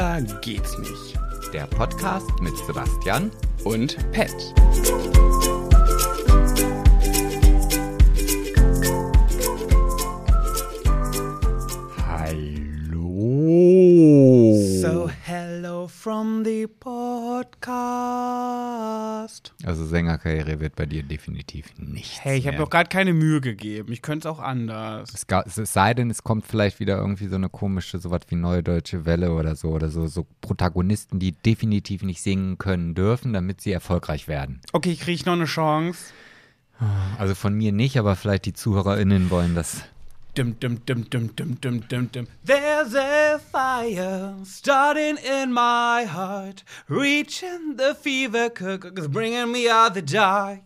Schwuler geht's nicht. Der Podcast mit Sebastian Und Pet. Hallo. So hello from the podcast. Also Sängerkarriere wird bei dir definitiv nicht. Hey, ich habe doch gerade keine Mühe gegeben. Ich könnte es auch anders. Es, ga- es sei denn, es kommt vielleicht wieder irgendwie so eine komische, sowas wie Neue Deutsche Welle oder so, oder so, so Protagonisten, die definitiv nicht singen können dürfen, damit sie erfolgreich werden. Okay, kriege ich noch eine Chance? Also von mir nicht, aber vielleicht die ZuhörerInnen wollen das. Dum, dum, dum, dum, dum, dum, dum, dum. There's a fire starting in my heart, reaching the fever, c- bringing me out the dark.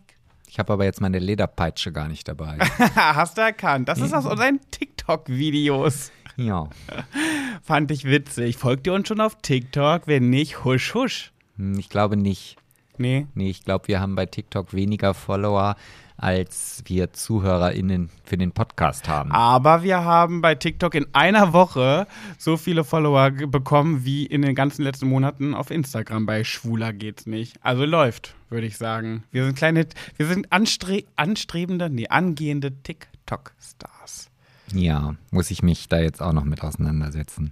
Ich habe aber jetzt meine Lederpeitsche gar nicht dabei. Hast du erkannt? Das ist aus unseren TikTok-Videos. ja. Fand ich witzig. Folgt ihr uns schon auf TikTok? Wenn nicht, husch, husch. Hm, Ich glaube nicht. Nee. Nee, ich glaube, wir haben bei TikTok weniger Follower, als wir ZuhörerInnen für den Podcast haben. Aber wir haben bei TikTok in einer Woche so viele Follower bekommen wie in den ganzen letzten Monaten auf Instagram. Bei Schwuler geht's nicht. Also läuft, würde ich sagen. Wir sind kleine, wir sind anstre anstrebende, nee, angehende TikTok-Stars. Ja, muss ich mich da jetzt auch noch mit auseinandersetzen.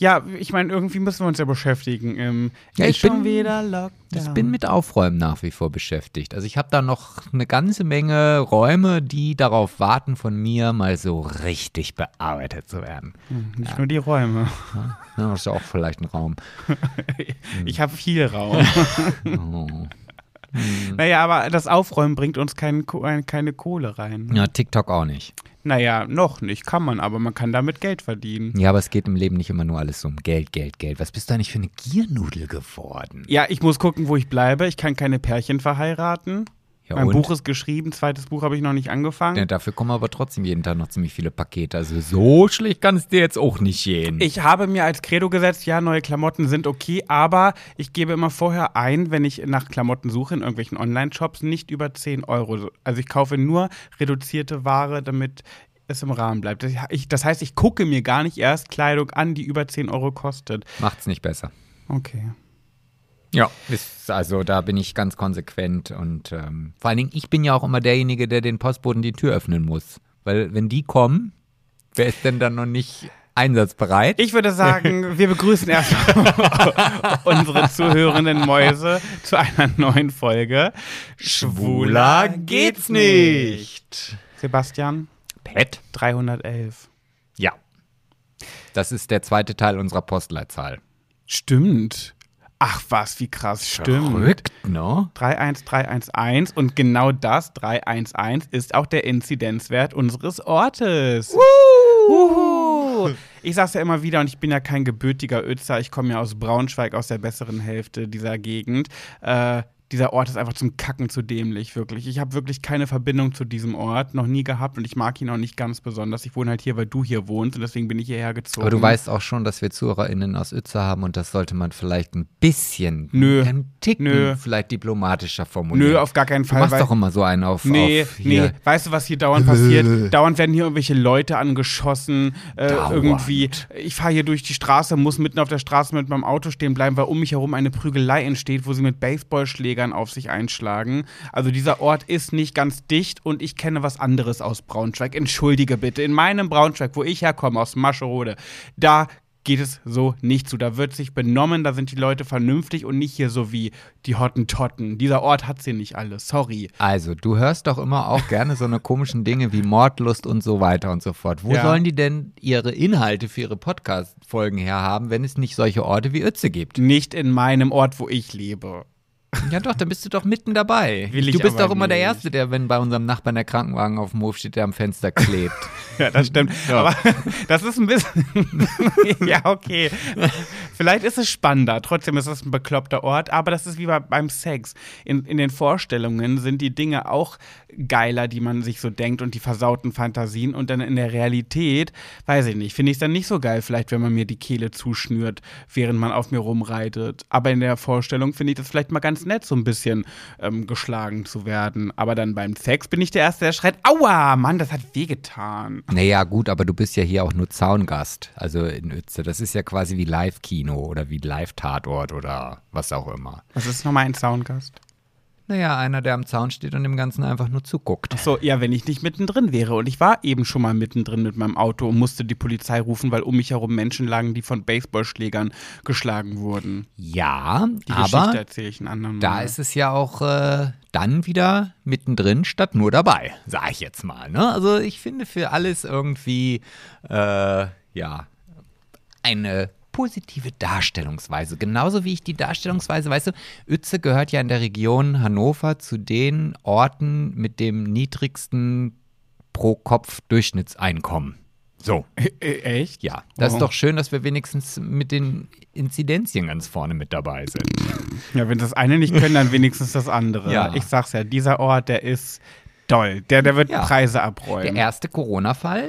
Ja, ich meine, irgendwie müssen wir uns ja beschäftigen. Im Ja, ich bin- wieder Lockdown. Ich bin mit Aufräumen nach wie vor beschäftigt. Also ich habe da noch eine ganze Menge Räume, die darauf warten, von mir mal so richtig bearbeitet zu werden. Nicht nur die Räume. Ja, das ist ja auch vielleicht ein Raum. Ich habe viel Raum. Oh. naja, aber das Aufräumen bringt uns kein, keine Kohle rein. Ja, TikTok auch nicht. Naja, noch nicht, kann man, aber man kann damit Geld verdienen. Ja, aber es geht im Leben nicht immer nur alles um Geld, Geld, Geld. Was bist du eigentlich für eine Giernudel geworden? Ja, ich muss gucken, wo ich bleibe. Ich kann keine Pärchen verheiraten. Ja, mein und? Buch ist geschrieben, zweites Buch habe ich noch nicht angefangen. Ja, dafür kommen aber trotzdem jeden Tag noch ziemlich viele Pakete. Also so schlecht kann es dir jetzt auch nicht gehen. Ich habe mir als Credo gesetzt, ja, neue Klamotten sind okay, aber ich gebe immer vorher ein, wenn ich nach Klamotten suche in irgendwelchen Online-Shops, nicht über 10 Euro. Also ich kaufe nur reduzierte Ware, damit es im Rahmen bleibt. Das- heißt, ich gucke mir gar nicht erst Kleidung an, die über 10 Euro kostet. Macht's nicht besser. Okay. Ja, ist, also da bin ich ganz konsequent und ähm, vor allen Dingen, ich bin ja auch immer derjenige, der den Postboten die Tür öffnen muss. Weil wenn die kommen, wer ist denn dann noch nicht einsatzbereit? Ich würde sagen, wir begrüßen erstmal unsere zuhörenden Mäuse zu einer neuen Folge. Schwuler geht's nicht. Sebastian, Pet? 311. Ja. Das ist der zweite Teil unserer Postleitzahl. Stimmt. Ach was, wie krass, stimmt. Verrückt, ne? 31311 und genau das 311 ist auch der Inzidenzwert unseres Ortes. Wuhu. Ich sag's ja immer wieder und ich bin ja kein gebürtiger Ötzer, ich komme ja aus Braunschweig, aus der besseren Hälfte dieser Gegend. Äh, dieser Ort ist einfach zum Kacken zu dämlich, wirklich. Ich habe wirklich keine Verbindung zu diesem Ort, noch nie gehabt und ich mag ihn auch nicht ganz besonders. Ich wohne halt hier, weil du hier wohnst und deswegen bin ich hierher gezogen. Aber du weißt auch schon, dass wir ZuhörerInnen aus Uetzer haben und das sollte man vielleicht ein bisschen, Nö. einen Ticken Nö. vielleicht diplomatischer formulieren. Nö, auf gar keinen Du Fall. machst weil- doch immer so einen auf, Nee, auf hier. nee, weißt du, was hier dauernd passiert? dauernd werden hier irgendwelche Leute angeschossen. Äh, irgendwie, ich fahre hier durch die Straße, muss mitten auf der Straße mit meinem Auto stehen bleiben, weil um mich herum eine Prügelei entsteht, wo sie mit Baseballschlägern auf sich einschlagen. Also dieser Ort ist nicht ganz dicht und ich kenne was anderes aus Braunschweig. Entschuldige bitte. In meinem Braunschweig, wo ich herkomme, aus Mascherode, da geht es so nicht zu. Da wird sich benommen, da sind die Leute vernünftig und nicht hier so wie die Hottentotten. Dieser Ort hat sie nicht alle. Sorry. Also, du hörst doch immer auch gerne so eine komischen Dinge wie Mordlust und so weiter und so fort. Wo Ja. sollen die denn ihre Inhalte für ihre Podcast-Folgen herhaben, wenn es nicht solche Orte wie Ötze gibt? Nicht in meinem Ort, wo ich lebe. Ja doch, dann bist du doch mitten dabei. Will du bist doch immer der nicht. Erste, der, wenn bei unserem Nachbarn der Krankenwagen auf dem Hof steht, der am Fenster klebt. Ja, das stimmt. Aber das ist ein bisschen. ja, okay. Vielleicht ist es spannender. Trotzdem ist es ein bekloppter Ort. Aber das ist wie bei, beim Sex. In, in den Vorstellungen sind die Dinge auch geiler, die man sich so denkt und die versauten Fantasien. Und dann in der Realität, weiß ich nicht, finde ich es dann nicht so geil, vielleicht, wenn man mir die Kehle zuschnürt, während man auf mir rumreitet. Aber in der Vorstellung finde ich das vielleicht mal ganz nett, so ein bisschen ähm, geschlagen zu werden. Aber dann beim Sex bin ich der Erste, der schreit: Aua, Mann, das hat wehgetan. Naja, gut, aber du bist ja hier auch nur Zaungast, also in Uetze. Das ist ja quasi wie Live-Kino. Oder wie Live-Tatort oder was auch immer. Was ist nochmal ein Soundgast? Naja, einer, der am Zaun steht und dem Ganzen einfach nur zuguckt. Ach so, ja, wenn ich nicht mittendrin wäre. Und ich war eben schon mal mittendrin mit meinem Auto und musste die Polizei rufen, weil um mich herum Menschen lagen, die von Baseballschlägern geschlagen wurden. Ja, Die aber erzähle ich einen anderen da Mal. ist es ja auch äh, dann wieder mittendrin statt nur dabei, sag ich jetzt mal. Ne? Also ich finde für alles irgendwie, äh, ja, eine positive Darstellungsweise. Genauso wie ich die Darstellungsweise, weißt du, Uetze gehört ja in der Region Hannover zu den Orten mit dem niedrigsten Pro-Kopf-Durchschnittseinkommen. So. Äh, echt? Ja, das Oh. ist doch schön, dass wir wenigstens mit den Inzidenzien ganz vorne mit dabei sind. Ja, wenn das eine nicht können, dann wenigstens das andere. Ja. Ich sag's ja, dieser Ort, der ist toll. Der, der wird Ja. Preise Der abräumen. erste Corona-Fall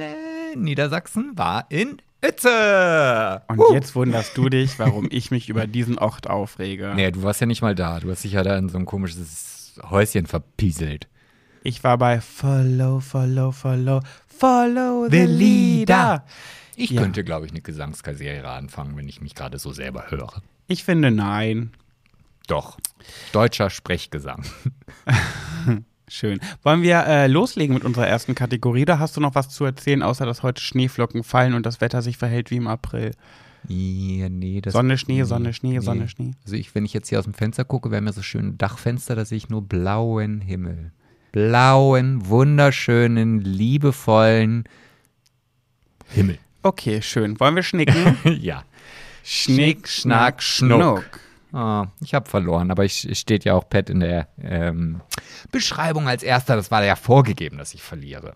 in Niedersachsen war in Uetze. Und jetzt wunderst du dich, warum ich mich über diesen Ort aufrege. Nee, du warst ja nicht mal da. Du hast dich ja da in so ein komisches Häuschen verpieselt. Ich war bei Follow, Follow, Follow, Follow the Leader. Ich Ja. könnte, glaube ich, eine Gesangskarriere anfangen, wenn ich mich gerade so selber höre. Ich finde nein. Doch. Deutscher Sprechgesang. Schön. Wollen wir äh, loslegen mit unserer ersten Kategorie? Da hast du noch was zu erzählen, außer dass heute Schneeflocken fallen und das Wetter sich verhält wie im April. Ja, nee, das Sonne, Schnee, nee, Sonne, Schnee, Sonne, Schnee. Also ich, wenn ich jetzt hier aus dem Fenster gucke, wir haben ja so schöne Dachfenster, da sehe ich nur blauen Himmel. Blauen, wunderschönen, liebevollen Himmel. Okay, schön. Wollen wir schnicken? ja. Schnick, Schnack, Schnack, Schnuck. Ah, ich habe verloren, aber ich steht ja auch Pat in der ähm, Beschreibung als erster. Das war ja vorgegeben, dass ich verliere.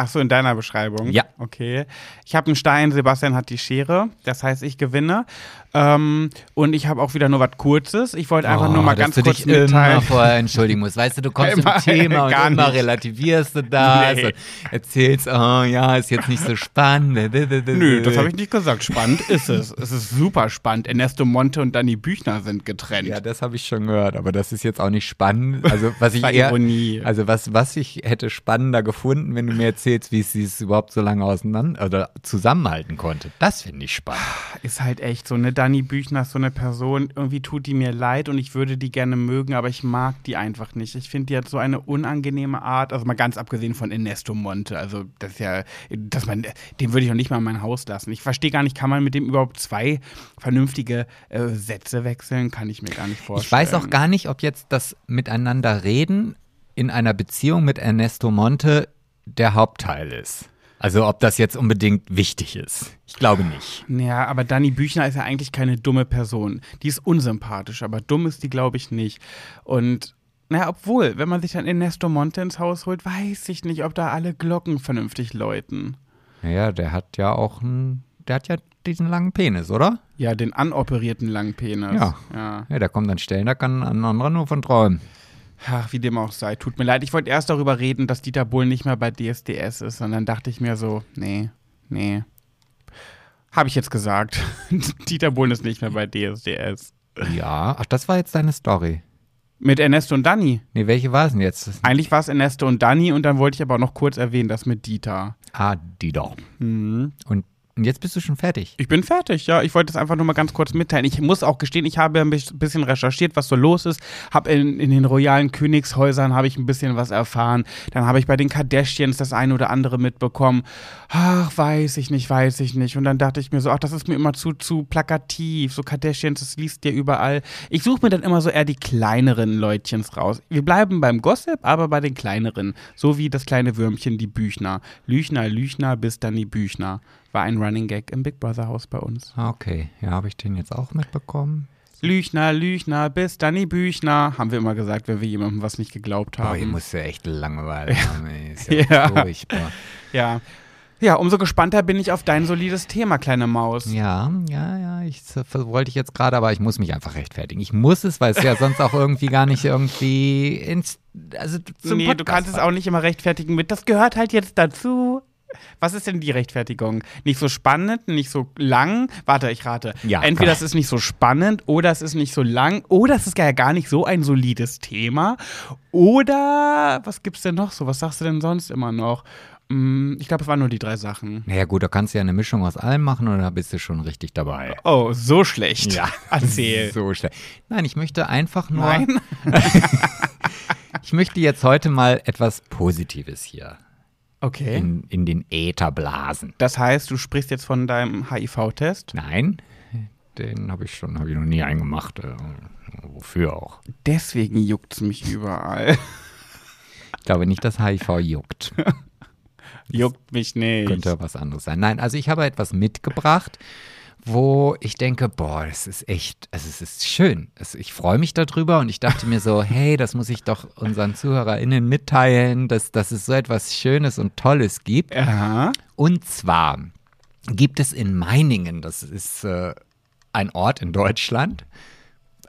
Ach so, in deiner Beschreibung? Ja. Okay. Ich habe einen Stein, Sebastian hat die Schere. Das heißt, ich gewinne. Ähm, und ich habe auch wieder nur was Kurzes. Ich wollte einfach nur mal Oh, dass ganz du kurz dich immer mitteilen. vorher entschuldigen musst. Weißt du, du kommst Immer- im Thema und immer nicht. relativierst du das Nee. und erzählst, oh ja, ist jetzt nicht so spannend. Nö, das habe ich nicht gesagt. Spannend ist es. Es ist super spannend. Ernesto Monte und Danny Büchner sind getrennt. Ja, das habe ich schon gehört, aber das ist jetzt auch nicht spannend. Also was ich eher, Ironie. also was, was ich hätte spannender gefunden, wenn du mir erzählst, wie sie es überhaupt so lange auseinander oder zusammenhalten konnte. Das finde ich spannend. ist halt echt so, ne? Danny Büchner ist so eine Person, irgendwie tut die mir leid und ich würde die gerne mögen, aber ich mag die einfach nicht. Ich finde, die hat so eine unangenehme Art, also mal ganz abgesehen von Ernesto Monte, also das ist ja, dass man, den würde ich auch nicht mal in mein Haus lassen. Ich verstehe gar nicht, kann man mit dem überhaupt zwei vernünftige äh, Sätze wechseln? Kann ich mir gar nicht vorstellen. Ich weiß auch gar nicht, ob jetzt das Miteinander reden in einer Beziehung mit Ernesto Monte der Hauptteil ist. Also ob das jetzt unbedingt wichtig ist. Ich glaube nicht. Ja, aber Dani Büchner ist ja eigentlich keine dumme Person. Die ist unsympathisch, aber dumm ist die, glaube ich, nicht. Und naja, obwohl, wenn man sich dann Ernesto Monte ins Haus holt, weiß ich nicht, ob da alle Glocken vernünftig läuten. Naja, der hat ja auch einen, der hat ja diesen langen Penis, oder? Ja, den anoperierten langen Penis. Ja. ja. Ja, der kommt an Stellen, da kann ein anderer nur von träumen. Ach, wie dem auch sei. Tut mir leid. Ich wollte erst darüber reden, dass Dieter Bohlen nicht mehr bei DSDS ist. Und dann dachte ich mir so, nee, nee. Habe ich jetzt gesagt. Dieter Bohlen ist nicht mehr bei DSDS. Ja, ach, das war jetzt deine Story. Mit Ernesto und Dani. Nee, welche war es denn jetzt? Eigentlich war es Ernesto und Dani und dann wollte ich aber noch kurz erwähnen, das mit Dieter. Ah, die doch. Mhm. Und und jetzt bist du schon fertig. Ich bin fertig, ja. Ich wollte es einfach nur mal ganz kurz mitteilen. Ich muss auch gestehen, ich habe ein bisschen recherchiert, was so los ist. Habe in, in den royalen Königshäusern habe ich ein bisschen was erfahren. Dann habe ich bei den Kardashians das eine oder andere mitbekommen. Ach, weiß ich nicht, weiß ich nicht. Und dann dachte ich mir so, ach, das ist mir immer zu, zu plakativ. So Kardashians, das liest ihr überall. Ich suche mir dann immer so eher die kleineren Leutchens raus. Wir bleiben beim Gossip, aber bei den kleineren. So wie das kleine Würmchen, die Büchner. Lüchner, Lüchner, bis dann die Büchner. War ein Running Gag im Big Brother Haus bei uns. Ah, okay. Ja, habe ich den jetzt auch mitbekommen? Lüchner, Lüchner, bis Danny Büchner, haben wir immer gesagt, wenn wir jemandem was nicht geglaubt Boah, ihr haben. müsst ja echt Langeweile haben, ey. Ist ja, Ja. furchtbar. ja. Ja, umso gespannter bin ich auf dein solides Thema, kleine Maus. Ja, ja, ja, ich das wollte ich jetzt gerade, aber ich muss mich einfach rechtfertigen. Ich muss es, weil es ja sonst auch irgendwie gar nicht irgendwie ins, also zum nee, Podcast du kannst es passt. auch nicht immer rechtfertigen mit, das gehört halt jetzt dazu. Was ist denn die Rechtfertigung? Nicht so spannend, nicht so lang. Warte, ich rate. Ja, Entweder es ist nicht so spannend oder es ist nicht so lang oder es ist ja gar nicht so ein solides Thema. Oder was gibt's denn noch so? Was sagst du denn sonst immer noch? Mm, Ich glaube, es waren nur die drei Sachen. Naja gut, da kannst du ja eine Mischung aus allem machen und da bist du schon richtig dabei. Oh, so schlecht. Erzähl. So schlecht. Nein, ich möchte einfach nur. Nein. Ich möchte jetzt heute mal etwas Positives hier Okay. in, in den Äther blasen. Das heißt, du sprichst jetzt von deinem HIV-Test. Nein, den habe ich schon, habe ich noch nie eingemacht. Äh, wofür auch? Deswegen juckt es mich überall. Ich glaube nicht, dass HIV juckt. juckt mich nicht. Könnte was anderes sein. Nein, also ich habe etwas mitgebracht, wo ich denke, boah, das ist echt, also es ist schön. Es, ich freue mich darüber und ich dachte mir so, hey, das muss ich doch unseren ZuhörerInnen mitteilen, dass, dass es so etwas Schönes und Tolles gibt. Aha. Und zwar gibt es in Meiningen, das ist äh, ein Ort in Deutschland,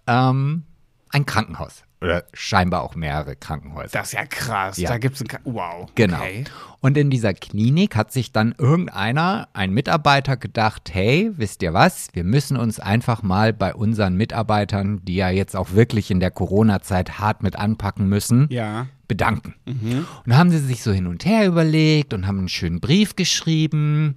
ähm, ein Krankenhaus. Oder scheinbar auch mehrere Krankenhäuser. Das ist ja krass. Ja. Da gibt es ein. Wow. Genau. Okay. Und in dieser Klinik hat sich dann irgendeiner, ein Mitarbeiter, gedacht, hey, wisst ihr was, wir müssen uns einfach mal bei unseren Mitarbeitern, die ja jetzt auch wirklich in der Corona-Zeit hart mit anpacken müssen, Ja. Bedanken. Und da haben sie sich so hin und her überlegt und haben einen schönen Brief geschrieben,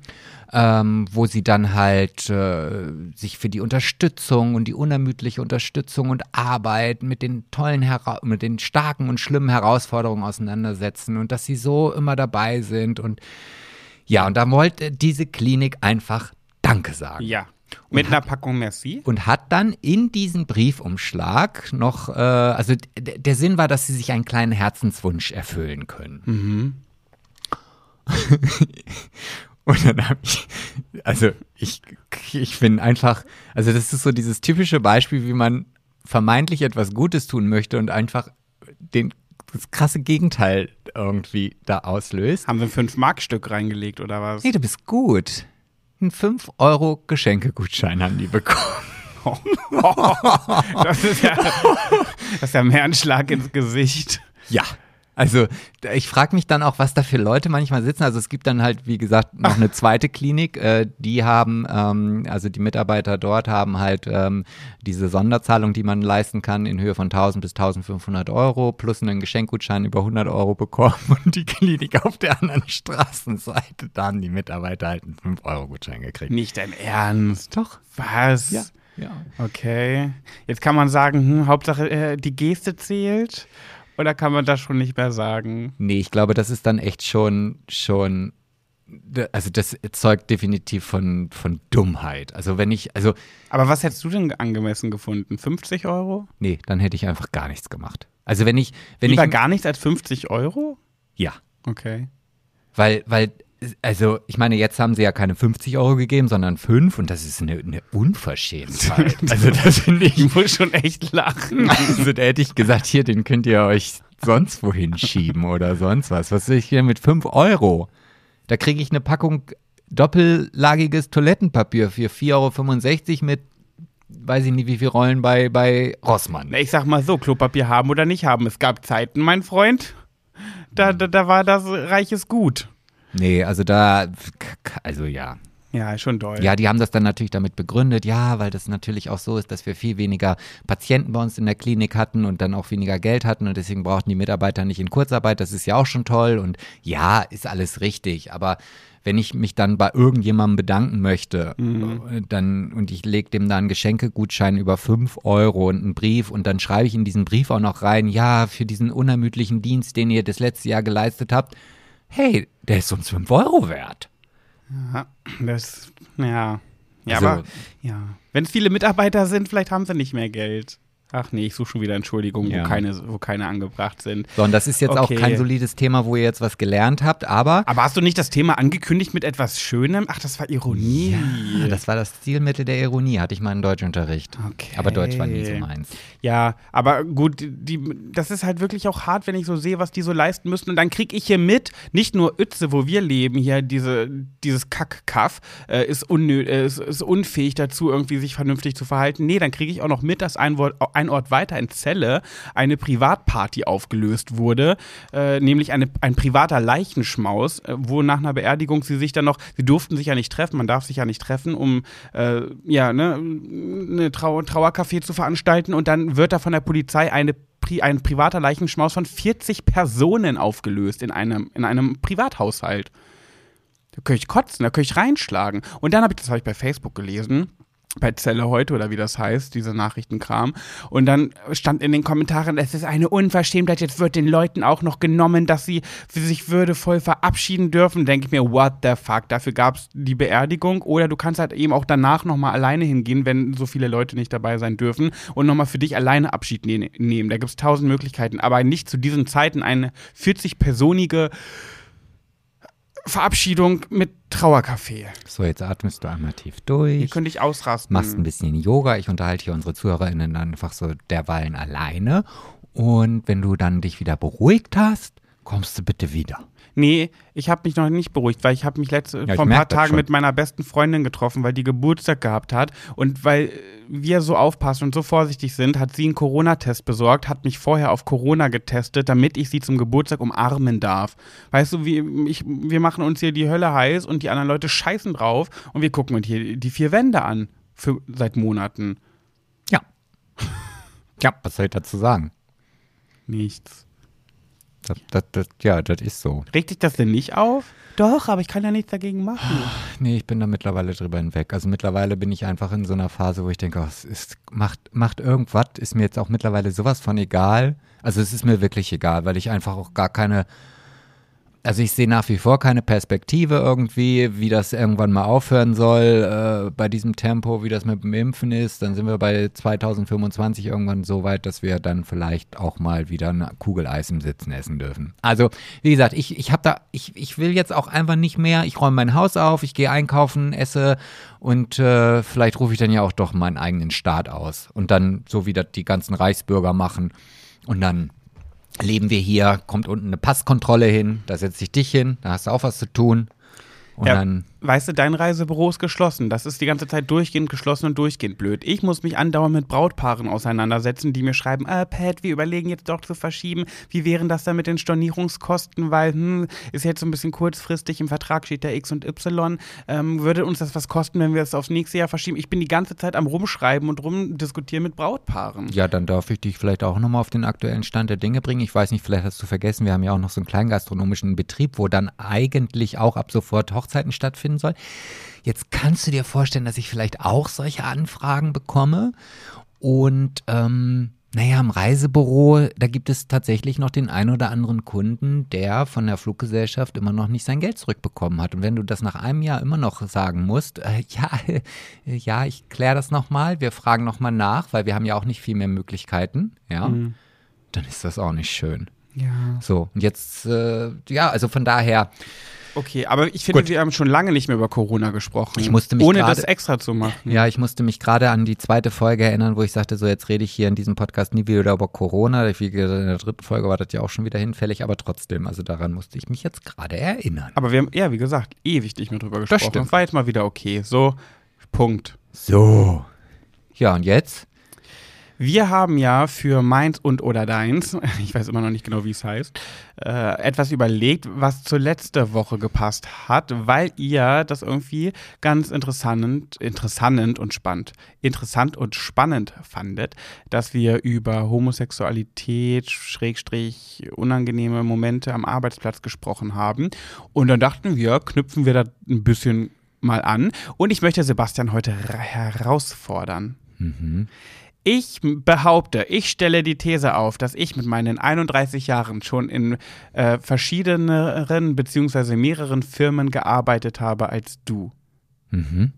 ähm, wo sie dann halt äh, sich für die Unterstützung und die unermüdliche Unterstützung und Arbeit mit den tollen, Hera mit den starken und schlimmen Herausforderungen auseinandersetzen und dass sie so immer dabei sind und ja, und da wollte diese Klinik einfach Danke sagen Ja. Mit einer Packung Merci. und hat dann in diesen Briefumschlag noch, äh, also der Sinn war, dass sie sich einen kleinen Herzenswunsch erfüllen können. und dann habe ich, also ich, ich finde einfach, also das ist so dieses typische Beispiel, wie man vermeintlich etwas Gutes tun möchte und einfach den, das krasse Gegenteil irgendwie da auslöst. Haben sie ein 5-Mark-Stück reingelegt oder was? Nee, du bist gut. Ein 5 Euro Geschenkegutschein haben die bekommen. Das ist ja, das ist ja mehr ein Schlag ins Gesicht. Ja. Also ich frage mich dann auch, was da für Leute manchmal sitzen. Also es gibt dann halt, wie gesagt, noch eine zweite Klinik. Äh, die haben, ähm, also die Mitarbeiter dort haben halt ähm, diese Sonderzahlung, die man leisten kann, in Höhe von 1000 bis 1500 Euro plus einen Geschenkgutschein über 100 Euro bekommen. Und die Klinik auf der anderen Straßenseite, da haben die Mitarbeiter halt einen 5-Euro-Gutschein gekriegt. Nicht dein Ernst. Doch. Was? Ja. Ja. Okay. Jetzt kann man sagen, hm, Hauptsache äh, die Geste zählt. Oder kann man das schon nicht mehr sagen? Nee, ich glaube, das ist dann echt schon, schon, also das zeugt definitiv von, von Dummheit. Also wenn ich, also, Aber was hättest du denn angemessen gefunden? 50 Euro? nee, dann hätte ich einfach gar nichts gemacht. Also wenn ich, wenn Lieber ich, gar nichts als 50 Euro? ja, Okay. weil, weil, also ich meine, jetzt haben sie ja keine 50 Euro gegeben, sondern 5 und das ist eine, eine Unverschämtheit. Also das finde ich, Ich muss schon echt lachen. also da hätte ich gesagt, hier, den könnt ihr euch sonst wohin schieben oder sonst was. Was ich hier mit 5 Euro? Da kriege ich eine Packung doppellagiges Toilettenpapier für 4,65 Euro mit, weiß ich nicht, wie viel Rollen bei, bei Rossmann. Ich sag mal so, Klopapier haben oder nicht haben. Es gab Zeiten, mein Freund, da, da, da war das reiches Gut. Nee, also da, also ja. Ja, schon doll. Ja, die haben das dann natürlich damit begründet, ja, weil das natürlich auch so ist, dass wir viel weniger Patienten bei uns in der Klinik hatten und dann auch weniger Geld hatten und deswegen brauchten die Mitarbeiter nicht in Kurzarbeit. Das ist ja auch schon toll und ja, ist alles richtig. Aber wenn ich mich dann bei irgendjemandem bedanken möchte, äh, dann und ich lege dem da einen Geschenkegutschein über 5 Euro und einen Brief und dann schreibe ich in diesen Brief auch noch rein, ja, für diesen unermüdlichen Dienst, den ihr das letzte Jahr geleistet habt, hey, der ist uns 5 Euro wert. Ja, das, ja. Ja, Also- aber, ja. Wenn es viele Mitarbeiter sind, vielleicht haben sie nicht mehr Geld. Ach nee, ich suche schon wieder Entschuldigungen, Ja. wo, keine, wo keine angebracht sind. So, und das ist jetzt Okay. auch kein solides Thema, wo ihr jetzt was gelernt habt, aber Aber hast du nicht das Thema angekündigt mit etwas Schönem? Ach, das war Ironie. Ja, das war das Stilmittel der Ironie, hatte ich mal in Deutschunterricht. Okay. Aber Deutsch war nie so meins. Ja, aber gut, die, das ist halt wirklich auch hart, wenn ich so sehe, was die so leisten müssen. Und dann kriege ich hier mit, nicht nur Uetze, wo wir leben, hier diese, dieses Kack-Kaff, äh, ist, unnö äh, ist, ist unfähig dazu, irgendwie sich vernünftig zu verhalten. Nee, dann kriege ich auch noch mit, dass ein, Wort, ein Ort weiter in Celle eine Privatparty aufgelöst wurde, äh, nämlich eine, ein privater Leichenschmaus, äh, wo nach einer Beerdigung sie sich dann noch, sie durften sich ja nicht treffen, man darf sich ja nicht treffen, um äh, ja, ne, eine Trau Trauercafé zu veranstalten und dann wird da von der Polizei eine ein privater Leichenschmaus von 40 Personen aufgelöst in einem, in einem Privathaushalt. Da könnte ich kotzen, da könnte ich reinschlagen. Und dann habe ich, das habe ich bei Facebook gelesen, bei Zelle heute oder wie das heißt, diese Nachrichtenkram. Und dann stand in den Kommentaren, es ist eine Unverschämtheit, jetzt wird den Leuten auch noch genommen, dass sie sich würdevoll verabschieden dürfen. Denke ich mir, what the fuck, dafür gab es die Beerdigung. Oder du kannst halt eben auch danach nochmal alleine hingehen, wenn so viele Leute nicht dabei sein dürfen und nochmal für dich alleine Abschied ne nehmen. Da gibt es tausend Möglichkeiten, aber nicht zu diesen Zeiten eine 40-personige Verabschiedung mit Trauerkaffee. So, jetzt atmest du einmal tief durch. Hier könnte ich ausrasten. Machst ein bisschen Yoga. Ich unterhalte hier unsere ZuhörerInnen einfach so derweilen alleine. Und wenn du dann dich wieder beruhigt hast, kommst du bitte wieder. Nee, ich habe mich noch nicht beruhigt, weil ich habe mich letzte, ja, vor ein paar Tagen mit meiner besten Freundin getroffen, weil die Geburtstag gehabt hat. Und weil wir so aufpassen und so vorsichtig sind, hat sie einen Corona-Test besorgt, hat mich vorher auf Corona getestet, damit ich sie zum Geburtstag umarmen darf. Weißt du, wie, ich, wir machen uns hier die Hölle heiß und die anderen Leute scheißen drauf und wir gucken uns hier die vier Wände an für, seit Monaten. Ja. ja, was soll ich dazu sagen? Nichts. Das, das, das, ja, das ist so. Regt dich das denn nicht auf? Doch, aber ich kann ja nichts dagegen machen. Nee, ich bin da mittlerweile drüber hinweg. Also mittlerweile bin ich einfach in so einer Phase, wo ich denke, oh, es ist, macht, macht irgendwas, ist mir jetzt auch mittlerweile sowas von egal. Also es ist mir wirklich egal, weil ich einfach auch gar keine also ich sehe nach wie vor keine Perspektive irgendwie, wie das irgendwann mal aufhören soll äh, bei diesem Tempo, wie das mit dem Impfen ist. Dann sind wir bei 2025 irgendwann so weit, dass wir dann vielleicht auch mal wieder eine Kugel Eis im Sitzen essen dürfen. Also wie gesagt, ich, ich habe da, ich, ich will jetzt auch einfach nicht mehr. Ich räume mein Haus auf, ich gehe einkaufen, esse und äh, vielleicht rufe ich dann ja auch doch meinen eigenen Staat aus und dann so wie das die ganzen Reichsbürger machen und dann leben wir hier, kommt unten eine Passkontrolle hin, da setze ich dich hin, da hast du auch was zu tun. Und ja, dann weißt du, dein Reisebüro ist geschlossen. Das ist die ganze Zeit durchgehend geschlossen und durchgehend blöd. Ich muss mich andauernd mit Brautpaaren auseinandersetzen, die mir schreiben, äh, Pat, wir überlegen jetzt doch zu verschieben. Wie wären das dann mit den Stornierungskosten? Weil, hm, ist jetzt so ein bisschen kurzfristig, im Vertrag steht da X und Y. Ähm, würde uns das was kosten, wenn wir es aufs nächste Jahr verschieben? Ich bin die ganze Zeit am Rumschreiben und rumdiskutieren mit Brautpaaren. Ja, dann darf ich dich vielleicht auch nochmal auf den aktuellen Stand der Dinge bringen. Ich weiß nicht, vielleicht hast du vergessen, wir haben ja auch noch so einen kleinen gastronomischen Betrieb, wo dann eigentlich auch ab sofort Hochzeiten stattfinden soll. Jetzt kannst du dir vorstellen, dass ich vielleicht auch solche Anfragen bekomme. Und ähm, naja, im Reisebüro, da gibt es tatsächlich noch den einen oder anderen Kunden, der von der Fluggesellschaft immer noch nicht sein Geld zurückbekommen hat. Und wenn du das nach einem Jahr immer noch sagen musst, äh, ja, äh, ja, ich kläre das nochmal, wir fragen nochmal nach, weil wir haben ja auch nicht viel mehr Möglichkeiten, ja, mhm. dann ist das auch nicht schön. Ja. So, und jetzt, äh, ja, also von daher, Okay, aber ich finde, Gut. wir haben schon lange nicht mehr über Corona gesprochen. Ich musste mich ohne grade, das extra zu machen. Ja, ich musste mich gerade an die zweite Folge erinnern, wo ich sagte, so jetzt rede ich hier in diesem Podcast nie wieder über Corona. Wie gesagt, in der dritten Folge war das ja auch schon wieder hinfällig, aber trotzdem, also daran musste ich mich jetzt gerade erinnern. Aber wir haben, ja, wie gesagt, ewig nicht mehr drüber gesprochen. Das stimmt. war jetzt mal wieder okay. So, Punkt. So. Ja, und jetzt? Wir haben ja für meins und oder deins, ich weiß immer noch nicht genau, wie es heißt, äh, etwas überlegt, was zur letzten Woche gepasst hat, weil ihr das irgendwie ganz interessant, interessant und spannend, interessant und spannend fandet, dass wir über Homosexualität, Schrägstrich, unangenehme Momente am Arbeitsplatz gesprochen haben. Und dann dachten wir, knüpfen wir da ein bisschen mal an. Und ich möchte Sebastian heute herausfordern. Mhm. Ich behaupte, ich stelle die These auf, dass ich mit meinen 31 Jahren schon in äh, verschiedenen beziehungsweise mehreren Firmen gearbeitet habe als du. Mhm.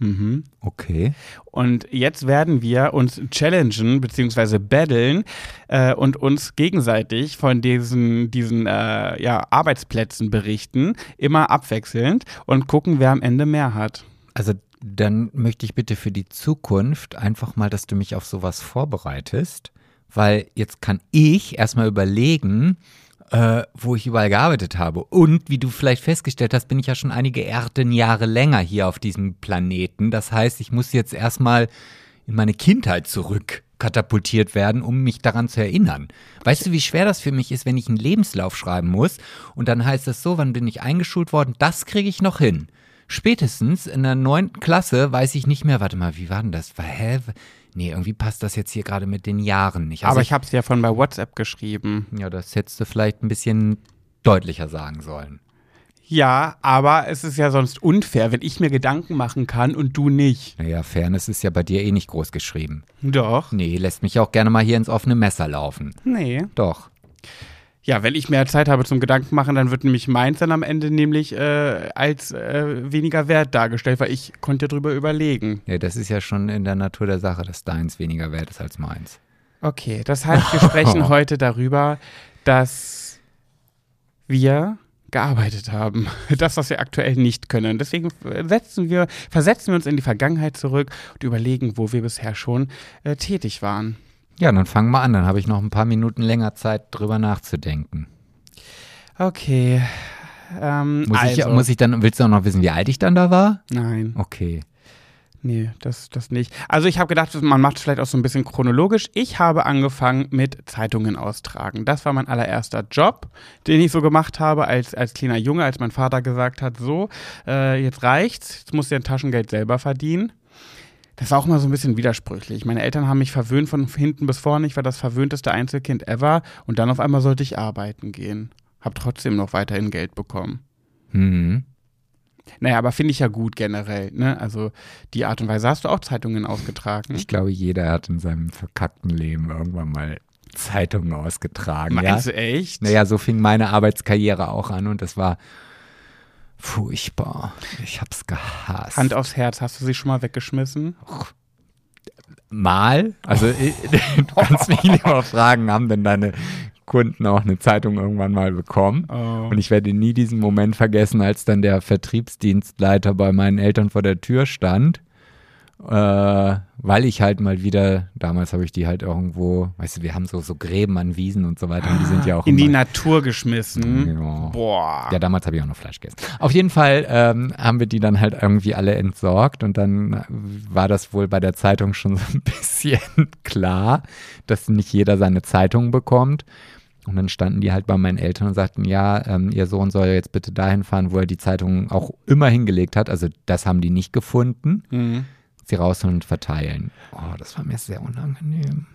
Mhm. Okay. Und jetzt werden wir uns challengen beziehungsweise battlen äh, und uns gegenseitig von diesen, diesen äh, ja, Arbeitsplätzen berichten, immer abwechselnd und gucken, wer am Ende mehr hat. Also dann möchte ich bitte für die Zukunft einfach mal, dass du mich auf sowas vorbereitest, weil jetzt kann ich erstmal überlegen, äh, wo ich überall gearbeitet habe. Und wie du vielleicht festgestellt hast, bin ich ja schon einige Erdenjahre länger hier auf diesem Planeten. Das heißt, ich muss jetzt erstmal in meine Kindheit zurück katapultiert werden, um mich daran zu erinnern. Weißt du, wie schwer das für mich ist, wenn ich einen Lebenslauf schreiben muss und dann heißt es so, wann bin ich eingeschult worden? Das kriege ich noch hin spätestens in der neunten Klasse weiß ich nicht mehr, warte mal, wie war denn das? Hä? nee, irgendwie passt das jetzt hier gerade mit den Jahren nicht. Also aber ich habe es ja von bei WhatsApp geschrieben. Ja, das hättest du vielleicht ein bisschen deutlicher sagen sollen. Ja, aber es ist ja sonst unfair, wenn ich mir Gedanken machen kann und du nicht. Naja, Fairness ist ja bei dir eh nicht groß geschrieben. Doch. Nee, lässt mich auch gerne mal hier ins offene Messer laufen. Nee. Doch. Ja, wenn ich mehr Zeit habe zum Gedanken machen, dann wird nämlich meins dann am Ende nämlich äh, als äh, weniger wert dargestellt, weil ich konnte darüber überlegen. Ja, das ist ja schon in der Natur der Sache, dass deins weniger wert ist als meins. Okay, das heißt, wir sprechen heute darüber, dass wir gearbeitet haben. Das, was wir aktuell nicht können. Deswegen setzen wir, versetzen wir uns in die Vergangenheit zurück und überlegen, wo wir bisher schon äh, tätig waren. Ja, dann fangen wir an. Dann habe ich noch ein paar Minuten länger Zeit, drüber nachzudenken. Okay. Ähm, muss, also. ich, muss ich dann, willst du auch noch wissen, wie alt ich dann da war? Nein. Okay. Nee, das, das nicht. Also ich habe gedacht, man macht es vielleicht auch so ein bisschen chronologisch. Ich habe angefangen mit Zeitungen austragen. Das war mein allererster Job, den ich so gemacht habe als, als kleiner Junge, als mein Vater gesagt hat, so, äh, jetzt reicht's, jetzt musst du dein Taschengeld selber verdienen. Das war auch immer so ein bisschen widersprüchlich. Meine Eltern haben mich verwöhnt von hinten bis vorne. Ich war das verwöhnteste Einzelkind ever. Und dann auf einmal sollte ich arbeiten gehen. Hab trotzdem noch weiterhin Geld bekommen. Mhm. Naja, aber finde ich ja gut generell. Ne? Also die Art und Weise. Hast du auch Zeitungen ausgetragen? Ich glaube, jeder hat in seinem verkackten Leben irgendwann mal Zeitungen ausgetragen. Meinst ja? du echt? Naja, so fing meine Arbeitskarriere auch an und das war furchtbar. Ich hab's gehasst. Hand aufs Herz, hast du sie schon mal weggeschmissen? Mal. Also du kannst mich mal fragen, haben denn deine Kunden auch eine Zeitung irgendwann mal bekommen. Oh. Und ich werde nie diesen Moment vergessen, als dann der Vertriebsdienstleiter bei meinen Eltern vor der Tür stand äh, weil ich halt mal wieder, damals habe ich die halt irgendwo, weißt du, wir haben so, so Gräben an Wiesen und so weiter und die sind ja auch in die Natur geschmissen. Ja. Boah. Ja, damals habe ich auch noch Fleisch gegessen. Auf jeden Fall ähm, haben wir die dann halt irgendwie alle entsorgt und dann war das wohl bei der Zeitung schon so ein bisschen klar, dass nicht jeder seine Zeitung bekommt. Und dann standen die halt bei meinen Eltern und sagten, ja, ähm, ihr Sohn soll jetzt bitte dahin fahren, wo er die Zeitung auch immer hingelegt hat. Also das haben die nicht gefunden. Mhm sie rausholen und verteilen. Oh, das war mir sehr unangenehm.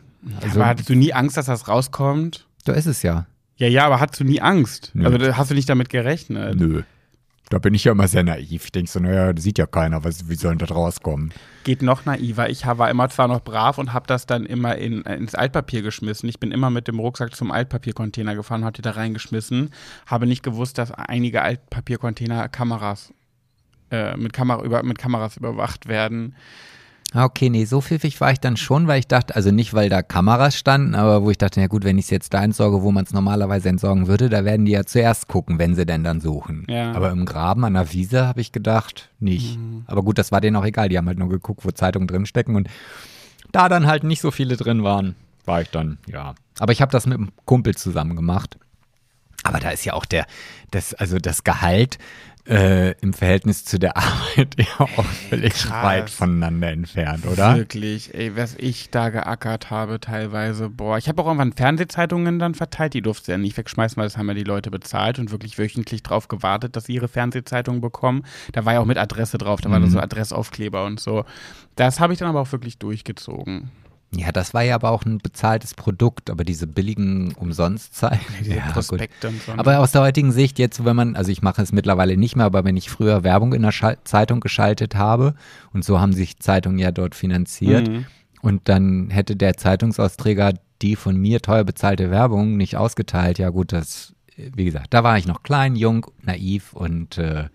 Also, aber hattest du nie Angst, dass das rauskommt? Da ist es ja. Ja, ja, aber hattest du nie Angst? Nö. Also hast du nicht damit gerechnet? Nö. Da bin ich ja immer sehr naiv. Ich denke so, naja, das sieht ja keiner, was, wie soll das rauskommen? Geht noch naiver. Ich war immer zwar noch brav und habe das dann immer in, ins Altpapier geschmissen. Ich bin immer mit dem Rucksack zum Altpapiercontainer gefahren, habe die da reingeschmissen. Habe nicht gewusst, dass einige Altpapiercontainer Kameras äh, mit, Kamera über, mit Kameras überwacht werden. Ah, okay, nee, so pfiffig war ich dann schon, weil ich dachte, also nicht, weil da Kameras standen, aber wo ich dachte, ja gut, wenn ich es jetzt da entsorge, wo man es normalerweise entsorgen würde, da werden die ja zuerst gucken, wenn sie denn dann suchen. Ja. Aber im Graben an der Wiese habe ich gedacht, nicht. Mhm. Aber gut, das war denen auch egal, die haben halt nur geguckt, wo Zeitungen drinstecken und da dann halt nicht so viele drin waren, war ich dann, ja. Aber ich habe das mit einem Kumpel zusammen gemacht. Aber da ist ja auch der, das, also das Gehalt äh, im Verhältnis zu der Arbeit ja auch völlig Krass. weit voneinander entfernt, oder? Wirklich, ey, was ich da geackert habe teilweise, boah. Ich habe auch irgendwann Fernsehzeitungen dann verteilt, die durfte ja nicht wegschmeißen, weil das haben ja die Leute bezahlt und wirklich wöchentlich drauf gewartet, dass sie ihre Fernsehzeitungen bekommen. Da war ja auch mit Adresse drauf, da mhm. waren so Adressaufkleber und so. Das habe ich dann aber auch wirklich durchgezogen. Ja, das war ja aber auch ein bezahltes Produkt, aber diese billigen Umsonstzeiten. Diese ja, Prospekte und so. Ne? Aber aus der heutigen Sicht, jetzt, wenn man, also ich mache es mittlerweile nicht mehr, aber wenn ich früher Werbung in der Schal Zeitung geschaltet habe, und so haben sich Zeitungen ja dort finanziert, mhm. und dann hätte der Zeitungsausträger die von mir teuer bezahlte Werbung nicht ausgeteilt, ja gut, das, wie gesagt, da war ich noch klein, jung, naiv und äh,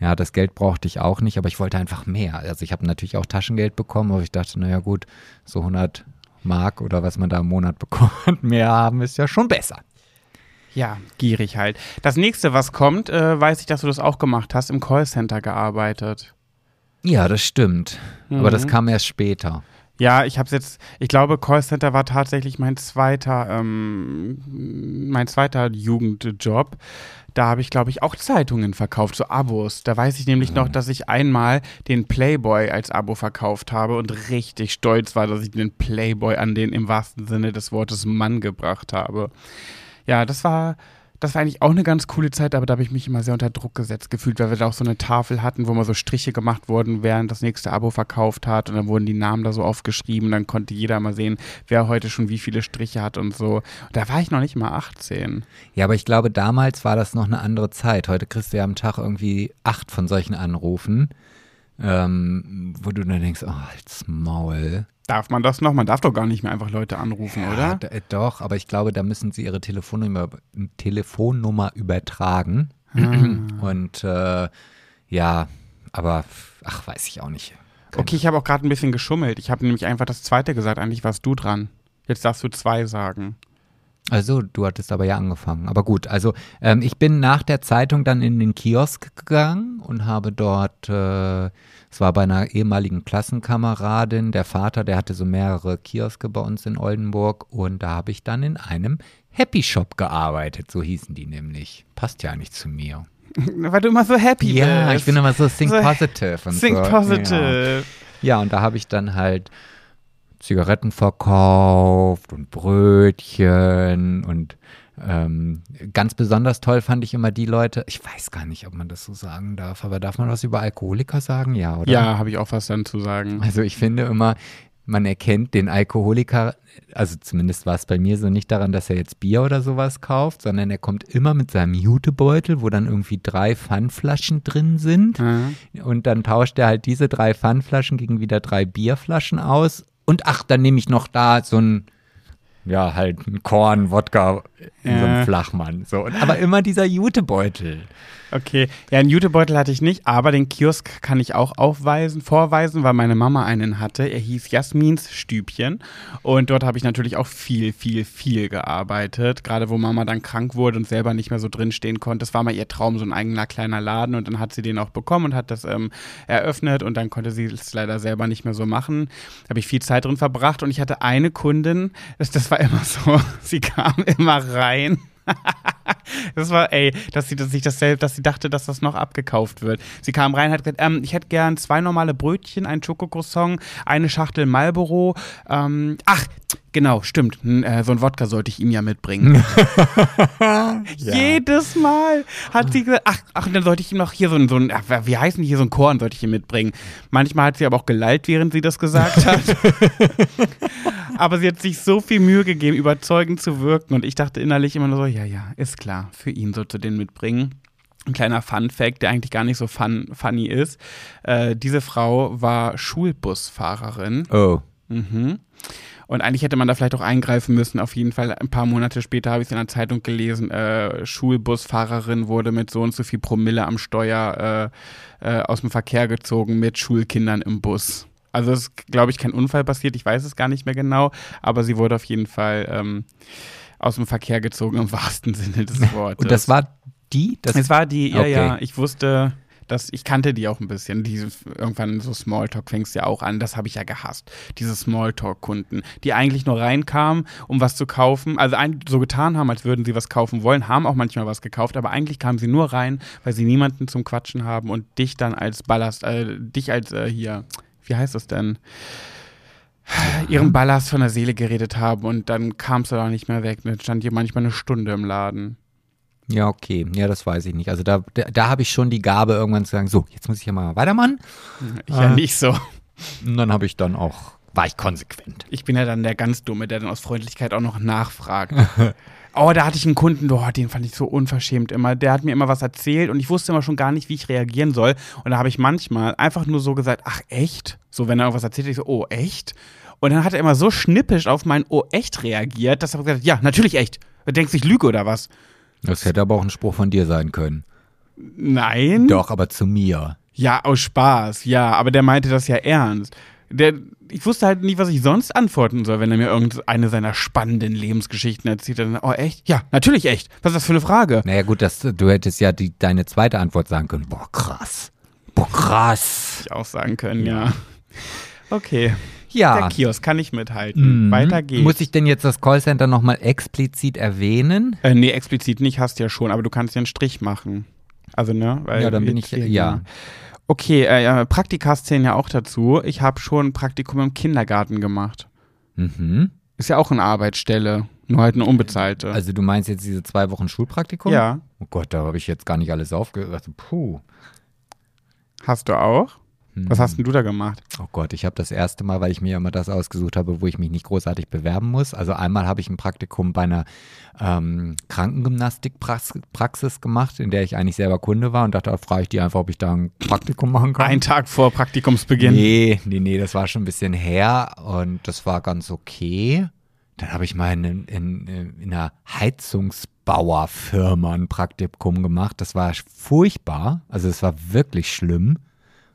ja, das Geld brauchte ich auch nicht, aber ich wollte einfach mehr. Also ich habe natürlich auch Taschengeld bekommen, aber ich dachte, naja gut, so 100 Mark oder was man da im Monat bekommt, mehr haben ist ja schon besser. Ja, gierig halt. Das nächste, was kommt, äh, weiß ich, dass du das auch gemacht hast, im Callcenter gearbeitet. Ja, das stimmt. Mhm. Aber das mhm. kam erst später. Ja, ich habe jetzt, ich glaube, Callcenter war tatsächlich mein zweiter, ähm, mein zweiter Jugendjob. Da habe ich, glaube ich, auch Zeitungen verkauft, so Abos. Da weiß ich nämlich mhm. noch, dass ich einmal den Playboy als Abo verkauft habe und richtig stolz war, dass ich den Playboy an den im wahrsten Sinne des Wortes Mann gebracht habe. Ja, das war, das war eigentlich auch eine ganz coole Zeit, aber da habe ich mich immer sehr unter Druck gesetzt gefühlt, weil wir da auch so eine Tafel hatten, wo mal so Striche gemacht wurden, während das nächste Abo verkauft hat und dann wurden die Namen da so aufgeschrieben, dann konnte jeder mal sehen, wer heute schon wie viele Striche hat und so. Und da war ich noch nicht mal 18. Ja, aber ich glaube, damals war das noch eine andere Zeit. Heute kriegst du ja am Tag irgendwie acht von solchen Anrufen, ähm, wo du dann denkst, oh, halt's Maul. Darf man das noch? Man darf doch gar nicht mehr einfach Leute anrufen, Ja, oder? d- äh, doch, aber ich glaube, da müssen sie ihre Telefonnummer, Telefonnummer übertragen. Und äh, ja, aber ach, weiß ich auch nicht. Okay, ich habe auch gerade ein bisschen geschummelt. Ich habe nämlich einfach das zweite gesagt. Eigentlich warst du dran. Jetzt darfst du zwei sagen. Also, du hattest aber ja angefangen. Aber gut, also ähm, ich bin nach der Zeitung dann in den Kiosk gegangen und habe dort, äh, es war bei einer ehemaligen Klassenkameradin, der Vater, der hatte so mehrere Kioske bei uns in Oldenburg und da habe ich dann in einem Happy Shop gearbeitet, so hießen die nämlich. Passt ja nicht zu mir. Weil du immer so happy Ja, bist. ich bin immer so think So, positive und Think so. positive. Ja. ja, und da habe ich dann halt Zigaretten verkauft und Brötchen und ähm, ganz besonders toll fand ich immer die Leute, ich weiß gar nicht, ob man das so sagen darf, aber darf man was über Alkoholiker sagen? Ja, oder? Ja, habe ich auch was dann zu sagen. Also ich finde immer, man erkennt den Alkoholiker, also zumindest war es bei mir so nicht daran, dass er jetzt Bier oder sowas kauft, sondern er kommt immer mit seinem Jutebeutel, wo dann irgendwie drei Pfandflaschen drin sind. Ja. Und dann tauscht er halt diese drei Pfandflaschen gegen wieder drei Bierflaschen aus. Und ach, dann nehme ich noch da so ein, ja, halt ein Korn, Wodka in so Ja. einem Flachmann. So. Und, aber immer dieser Jutebeutel. Okay, ja, einen Jutebeutel hatte ich nicht, aber den Kiosk kann ich auch aufweisen, vorweisen, weil meine Mama einen hatte. Er hieß Jasmins Stübchen und dort habe ich natürlich auch viel, viel, viel gearbeitet. Gerade wo Mama dann krank wurde und selber nicht mehr so drinstehen konnte. Das war mal ihr Traum, so ein eigener kleiner Laden und dann hat sie den auch bekommen und hat das ähm, eröffnet und dann konnte sie es leider selber nicht mehr so machen. Da habe ich viel Zeit drin verbracht und ich hatte eine Kundin, das, das war immer so, sie kam immer rein. Das war, ey, dass sie dass sich das selbst, dass sie dachte, dass das noch abgekauft wird. Sie kam rein, hat gesagt, ähm, ich hätte gern zwei normale Brötchen, ein Schokocroissant, eine Schachtel Marlboro. Ähm, ach, genau, stimmt. Hm, äh, so ein Wodka sollte ich ihm ja mitbringen. Jedes Mal hat sie gesagt, ach, ach, dann sollte ich ihm noch hier so ein, so ein ach, wie heißen die hier, so ein Korn sollte ich ihm mitbringen. Manchmal hat sie aber auch gelallt, während sie das gesagt hat. aber sie hat sich so viel Mühe gegeben, überzeugend zu wirken und ich dachte innerlich immer nur so, ja, ja, ist klar, für ihn sollte den mitbringen. Ein kleiner Fun-Fact, der eigentlich gar nicht so fun, funny ist. Äh, diese Frau war Schulbusfahrerin. Oh. Mhm. Und eigentlich hätte man da vielleicht auch eingreifen müssen. Auf jeden Fall, ein paar Monate später habe ich es in der Zeitung gelesen, äh, Schulbusfahrerin wurde mit so und so viel Promille am Steuer äh, äh, aus dem Verkehr gezogen mit Schulkindern im Bus. Also es ist, glaube ich, kein Unfall passiert, ich weiß es gar nicht mehr genau, aber sie wurde auf jeden Fall ähm, aus dem Verkehr gezogen im wahrsten Sinne des Wortes. Und das war die? Das, Es war die, ja, Okay. ja, ich wusste, dass ich kannte die auch ein bisschen. Diese, irgendwann so Smalltalk fängst ja auch an, das habe ich ja gehasst. Diese Smalltalk-Kunden, die eigentlich nur reinkamen, um was zu kaufen, also ein, so getan haben, als würden sie was kaufen wollen, haben auch manchmal was gekauft, aber eigentlich kamen sie nur rein, weil sie niemanden zum Quatschen haben und dich dann als Ballast, äh, dich als äh, hier, wie heißt das denn? Ihren Ballast von der Seele geredet haben und dann kamst du da nicht mehr weg. Dann stand hier manchmal eine Stunde im Laden. ja, okay. Ja, das weiß ich nicht. Also da, da, da habe ich schon die Gabe, irgendwann zu sagen, so, jetzt muss ich ja mal weitermachen. Ich ja nicht so. Und dann habe ich dann auch, war ich konsequent. Ich bin ja dann der ganz Dumme, der dann aus Freundlichkeit auch noch nachfragt. Oh, da hatte ich einen Kunden, oh, den fand ich so unverschämt immer. Der hat mir immer was erzählt und ich wusste immer schon gar nicht, wie ich reagieren soll. Und da habe ich manchmal einfach nur so gesagt, ach echt? So, wenn er irgendwas erzählt, ich so, oh echt? Und dann hat er immer so schnippisch auf mein Oh echt reagiert, dass er gesagt hat, ja, natürlich echt. Du denkst, ich lüge oder was? Das hätte aber auch ein Spruch von dir sein können. Nein. Doch, aber zu mir. Ja, aus Spaß, ja, aber der meinte das ja ernst. Der, ich wusste halt nicht, was ich sonst antworten soll, wenn er mir irgendeine seiner spannenden Lebensgeschichten erzählt. Dann, oh, echt? Ja, natürlich echt. Was ist das für eine Frage? Naja, gut, das, du hättest ja die, deine zweite Antwort sagen können. Boah, krass. Boah, krass. Ich auch sagen können, ja. Okay. Ja. Der Kiosk kann ich mithalten. Mhm. Weiter geht's. Muss ich denn jetzt das Callcenter nochmal explizit erwähnen? äh, nee, explizit nicht, hast du ja schon, aber du kannst ja einen Strich machen. Also, ne? Weil Ja, dann bin ich- hier- ja. Okay, äh, Praktika zählen ja auch dazu. Ich habe schon ein Praktikum im Kindergarten gemacht. Mhm. Ist ja auch eine Arbeitsstelle. Nur halt eine unbezahlte. Also du meinst jetzt diese zwei Wochen Schulpraktikum? ja. Oh Gott, da habe ich jetzt gar nicht alles aufgehört. Also, puh. Hast du auch? Hm. Was hast denn du da gemacht? Oh Gott, ich habe das erste Mal, weil ich mir immer das ausgesucht habe, wo ich mich nicht großartig bewerben muss. Also einmal habe ich ein Praktikum bei einer ähm, Krankengymnastikpraxis gemacht, in der ich eigentlich selber Kunde war und dachte, da frage ich die einfach, ob ich da ein Praktikum machen kann. Ein Tag vor Praktikumsbeginn. Nee, nee, nee, das war schon ein bisschen her und das war ganz okay. Dann habe ich mal in, in, in einer Heizungsbauerfirma ein Praktikum gemacht. Das war furchtbar. Also es war wirklich schlimm,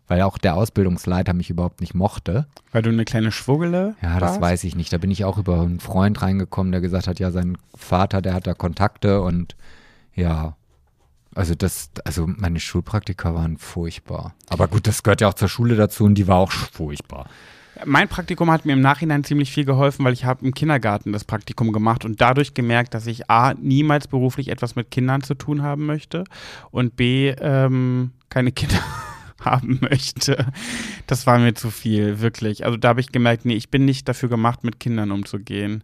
weil auch der Ausbildungsleiter mich überhaupt nicht mochte. Weil du eine kleine Schwuggele Ja, das warst? weiß ich nicht. Da bin ich auch über einen Freund reingekommen, der gesagt hat, ja, sein Vater, der hat da Kontakte und ja. Also das, also meine Schulpraktika waren furchtbar. Aber gut, das gehört ja auch zur Schule dazu und die war auch furchtbar. Mein Praktikum hat mir im Nachhinein ziemlich viel geholfen, weil ich habe im Kindergarten das Praktikum gemacht und dadurch gemerkt, dass ich A, niemals beruflich etwas mit Kindern zu tun haben möchte und B, ähm, keine Kinder haben möchte. Das war mir zu viel, wirklich. Also da habe ich gemerkt, nee, ich bin nicht dafür gemacht, mit Kindern umzugehen.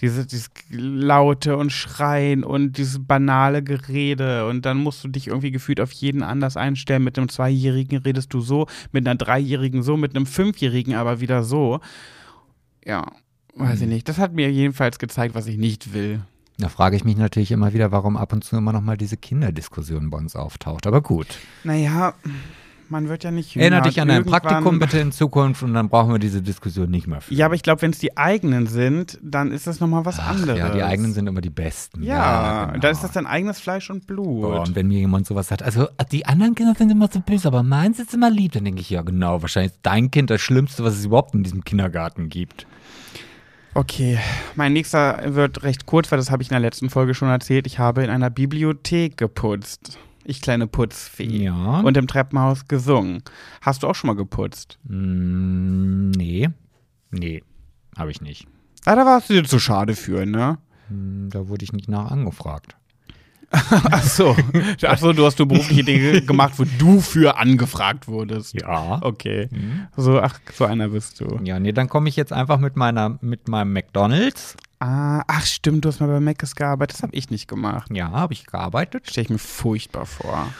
Diese, dieses Laute und Schreien und dieses banale Gerede und dann musst du dich irgendwie gefühlt auf jeden anders einstellen. Mit einem Zweijährigen redest du so, mit einer Dreijährigen so, mit einem Fünfjährigen aber wieder so. Ja, weiß ich nicht. Das hat mir jedenfalls gezeigt, was ich nicht will. Da frage ich mich natürlich immer wieder, warum ab und zu immer noch mal diese Kinderdiskussion bei uns auftaucht. Aber gut. Naja, man wird ja nicht jünger. Erinnere dich an dein Praktikum bitte in Zukunft und dann brauchen wir diese Diskussion nicht mehr führen. Ja, aber ich glaube, wenn es die eigenen sind, dann ist das nochmal was Ach, anderes. ja, die eigenen sind immer die besten. Ja, genau. da ist das dein eigenes Fleisch und Blut. Boah, und wenn mir jemand sowas sagt, also die anderen Kinder sind immer so böse, aber meins ist immer lieb, dann denke ich, ja genau, wahrscheinlich ist dein Kind das Schlimmste, was es überhaupt in diesem Kindergarten gibt. Okay, mein nächster wird recht kurz, weil das habe ich in der letzten Folge schon erzählt. Ich habe in einer Bibliothek geputzt. Ich kleine Putzfee. Ja. Und im Treppenhaus gesungen. Hast du auch schon mal geputzt? Mm, nee, nee, habe ich nicht. Ah, da warst du dir zu schade für, ne? Hm, Da wurde ich nicht nach angefragt. Ach so. Ach so, du hast nur berufliche Dinge gemacht, wo du für angefragt wurdest. Ja. Okay. Hm. So, ach, so einer bist du. Ja, nee, dann komme ich jetzt einfach mit meiner, mit meinem McDonalds. Ah, ach stimmt, du hast mal bei Mc's gearbeitet. Das habe ich nicht gemacht. Ja, habe ich gearbeitet. Stelle ich mir furchtbar vor.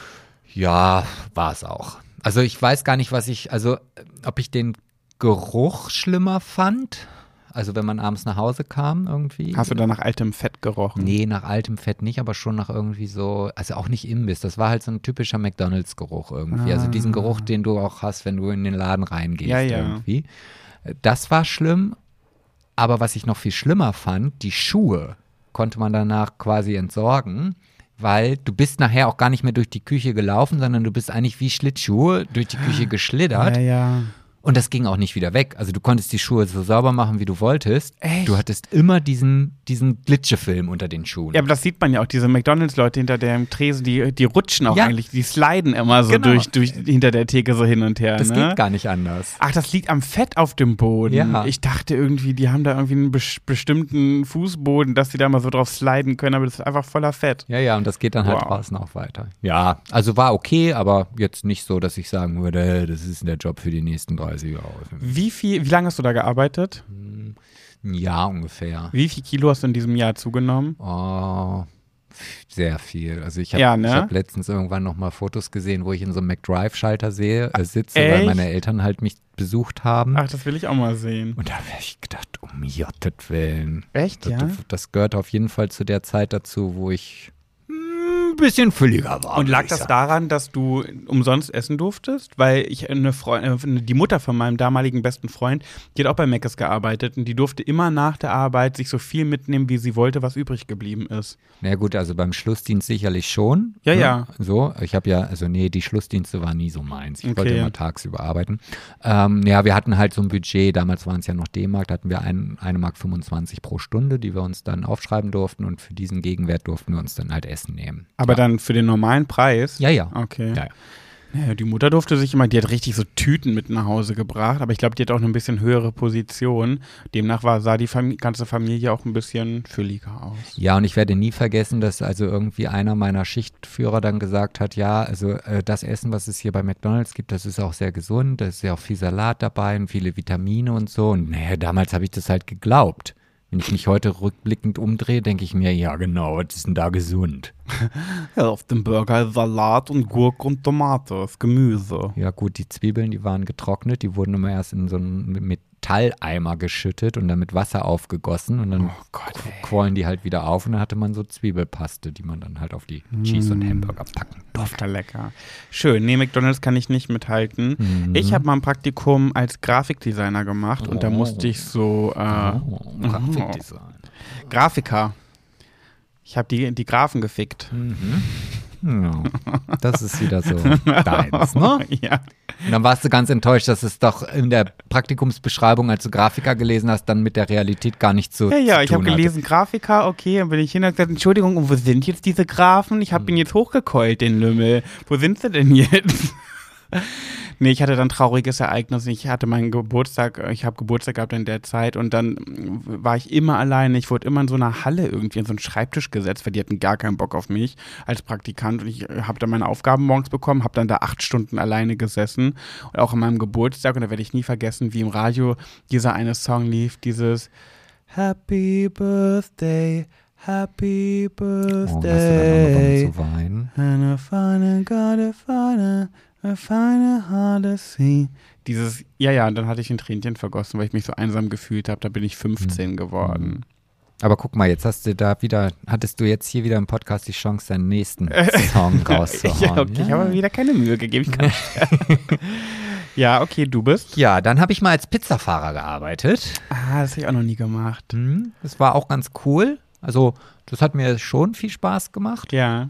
Ja, war es auch. Also ich weiß gar nicht, was ich, also äh, ob ich den Geruch schlimmer fand. Also wenn man abends nach Hause kam irgendwie. Hast du da nach altem Fett gerochen? Nee, nach altem Fett nicht, aber schon nach irgendwie so, also auch nicht Imbiss. Das war halt so ein typischer McDonalds-Geruch irgendwie. Also diesen Geruch, den du auch hast, wenn du in den Laden reingehst Ja, ja. irgendwie. Das war schlimm. Aber was ich noch viel schlimmer fand, die Schuhe konnte man danach quasi entsorgen, weil du bist nachher auch gar nicht mehr durch die Küche gelaufen, sondern du bist eigentlich wie Schlittschuhe durch die Küche geschlittert. Ja, ja. Und das ging auch nicht wieder weg. Also du konntest die Schuhe so sauber machen, wie du wolltest. Echt? Du hattest immer diesen, diesen Glitschefilm unter den Schuhen. Ja, aber das sieht man ja auch, diese McDonalds-Leute hinter dem Tresen, die, die rutschen auch Ja. eigentlich, die sliden immer so Genau. durch, durch hinter der Theke so hin und her. das ne? geht gar nicht anders. Ach, das liegt am Fett auf dem Boden. Ja. Ich dachte irgendwie, die haben da irgendwie einen bes- bestimmten Fußboden, dass die da mal so drauf sliden können, aber das ist einfach voller Fett. Ja, ja, und das geht dann halt Wow. draußen auch weiter. Ja, also war okay, aber jetzt nicht so, dass ich sagen würde, das ist der Job für die nächsten 30 Jahre. Wie viel, wie lange hast du da gearbeitet? Ein Jahr ungefähr. Wie viel Kilo hast du in diesem Jahr zugenommen? Oh, sehr viel. Also ich habe Ja, ne? ich hab letztens irgendwann noch mal Fotos gesehen, wo ich in so einem McDrive-Schalter sehe, äh, sitze, Echt? weil meine Eltern halt mich besucht haben. Ach, das will ich auch mal sehen. Und da habe ich gedacht, um Jottet Willen. Echt, ja? Das, das gehört auf jeden Fall zu der Zeit dazu, wo ich hm, ein bisschen fülliger war. Und lag das sagen. daran, dass du umsonst essen durftest? Weil ich eine Freundin, die Mutter von meinem damaligen besten Freund, die hat auch bei Mc's gearbeitet und die durfte immer nach der Arbeit sich so viel mitnehmen, wie sie wollte, was übrig geblieben ist. Na gut, also beim Schlussdienst sicherlich schon. Ja, ne? ja. So, ich habe ja, also nee, die Schlussdienste waren nie so meins. Ich wollte Okay. immer tagsüber arbeiten. Ähm, ja, wir hatten halt so ein Budget, damals waren es ja noch D-Mark, da hatten wir ein, eine Mark 25 pro Stunde, die wir uns dann aufschreiben durften und für diesen Gegenwert durften wir uns dann halt Essen nehmen. Aber dann für den normalen Preis? Ja, ja. Okay. Ja, ja. Naja, die Mutter durfte sich immer, die hat richtig so Tüten mit nach Hause gebracht, aber ich glaube, die hat auch eine bisschen höhere Position. Demnach war, sah die Fam ganze Familie auch ein bisschen fülliger aus. Ja, und ich werde nie vergessen, dass also irgendwie einer meiner Schichtführer dann gesagt hat, ja, also äh, das Essen, was es hier bei McDonald's gibt, das ist auch sehr gesund, da ist ja auch viel Salat dabei und viele Vitamine und so. Und naja, damals habe ich das halt geglaubt. Wenn ich mich heute rückblickend umdrehe, denke ich mir, ja genau, was ist denn da gesund? Ja, auf dem Burger Salat und Gurke und Tomate, das Gemüse. Ja gut, die Zwiebeln, die waren getrocknet, die wurden immer erst in so einen Metalleimer geschüttet und dann mit Wasser aufgegossen und dann Oh Gott, quollen die halt wieder auf und dann hatte man so Zwiebelpaste, die man dann halt auf die Cheese und Hamburger packen Lecker, lecker. Schön. Nee, McDonalds kann ich nicht mithalten. Mhm. Ich habe mal ein Praktikum als Grafikdesigner gemacht und da Oh. musste ich so äh, Oh, Grafikdesign. Grafiker. Ich habe die, die Graphen gefickt. Ja, das ist wieder so deins, ne? Ja. Und dann warst du ganz enttäuscht, dass es doch in der Praktikumsbeschreibung, als du Grafiker gelesen hast, dann mit der Realität gar nicht so Ja, ja, ich habe gelesen, Grafiker, okay, dann bin ich hin und gesagt, Entschuldigung, und wo sind jetzt diese Graphen? Ich habe ihn jetzt hochgekeult, den Lümmel. Wo sind sie denn jetzt? nee, ich hatte dann ein trauriges Ereignis. Ich hatte meinen Geburtstag, ich habe Geburtstag gehabt in der Zeit und dann war ich immer alleine. Ich wurde immer in so einer Halle irgendwie in so einen Schreibtisch gesetzt, weil die hatten gar keinen Bock auf mich als Praktikant und ich habe dann meine Aufgaben morgens bekommen, habe dann da acht Stunden alleine gesessen und auch an meinem Geburtstag und da werde ich nie vergessen, wie im Radio dieser eine Song lief, dieses Happy Birthday, Happy Oh, hast du dann angefangen Birthday. zu weinen? A final hard. Dieses, ja, ja, und dann hatte ich ein Tränchen vergossen, weil ich mich so einsam gefühlt habe. Da bin ich 15 Hm. geworden. Aber guck mal, jetzt hast du da wieder, hattest du jetzt hier wieder im Podcast die Chance, deinen nächsten Song rauszuhauen. Ja, okay, ich habe mir wieder keine Mühe gegeben. Ja, okay, du bist. ja, dann habe ich mal als Pizzafahrer gearbeitet. Ah, das habe ich auch noch nie gemacht. Hm, Das war auch ganz cool. Also, das hat mir schon viel Spaß gemacht. Ja.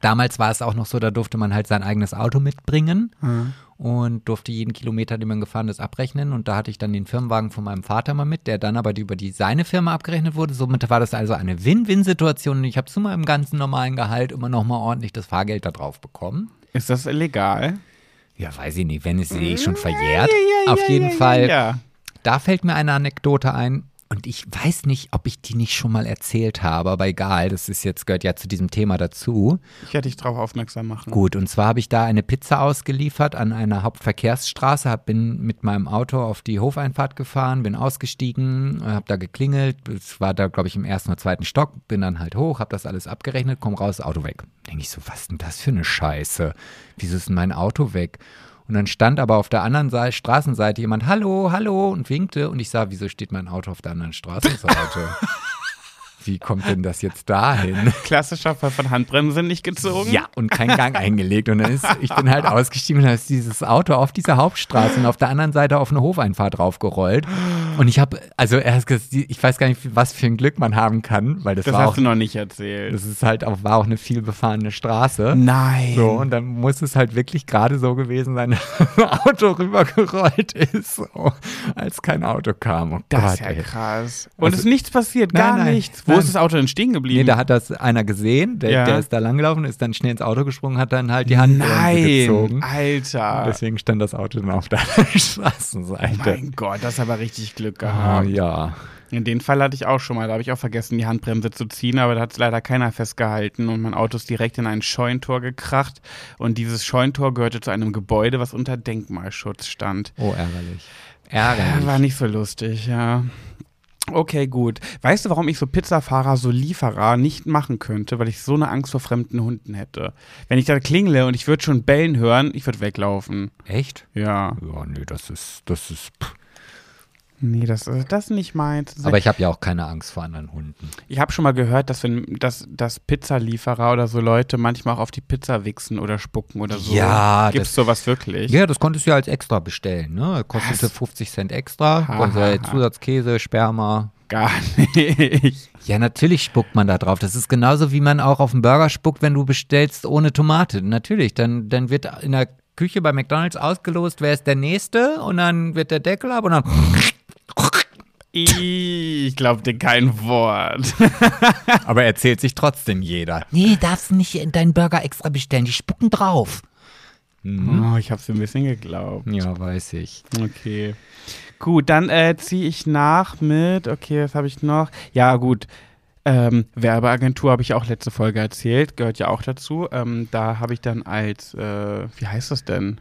Damals war es auch noch so, da durfte man halt sein eigenes Auto mitbringen Hm. und durfte jeden Kilometer, den man gefahren ist, abrechnen. Und da hatte ich dann den Firmenwagen von meinem Vater mal mit, der dann aber über die seine Firma abgerechnet wurde. Somit war das also eine Win-Win-Situation. Und ich habe zu meinem ganzen normalen Gehalt immer noch mal ordentlich das Fahrgeld da drauf bekommen. Ist das illegal? Ja, weiß ich nicht, wenn es eh schon verjährt. Ja, ja, Auf ja, jeden ja, Fall. Ja. Da fällt mir eine Anekdote ein. Und ich weiß nicht, ob ich die nicht schon mal erzählt habe, aber egal, das ist jetzt, gehört ja zu diesem Thema dazu. Ich werde dich darauf aufmerksam machen. Gut, und zwar habe ich da eine Pizza ausgeliefert an einer Hauptverkehrsstraße, hab, bin mit meinem Auto auf die Hofeinfahrt gefahren, bin ausgestiegen, habe da geklingelt, es war da, glaube ich, im ersten oder zweiten Stock, bin dann halt hoch, habe das alles abgerechnet, komm raus, Auto weg. Denke ich so, was ist denn das für eine Scheiße? Wieso ist denn mein Auto weg? Und dann stand aber auf der anderen Seite, Straßenseite jemand, hallo, hallo, und winkte. Und ich sah, wieso steht mein Auto auf der anderen Straßenseite? Wie kommt denn das jetzt dahin? Klassischer Fall von Handbremse nicht gezogen. Ja, und kein Gang eingelegt. Und dann ist, ich bin halt ausgestiegen und dann ist dieses Auto auf dieser Hauptstraße und auf der anderen Seite auf eine Hofeinfahrt draufgerollt. Und ich habe, also erst, ich weiß gar nicht, was für ein Glück man haben kann, weil das, Das war hast auch, du noch nicht erzählt. das ist halt auch, war auch eine viel befahrene Straße. Nein. So, und dann muss es halt wirklich gerade so gewesen sein, dass ein Auto rübergerollt ist, so, als kein Auto kam. Oh Das Gott, ist ja ey. krass. Und Also- ist nichts passiert, Nein, gar nein, nichts. Wo nein. ist das Auto denn stehen geblieben? Nee, da hat das einer gesehen, der, Ja. der ist da langgelaufen, ist dann schnell ins Auto gesprungen, hat dann halt die Hand irgendwie gezogen. Nein, Alter. Deswegen stand das Auto dann auf der Straßenseite. mein Gott, das ist aber richtig Glück Ah, gehabt. ja. In den Fall hatte ich auch schon mal. Da habe ich auch vergessen, die Handbremse zu ziehen, aber da hat es leider keiner festgehalten und mein Auto ist direkt in ein Scheuntor gekracht. Und dieses Scheuntor gehörte zu einem Gebäude, was unter Denkmalschutz stand. Oh, ärgerlich. Ärgerlich. war nicht so lustig, ja. Okay, gut. Weißt du, warum ich so Pizzafahrer, so Lieferer nicht machen könnte? Weil ich so eine Angst vor fremden Hunden hätte. Wenn ich da klingle und ich würde schon bellen hören, ich würde weglaufen. Echt? Ja. Ja, nee, das ist, das ist. Pff. Nee, das ist das nicht meins. Aber ich habe ja auch keine Angst vor anderen Hunden. Ich habe schon mal gehört, dass wenn dass, dass Pizzalieferer oder so Leute manchmal auch auf die Pizza wichsen oder spucken oder so. Ja, Gibt's das- sowas wirklich? Ja, das konntest du ja als extra bestellen, ne? Kostete Was? 50 Cent extra. Ha, ha, ha. Zusatzkäse, Sperma. Gar nicht. Ja, natürlich spuckt man da drauf. Das ist genauso, wie man auch auf einen Burger spuckt, wenn du bestellst ohne Tomate. Natürlich, dann, dann wird in der Küche bei McDonalds ausgelost, wer ist der Nächste und dann wird der Deckel ab und dann Ich glaub dir kein Wort. Aber erzählt sich trotzdem jeder. Nee, darfst nicht deinen Burger extra bestellen, die spucken drauf. Oh, ich hab's ein bisschen geglaubt. Ja, weiß ich. Okay. Gut, dann äh, ziehe ich nach mit, okay, was habe ich noch? Ja, gut. Ähm, Werbeagentur habe ich auch letzte Folge erzählt, gehört ja auch dazu. Ähm, da habe ich dann als, äh, wie heißt das denn?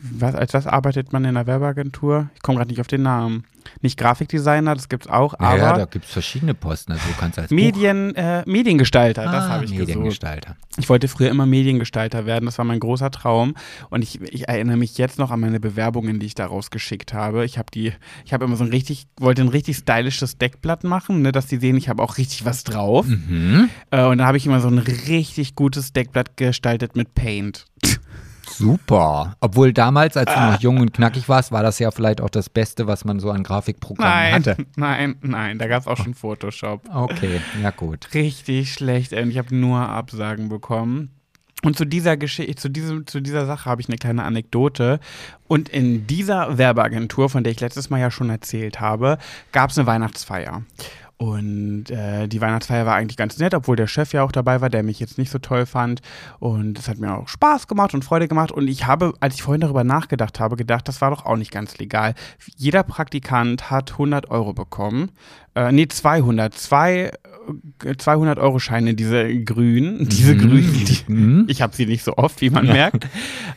Was, als was arbeitet man in einer Werbeagentur? Ich komme gerade nicht auf den Namen. Nicht Grafikdesigner, das gibt's auch, aber ja, da gibt es verschiedene Posten. Also du kannst als Medien, äh, Mediengestalter, Buch das ah, habe ich gesucht. Mediengestalter. Ich wollte früher immer Mediengestalter werden, das war mein großer Traum. Und ich, ich erinnere mich jetzt noch an meine Bewerbungen, die ich da rausgeschickt habe. Ich habe die, ich habe immer so ein richtig, wollte ein richtig stylisches Deckblatt machen, ne, dass die sehen, ich habe auch richtig was drauf. Mhm. Äh, und da habe ich immer so ein richtig gutes Deckblatt gestaltet mit Paint. Super. Obwohl damals, als du Ah. noch jung und knackig warst, war das ja vielleicht auch das Beste, was man so an Grafikprogrammen Nein, hatte. nein, nein, da gab es auch schon Photoshop. Okay, ja gut. Richtig schlecht, ey. Ich habe nur Absagen bekommen. Und zu dieser Geschichte, zu, diesem, zu dieser Sache habe ich eine kleine Anekdote. Und in dieser Werbeagentur, von der ich letztes Mal ja schon erzählt habe, gab es eine Weihnachtsfeier. Und äh, die Weihnachtsfeier war eigentlich ganz nett, obwohl der Chef ja auch dabei war, der mich jetzt nicht so toll fand. Und es hat mir auch Spaß gemacht und Freude gemacht. Und ich habe, als ich vorhin darüber nachgedacht habe, gedacht, das war doch auch nicht ganz legal. Jeder Praktikant hat 100 Euro bekommen. Äh, nee, 200. Zwei, äh, 200 Euro Scheine, diese grünen. Diese grünen, die, Mhm. ich habe sie nicht so oft, wie man merkt.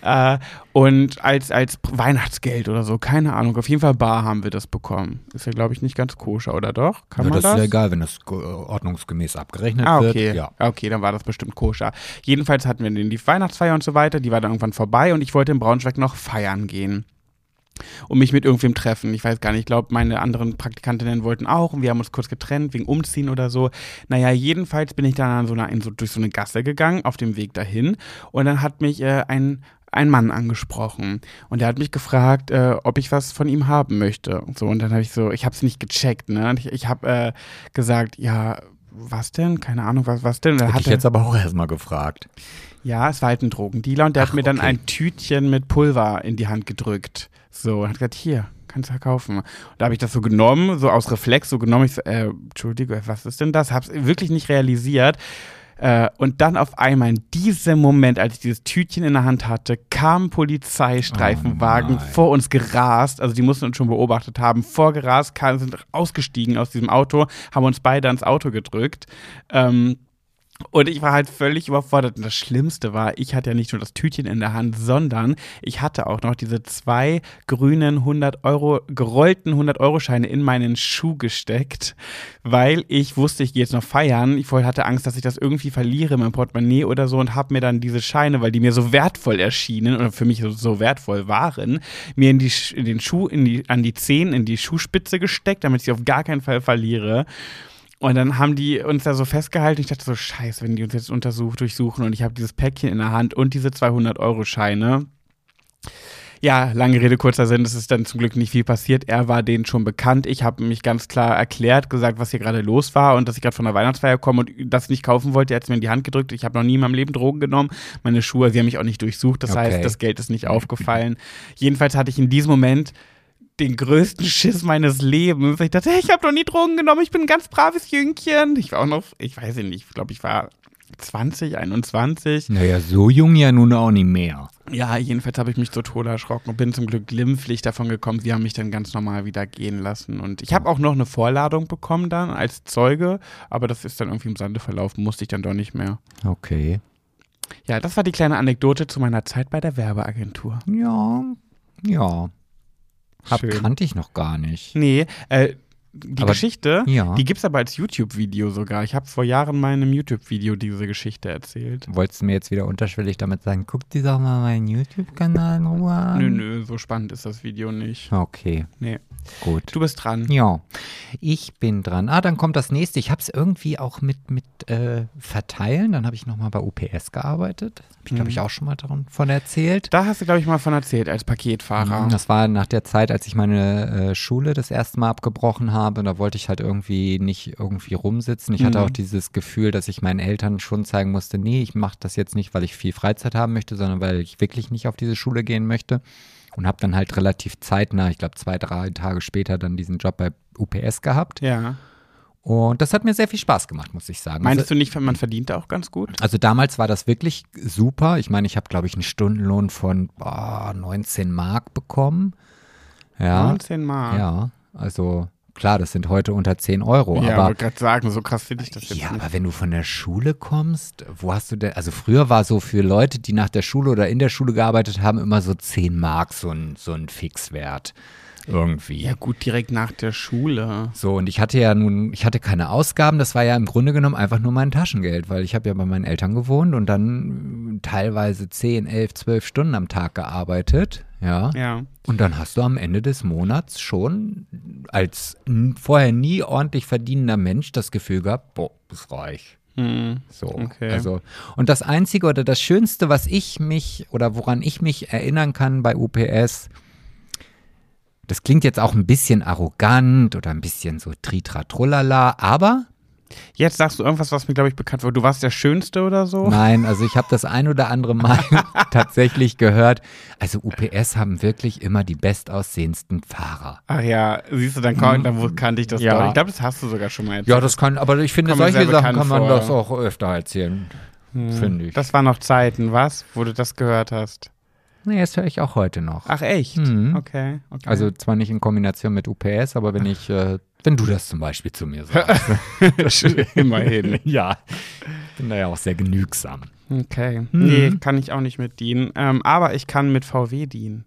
Äh, und als, als Weihnachtsgeld oder so, keine Ahnung. Auf jeden Fall bar haben wir das bekommen. Ist ja, glaube ich, nicht ganz koscher, oder doch? Kann Ja, man das das? ist ja egal, wenn das äh, ordnungsgemäß abgerechnet Ah, wird. okay. Ja. Okay, dann war das bestimmt koscher. Jedenfalls hatten wir die Weihnachtsfeier und so weiter, die war dann irgendwann vorbei und ich wollte in Braunschweig noch feiern gehen. Und mich mit irgendwem treffen. Ich weiß gar nicht, ich glaube, meine anderen Praktikantinnen wollten auch und wir haben uns kurz getrennt, wegen Umziehen oder so. Naja, jedenfalls bin ich dann an so einer, in so, durch so eine Gasse gegangen, auf dem Weg dahin. Und dann hat mich äh, ein, ein Mann angesprochen. Und der hat mich gefragt, äh, ob ich was von ihm haben möchte. Und So, und dann habe ich so, ich habe es nicht gecheckt, ne? Und ich, ich habe äh, gesagt, ja, was denn? Keine Ahnung, was, was denn? Dann Hätte hat ich jetzt aber auch erstmal gefragt. ja, es war halt ein Drogendealer und der Ach, hat mir dann okay. ein Tütchen mit Pulver in die Hand gedrückt. So, und hat gesagt, hier, kannst du verkaufen. Und da habe ich das so genommen, so aus Reflex, so genommen. Ich so, äh, Entschuldige, was ist denn das? Hab's wirklich nicht realisiert. Äh, und dann auf einmal in diesem Moment, als ich dieses Tütchen in der Hand hatte, kam ein Polizeistreifenwagen Oh vor uns gerast. Also die mussten uns schon beobachtet haben. Vorgerast, kamen, sind ausgestiegen aus diesem Auto, haben uns beide ans Auto gedrückt. Ähm, und ich war halt völlig überfordert. Und das Schlimmste war, ich hatte ja nicht nur das Tütchen in der Hand, sondern ich hatte auch noch diese zwei grünen 100 Euro, gerollten 100-Euro-Scheine in meinen Schuh gesteckt, weil ich wusste, ich gehe jetzt noch feiern. Ich vorher hatte Angst, dass ich das irgendwie verliere, mein Portemonnaie oder so, und habe mir dann diese Scheine, weil die mir so wertvoll erschienen oder für mich so, wertvoll waren, mir in, die, in den Schuh, in die, an die Zehen, in die Schuhspitze gesteckt, damit ich sie auf gar keinen Fall verliere. Und dann haben die uns da so festgehalten. Ich dachte so, scheiße, wenn die uns jetzt untersucht, durchsuchen und ich habe dieses Päckchen in der Hand und diese 200-Euro-Scheine. Ja, lange Rede, kurzer Sinn, es ist dann zum Glück nicht viel passiert. Er war denen schon bekannt. Ich habe mich ganz klar erklärt, gesagt, was hier gerade los war und dass ich gerade von der Weihnachtsfeier komme und das nicht kaufen wollte. Er hat es mir in die Hand gedrückt. Ich habe noch nie in meinem Leben Drogen genommen. Meine Schuhe, sie haben mich auch nicht durchsucht. Das Okay. heißt, das Geld ist nicht aufgefallen. Jedenfalls hatte ich in diesem Moment den größten Schiss meines Lebens. Ich dachte, hey, ich habe noch nie Drogen genommen, ich bin ein ganz braves Jüngchen. Ich war auch noch, ich weiß nicht, ich glaube, ich war 20, 21. Naja, so jung ja nun auch nicht mehr. Ja, jedenfalls habe ich mich so tot erschrocken und bin zum Glück glimpflich davon gekommen. Sie haben mich dann ganz normal wieder gehen lassen. Und ich habe auch noch eine Vorladung bekommen dann als Zeuge, aber das ist dann irgendwie im Sande verlaufen, musste ich dann doch nicht mehr. Okay. Ja, das war die kleine Anekdote zu meiner Zeit bei der Werbeagentur. Ja, ja. Hab, Schön. kannte ich noch gar nicht. Nee, äh, die Aber- Geschichte, Ja. die gibt's aber als YouTube-Video sogar. Ich habe vor Jahren mal in einem YouTube-Video diese Geschichte erzählt. Wolltest du mir jetzt wieder unterschwellig damit sagen, guck dir doch mal meinen YouTube-Kanal in Ruhe an? Nö, nö, so spannend ist das Video nicht. Okay, Nee. gut. Du bist dran. Ja, ich bin dran. Ah, dann kommt das nächste. Ich habe es irgendwie auch mit, mit äh, Verteilen. Dann habe ich nochmal bei UPS gearbeitet. Habe ich, glaube ich, Mhm. auch schon mal davon erzählt. Da hast du, glaube ich, mal von erzählt als Paketfahrer. Das war nach der Zeit, als ich meine äh, Schule das erste Mal abgebrochen habe. Da wollte ich halt irgendwie nicht irgendwie rumsitzen. Ich hatte Mhm. auch dieses Gefühl, dass ich meinen Eltern schon zeigen musste, nee, ich mache das jetzt nicht, weil ich viel Freizeit haben möchte, sondern weil ich wirklich nicht auf diese Schule gehen möchte. Und habe dann halt relativ zeitnah, ich glaube zwei, drei Tage später, dann diesen Job bei UPS gehabt. Ja. Und das hat mir sehr viel Spaß gemacht, muss ich sagen. Meinst also, du nicht, man verdient auch ganz gut? also damals war das wirklich super. Ich meine, ich habe, glaube ich, einen Stundenlohn von boah, 19 Mark bekommen. Ja, 19 Mal. ja, also klar, das sind heute unter 10 Euro. ja, aber wollte gerade sagen, so krass finde ich das jetzt ja, nicht. aber wenn du von der Schule kommst, wo hast du denn, also früher war so für Leute, die nach der Schule oder in der Schule gearbeitet haben, immer so 10 Mark so ein, so ein Fixwert. Irgendwie. Ja, gut, direkt nach der Schule. So, und ich hatte ja nun, ich hatte keine Ausgaben, das war ja im Grunde genommen einfach nur mein Taschengeld, weil ich habe ja bei meinen Eltern gewohnt und dann teilweise 10, 11, 12 Stunden am Tag gearbeitet, ja. Ja. Und dann hast du am Ende des Monats schon als vorher nie ordentlich verdienender Mensch das Gefühl gehabt, boah, ist reich. Hm. So, Okay. also und das einzige oder das schönste, was ich mich oder woran ich mich erinnern kann bei UPS, das klingt jetzt auch ein bisschen arrogant oder ein bisschen so tritratrullala, aber Jetzt sagst du irgendwas, was mir, glaube ich, bekannt war. Du warst der Schönste oder so? nein, also ich habe das ein oder andere Mal tatsächlich gehört. Also UPS haben wirklich immer die bestaussehendsten Fahrer. Ach ja, siehst du, dann, kon dann wo- kannte ich das Ja. doch. Ich glaube, das hast du sogar schon mal erzählt. Ja, das kann, aber ich finde, solche Sachen kann man vor. das auch öfter erzählen, finde ich. Das waren noch Zeiten, was? Wo du das gehört hast. nee, das höre ich auch heute noch. Ach, echt? Mhm. Okay, okay. Also zwar nicht in Kombination mit UPS, aber wenn ich, äh, wenn du das zum Beispiel zu mir sagst. immerhin. ja. Bin da ja auch sehr genügsam. Okay. Mhm. Nee, kann ich auch nicht mit dienen. Ähm, aber ich kann mit VW dienen.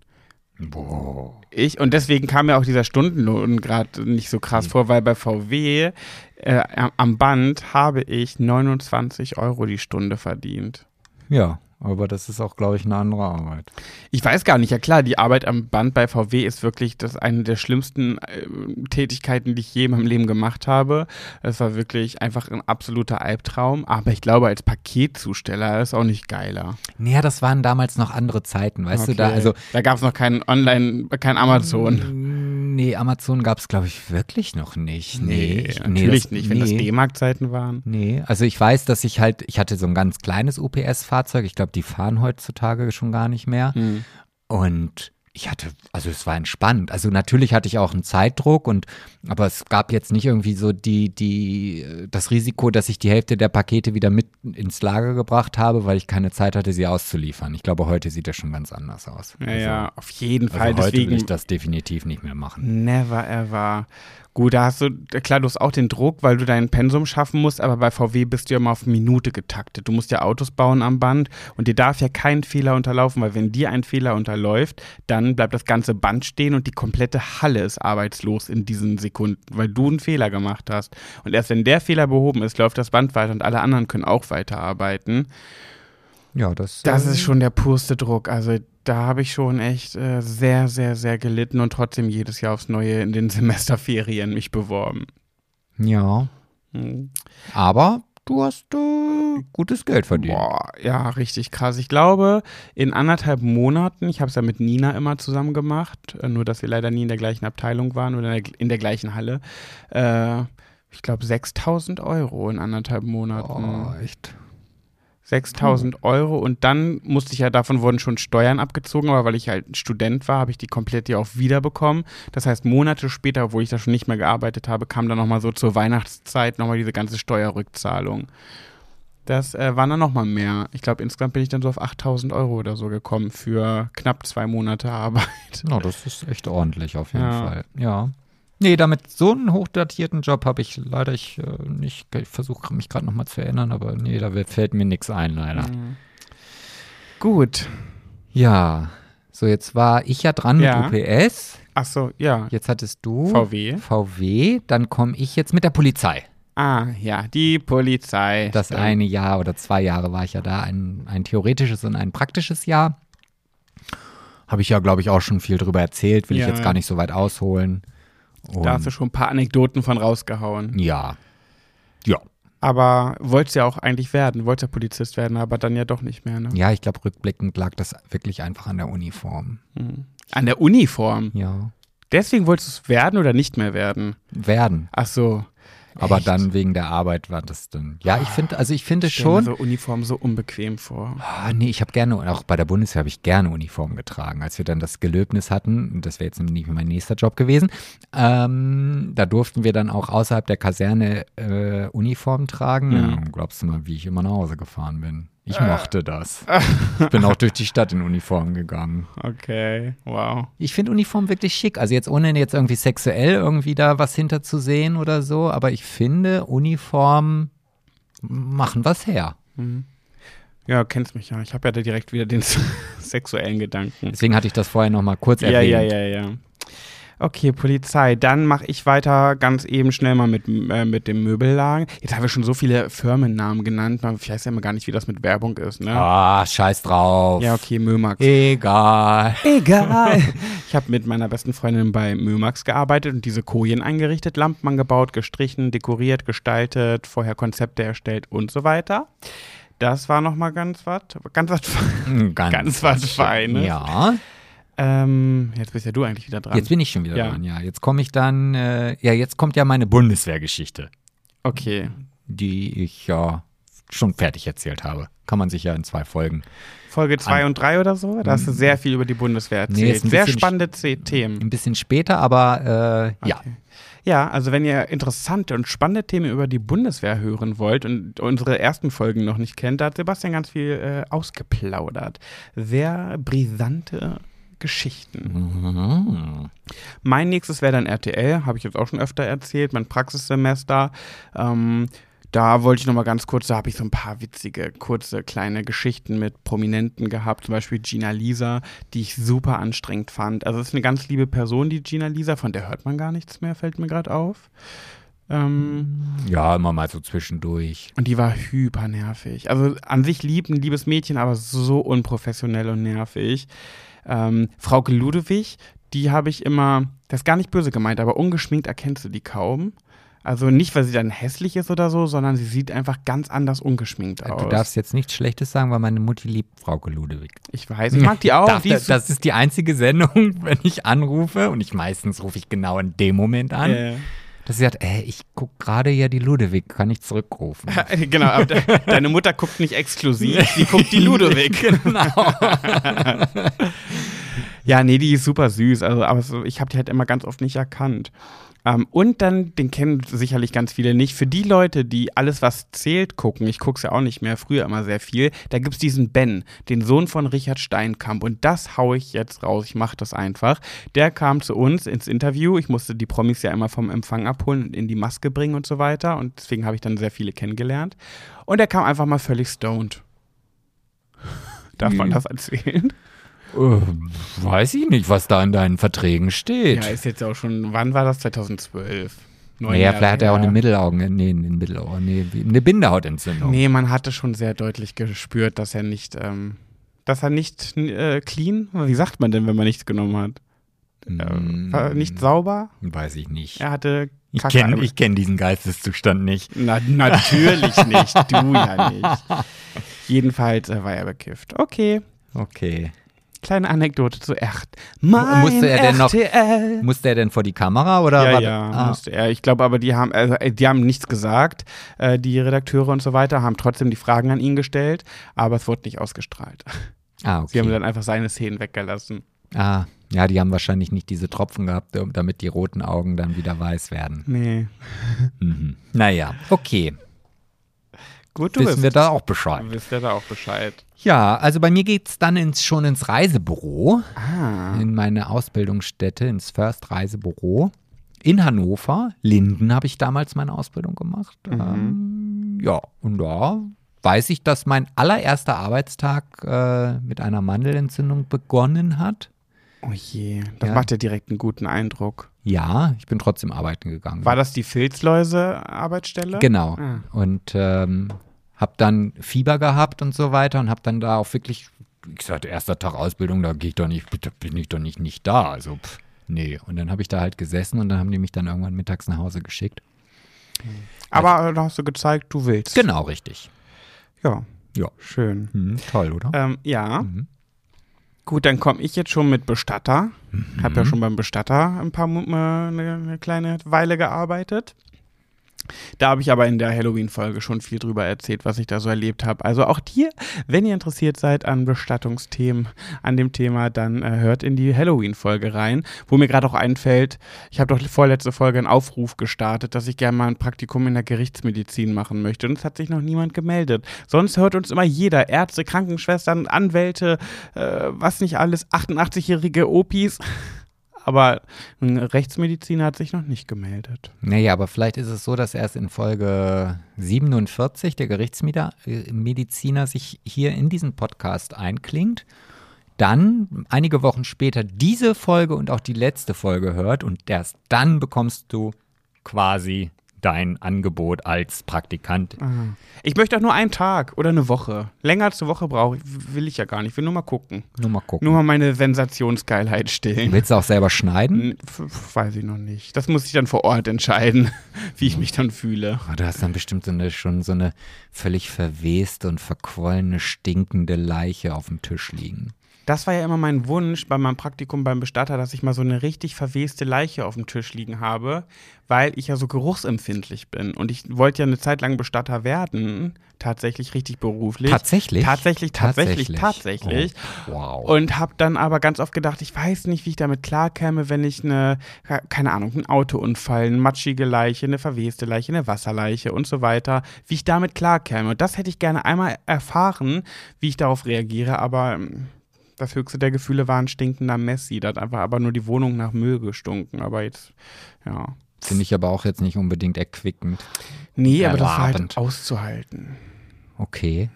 Boah. Ich, und deswegen kam mir auch dieser Stundenlohn gerade nicht so Mhm. krass vor, weil bei VW äh, am- am Band habe ich 29 Euro die Stunde verdient. Ja, aber das ist auch, glaube ich, eine andere Arbeit. Ich weiß gar nicht, ja klar, die Arbeit am Band bei VW ist wirklich das eine der schlimmsten äh, Tätigkeiten, die ich je in meinem Leben gemacht habe. Es war wirklich einfach ein absoluter Albtraum, aber ich glaube, als Paketzusteller ist auch nicht geiler. Naja, das waren damals noch andere Zeiten, weißt du, da, also da gab es noch keinen Online, kein Amazon. Nee, Amazon gab es, glaube ich, wirklich noch nicht. Nee, ich- natürlich das- nicht, wenn das nee. D-Mark-Zeiten waren. Nee, also ich weiß, dass ich halt, ich hatte so ein ganz kleines UPS-Fahrzeug, ich glaube, die fahren heutzutage schon gar nicht mehr. Hm. Und ich hatte, also es war entspannt. Also natürlich hatte ich auch einen Zeitdruck und aber es gab jetzt nicht irgendwie so die, die, das Risiko, dass ich die Hälfte der Pakete wieder mit ins Lager gebracht habe, weil ich keine Zeit hatte, sie auszuliefern. Ich glaube, heute sieht das schon ganz anders aus. Ja, ja, auf jeden Also, Fall. also heute Deswegen will ich das definitiv nicht mehr machen. Never ever. Gut, da hast du, klar, du hast auch den Druck, weil du dein Pensum schaffen musst, aber bei VW bist du ja immer auf Minute getaktet. Du musst ja Autos bauen am Band und dir darf ja kein Fehler unterlaufen, weil wenn dir ein Fehler unterläuft, dann bleibt das ganze Band stehen und die komplette Halle ist arbeitslos in diesen Sekunden, weil du einen Fehler gemacht hast. Und erst wenn der Fehler behoben ist, läuft das Band weiter und alle anderen können auch weiterarbeiten. Ja, das, Das äh, ist schon der purste Druck. Also da habe ich schon echt äh, sehr, sehr, sehr gelitten und trotzdem jedes Jahr aufs Neue in den Semesterferien mich beworben. Ja, Hm. aber du hast äh, gutes Geld verdient. Boah, ja, richtig krass. Ich glaube, in anderthalb Monaten, ich habe es ja mit Nina immer zusammen gemacht, äh, nur dass wir leider nie in der gleichen Abteilung waren oder in der, in der gleichen Halle. Äh, ich glaube 6000 Euro in anderthalb Monaten. Oh, echt. 6000 Euro und dann musste ich ja, davon wurden schon Steuern abgezogen, aber weil ich halt ein Student war, habe ich die komplett ja auch wiederbekommen. Das heißt, Monate später, wo ich da schon nicht mehr gearbeitet habe, kam dann nochmal so zur Weihnachtszeit nochmal diese ganze Steuerrückzahlung. Das äh, waren dann nochmal mehr. Ich glaube, insgesamt bin ich dann so auf 8000 Euro oder so gekommen für knapp zwei Monate Arbeit. Na, das ist echt ordentlich auf jeden Ja. Fall. Ja. Nee, damit so einen hochdatierten Job habe ich leider ich, äh, nicht. Ich versuche mich gerade nochmal zu erinnern, aber nee, da fällt mir nichts ein, leider. Mhm. Gut. Ja. So, jetzt war ich ja dran Ja. mit UPS. Ach so, ja. Jetzt hattest du VW. VW. Dann komme ich jetzt mit der Polizei. Ah, ja, die Polizei. Das Stimmt. eine Jahr oder zwei Jahre war ich ja da, ein, ein theoretisches und ein praktisches Jahr. Habe ich ja, glaube ich, auch schon viel drüber erzählt, will Ja. ich jetzt gar nicht so weit ausholen. Da hast du Und- schon ein paar Anekdoten von rausgehauen. ja. Ja. Aber wolltest ja auch eigentlich werden, wolltest ja Polizist werden, aber dann ja doch nicht mehr, ne? Ja, ich glaube, rückblickend lag das wirklich einfach an der Uniform. Mhm. An der Uniform. Ja. Deswegen wolltest du es werden oder nicht mehr werden? Werden. Ach so. Aber Echt? dann wegen der Arbeit war das dann. Ja, ich finde, also ich finde schon. so Uniform so unbequem vor. Ah, nee, ich habe gerne, auch bei der Bundeswehr habe ich gerne Uniform getragen. Als wir dann das Gelöbnis hatten, das wäre jetzt nicht mein nächster Job gewesen, ähm, da durften wir dann auch außerhalb der Kaserne äh, Uniform tragen. Ja, glaubst du mal, wie ich immer nach Hause gefahren bin? Ich mochte das. Ich bin auch durch die Stadt in Uniform gegangen. Okay, wow. Ich finde Uniform wirklich schick. Also jetzt ohne jetzt irgendwie sexuell irgendwie da was hinterzusehen oder so, aber ich finde Uniform machen was her. Ja, kennst mich ja. Ich habe ja da direkt wieder den sexuellen Gedanken. Deswegen hatte ich das vorher noch mal kurz Ja, erwähnt. ja, ja, ja. Okay, Polizei. Dann mache ich weiter ganz eben schnell mal mit, äh, mit dem Möbellagen. Jetzt haben wir schon so viele Firmennamen genannt. Man weiß ja immer gar nicht, wie das mit Werbung ist, ne? Ah, scheiß drauf. Ja, okay, Mömax. Egal. Egal. Ich habe mit meiner besten Freundin bei Mömax gearbeitet und diese Kojen eingerichtet, Lampen angebaut, gestrichen, dekoriert, gestaltet, vorher Konzepte erstellt und so weiter. Das war nochmal ganz was, ganz was, Ganz, ganz was Feines. Ja, Ähm, jetzt bist ja du eigentlich wieder dran. jetzt bin ich schon wieder Ja. dran. Ja, jetzt komme ich dann. Äh, ja, jetzt kommt ja meine Bundeswehrgeschichte, okay. die ich ja schon fertig erzählt habe. Kann man sich ja in zwei Folgen. Folge 2 und 3 oder so? Da hast du sehr viel über die Bundeswehr Nee, erzählt. ein sehr spannende Themen. Ein bisschen später, aber äh, ja. Okay. Ja, also wenn ihr interessante und spannende Themen über die Bundeswehr hören wollt und unsere ersten Folgen noch nicht kennt, da hat Sebastian ganz viel äh, ausgeplaudert. Sehr brisante Geschichten. Mhm. Mein nächstes wäre dann RTL, habe ich jetzt auch schon öfter erzählt, mein Praxissemester. Ähm, da wollte ich noch mal ganz kurz, da habe ich so ein paar witzige, kurze, kleine Geschichten mit Prominenten gehabt, zum Beispiel Gina Lisa, die ich super anstrengend fand. Also es ist eine ganz liebe Person, die Gina Lisa, von der hört man gar nichts mehr, fällt mir gerade auf. Ähm, Ja, immer mal so zwischendurch. und die war hyper nervig. Also an sich lieb, ein liebes Mädchen, aber so unprofessionell und nervig. Ähm, Frauke Ludewig, die habe ich immer, das ist gar nicht böse gemeint, aber ungeschminkt erkennst du die kaum. Also nicht, weil sie dann hässlich ist oder so, sondern sie sieht einfach ganz anders ungeschminkt aus. Du darfst jetzt nichts Schlechtes sagen, weil meine Mutti liebt Frauke Ludewig. ich weiß, ich mag die auch. Darf, die ist das ist die einzige Sendung, wenn ich anrufe und ich meistens rufe ich genau in dem Moment an, äh, dass sie sagt, ey, ich gucke gerade ja die Ludewig, kann ich zurückrufen? genau, aber de deine Mutter guckt nicht exklusiv, die guckt die Ludewig. genau. Ja, nee, die ist super süß. Also, aber so, ich habe die halt immer ganz oft nicht erkannt. Ähm, und dann, den kennen sicherlich ganz viele nicht. Für die Leute, die alles, was zählt, gucken, ich gucke es ja auch nicht mehr, früher immer sehr viel, da gibt es diesen Ben, den Sohn von Richard Steinkamp. Und das haue ich jetzt raus. Ich mache das einfach. Der kam zu uns ins Interview. Ich musste die Promis ja immer vom Empfang abholen und in die Maske bringen und so weiter. Und deswegen habe ich dann sehr viele kennengelernt. Und er kam einfach mal völlig stoned. Darf man Mhm. das erzählen? Äh, weiß ich nicht, was da in deinen Verträgen steht. Ja, ist jetzt auch schon, wann war das? 2012. Neun naja, Jahre vielleicht hat er auch eine Mittelaugen, nee, eine Mittelaugen, nee, eine Bindehautentzündung. Nee, man hatte schon sehr deutlich gespürt, dass er nicht, ähm, dass er nicht äh, clean, wie sagt man denn, wenn man nichts genommen hat? Hm, Äh, war nicht sauber? Weiß ich nicht. Er hatte ich Kacke kenne am- ich kenn diesen Geisteszustand nicht. Na, natürlich nicht, du ja nicht. Jedenfalls äh, war er bekifft. Okay, Okay. Kleine Anekdote zu echt. Mein musste er denn noch- RTL. Musste er denn vor die Kamera oder Ja, war ja, ah, musste er. Ich glaube aber, die haben, also, äh, die haben nichts gesagt. Äh, die Redakteure und so weiter haben trotzdem die Fragen an ihn gestellt, aber es wurde nicht ausgestrahlt. ah, okay. Sie haben dann einfach seine Szenen weggelassen. ah, ja, die haben wahrscheinlich nicht diese Tropfen gehabt, um- damit die roten Augen dann wieder weiß werden. Nee. Mhm. Naja, okay. Gut, du Wissen bist. wir da auch Bescheid. wisst ihr da auch Bescheid. Ja, also bei mir geht's dann ins, schon ins Reisebüro, Ah. in meine Ausbildungsstätte, ins First Reisebüro. In Hannover. Linden habe ich damals meine Ausbildung gemacht. Mhm. Ähm, ja, und da weiß ich, dass mein allererster Arbeitstag äh, mit einer Mandelentzündung begonnen hat. Oh je, das Ja. macht ja direkt einen guten Eindruck. Ja, ich bin trotzdem arbeiten gegangen. War das die Filzläuse-Arbeitsstelle? Genau. Ah. Und ähm, habe dann Fieber gehabt und so weiter und habe dann da auch wirklich, ich sagte, erster Tag Ausbildung, da gehe ich doch nicht, da bin ich doch nicht, nicht da. Also, pff, nee. Und dann habe ich da halt gesessen und dann haben die mich dann irgendwann mittags nach Hause geschickt. Aber da hast du gezeigt, du willst. Genau, richtig. Ja, Ja. schön. Hm, toll, oder? Ähm, ja. Mhm. Gut, dann komme ich jetzt schon mit Bestatter. Hab Mhm. ja schon beim Bestatter ein paar Mo- äh, eine, eine kleine Weile gearbeitet. Da habe ich aber in der Halloween-Folge schon viel drüber erzählt, was ich da so erlebt habe. Also auch dir, wenn ihr interessiert seid an Bestattungsthemen, an dem Thema, dann äh, hört in die Halloween-Folge rein, wo mir gerade auch einfällt, ich habe doch vorletzte Folge einen Aufruf gestartet, dass ich gerne mal ein Praktikum in der Gerichtsmedizin machen möchte. Und es hat sich noch niemand gemeldet. Sonst hört uns immer jeder, Ärzte, Krankenschwestern, Anwälte, äh, was nicht alles, 88-jährige Opis aber ein Rechtsmediziner hat sich noch nicht gemeldet. Naja, aber vielleicht ist es so, dass erst in Folge 47 der Gerichtsmediziner sich hier in diesen Podcast einklingt, dann einige Wochen später diese Folge und auch die letzte Folge hört und erst dann bekommst du quasi dein Angebot als Praktikant. Ich möchte auch nur einen Tag oder eine Woche. Länger als eine Woche brauche ich, will ich ja gar nicht. Ich will nur mal gucken. Nur mal gucken. Nur mal meine Sensationsgeilheit stillen. Willst du auch selber schneiden? Weiß ich noch nicht. Das muss ich dann vor Ort entscheiden, wie ich mich dann fühle. Oh, du hast dann bestimmt so eine, schon so eine völlig verweste und verquollene, stinkende Leiche auf dem Tisch liegen. Das war ja immer mein Wunsch bei meinem Praktikum beim Bestatter, dass ich mal so eine richtig verweste Leiche auf dem Tisch liegen habe, weil ich ja so geruchsempfindlich bin. Und ich wollte ja eine Zeit lang Bestatter werden, tatsächlich richtig beruflich. Tatsächlich? Tatsächlich, tatsächlich, tatsächlich. Oh, wow. Und habe dann aber ganz oft gedacht, ich weiß nicht, wie ich damit klarkäme, wenn ich eine, keine Ahnung, einen Autounfall, eine matschige Leiche, eine verweste Leiche, eine Wasserleiche und so weiter, wie ich damit klarkäme. Und das hätte ich gerne einmal erfahren, wie ich darauf reagiere, aber ähm, das höchste der Gefühle war ein stinkender Messi. Da hat einfach aber nur die Wohnung nach Müll gestunken. Aber jetzt, ja. Finde ich aber auch jetzt nicht unbedingt erquickend. Nee, aber das war halt auszuhalten. Okay.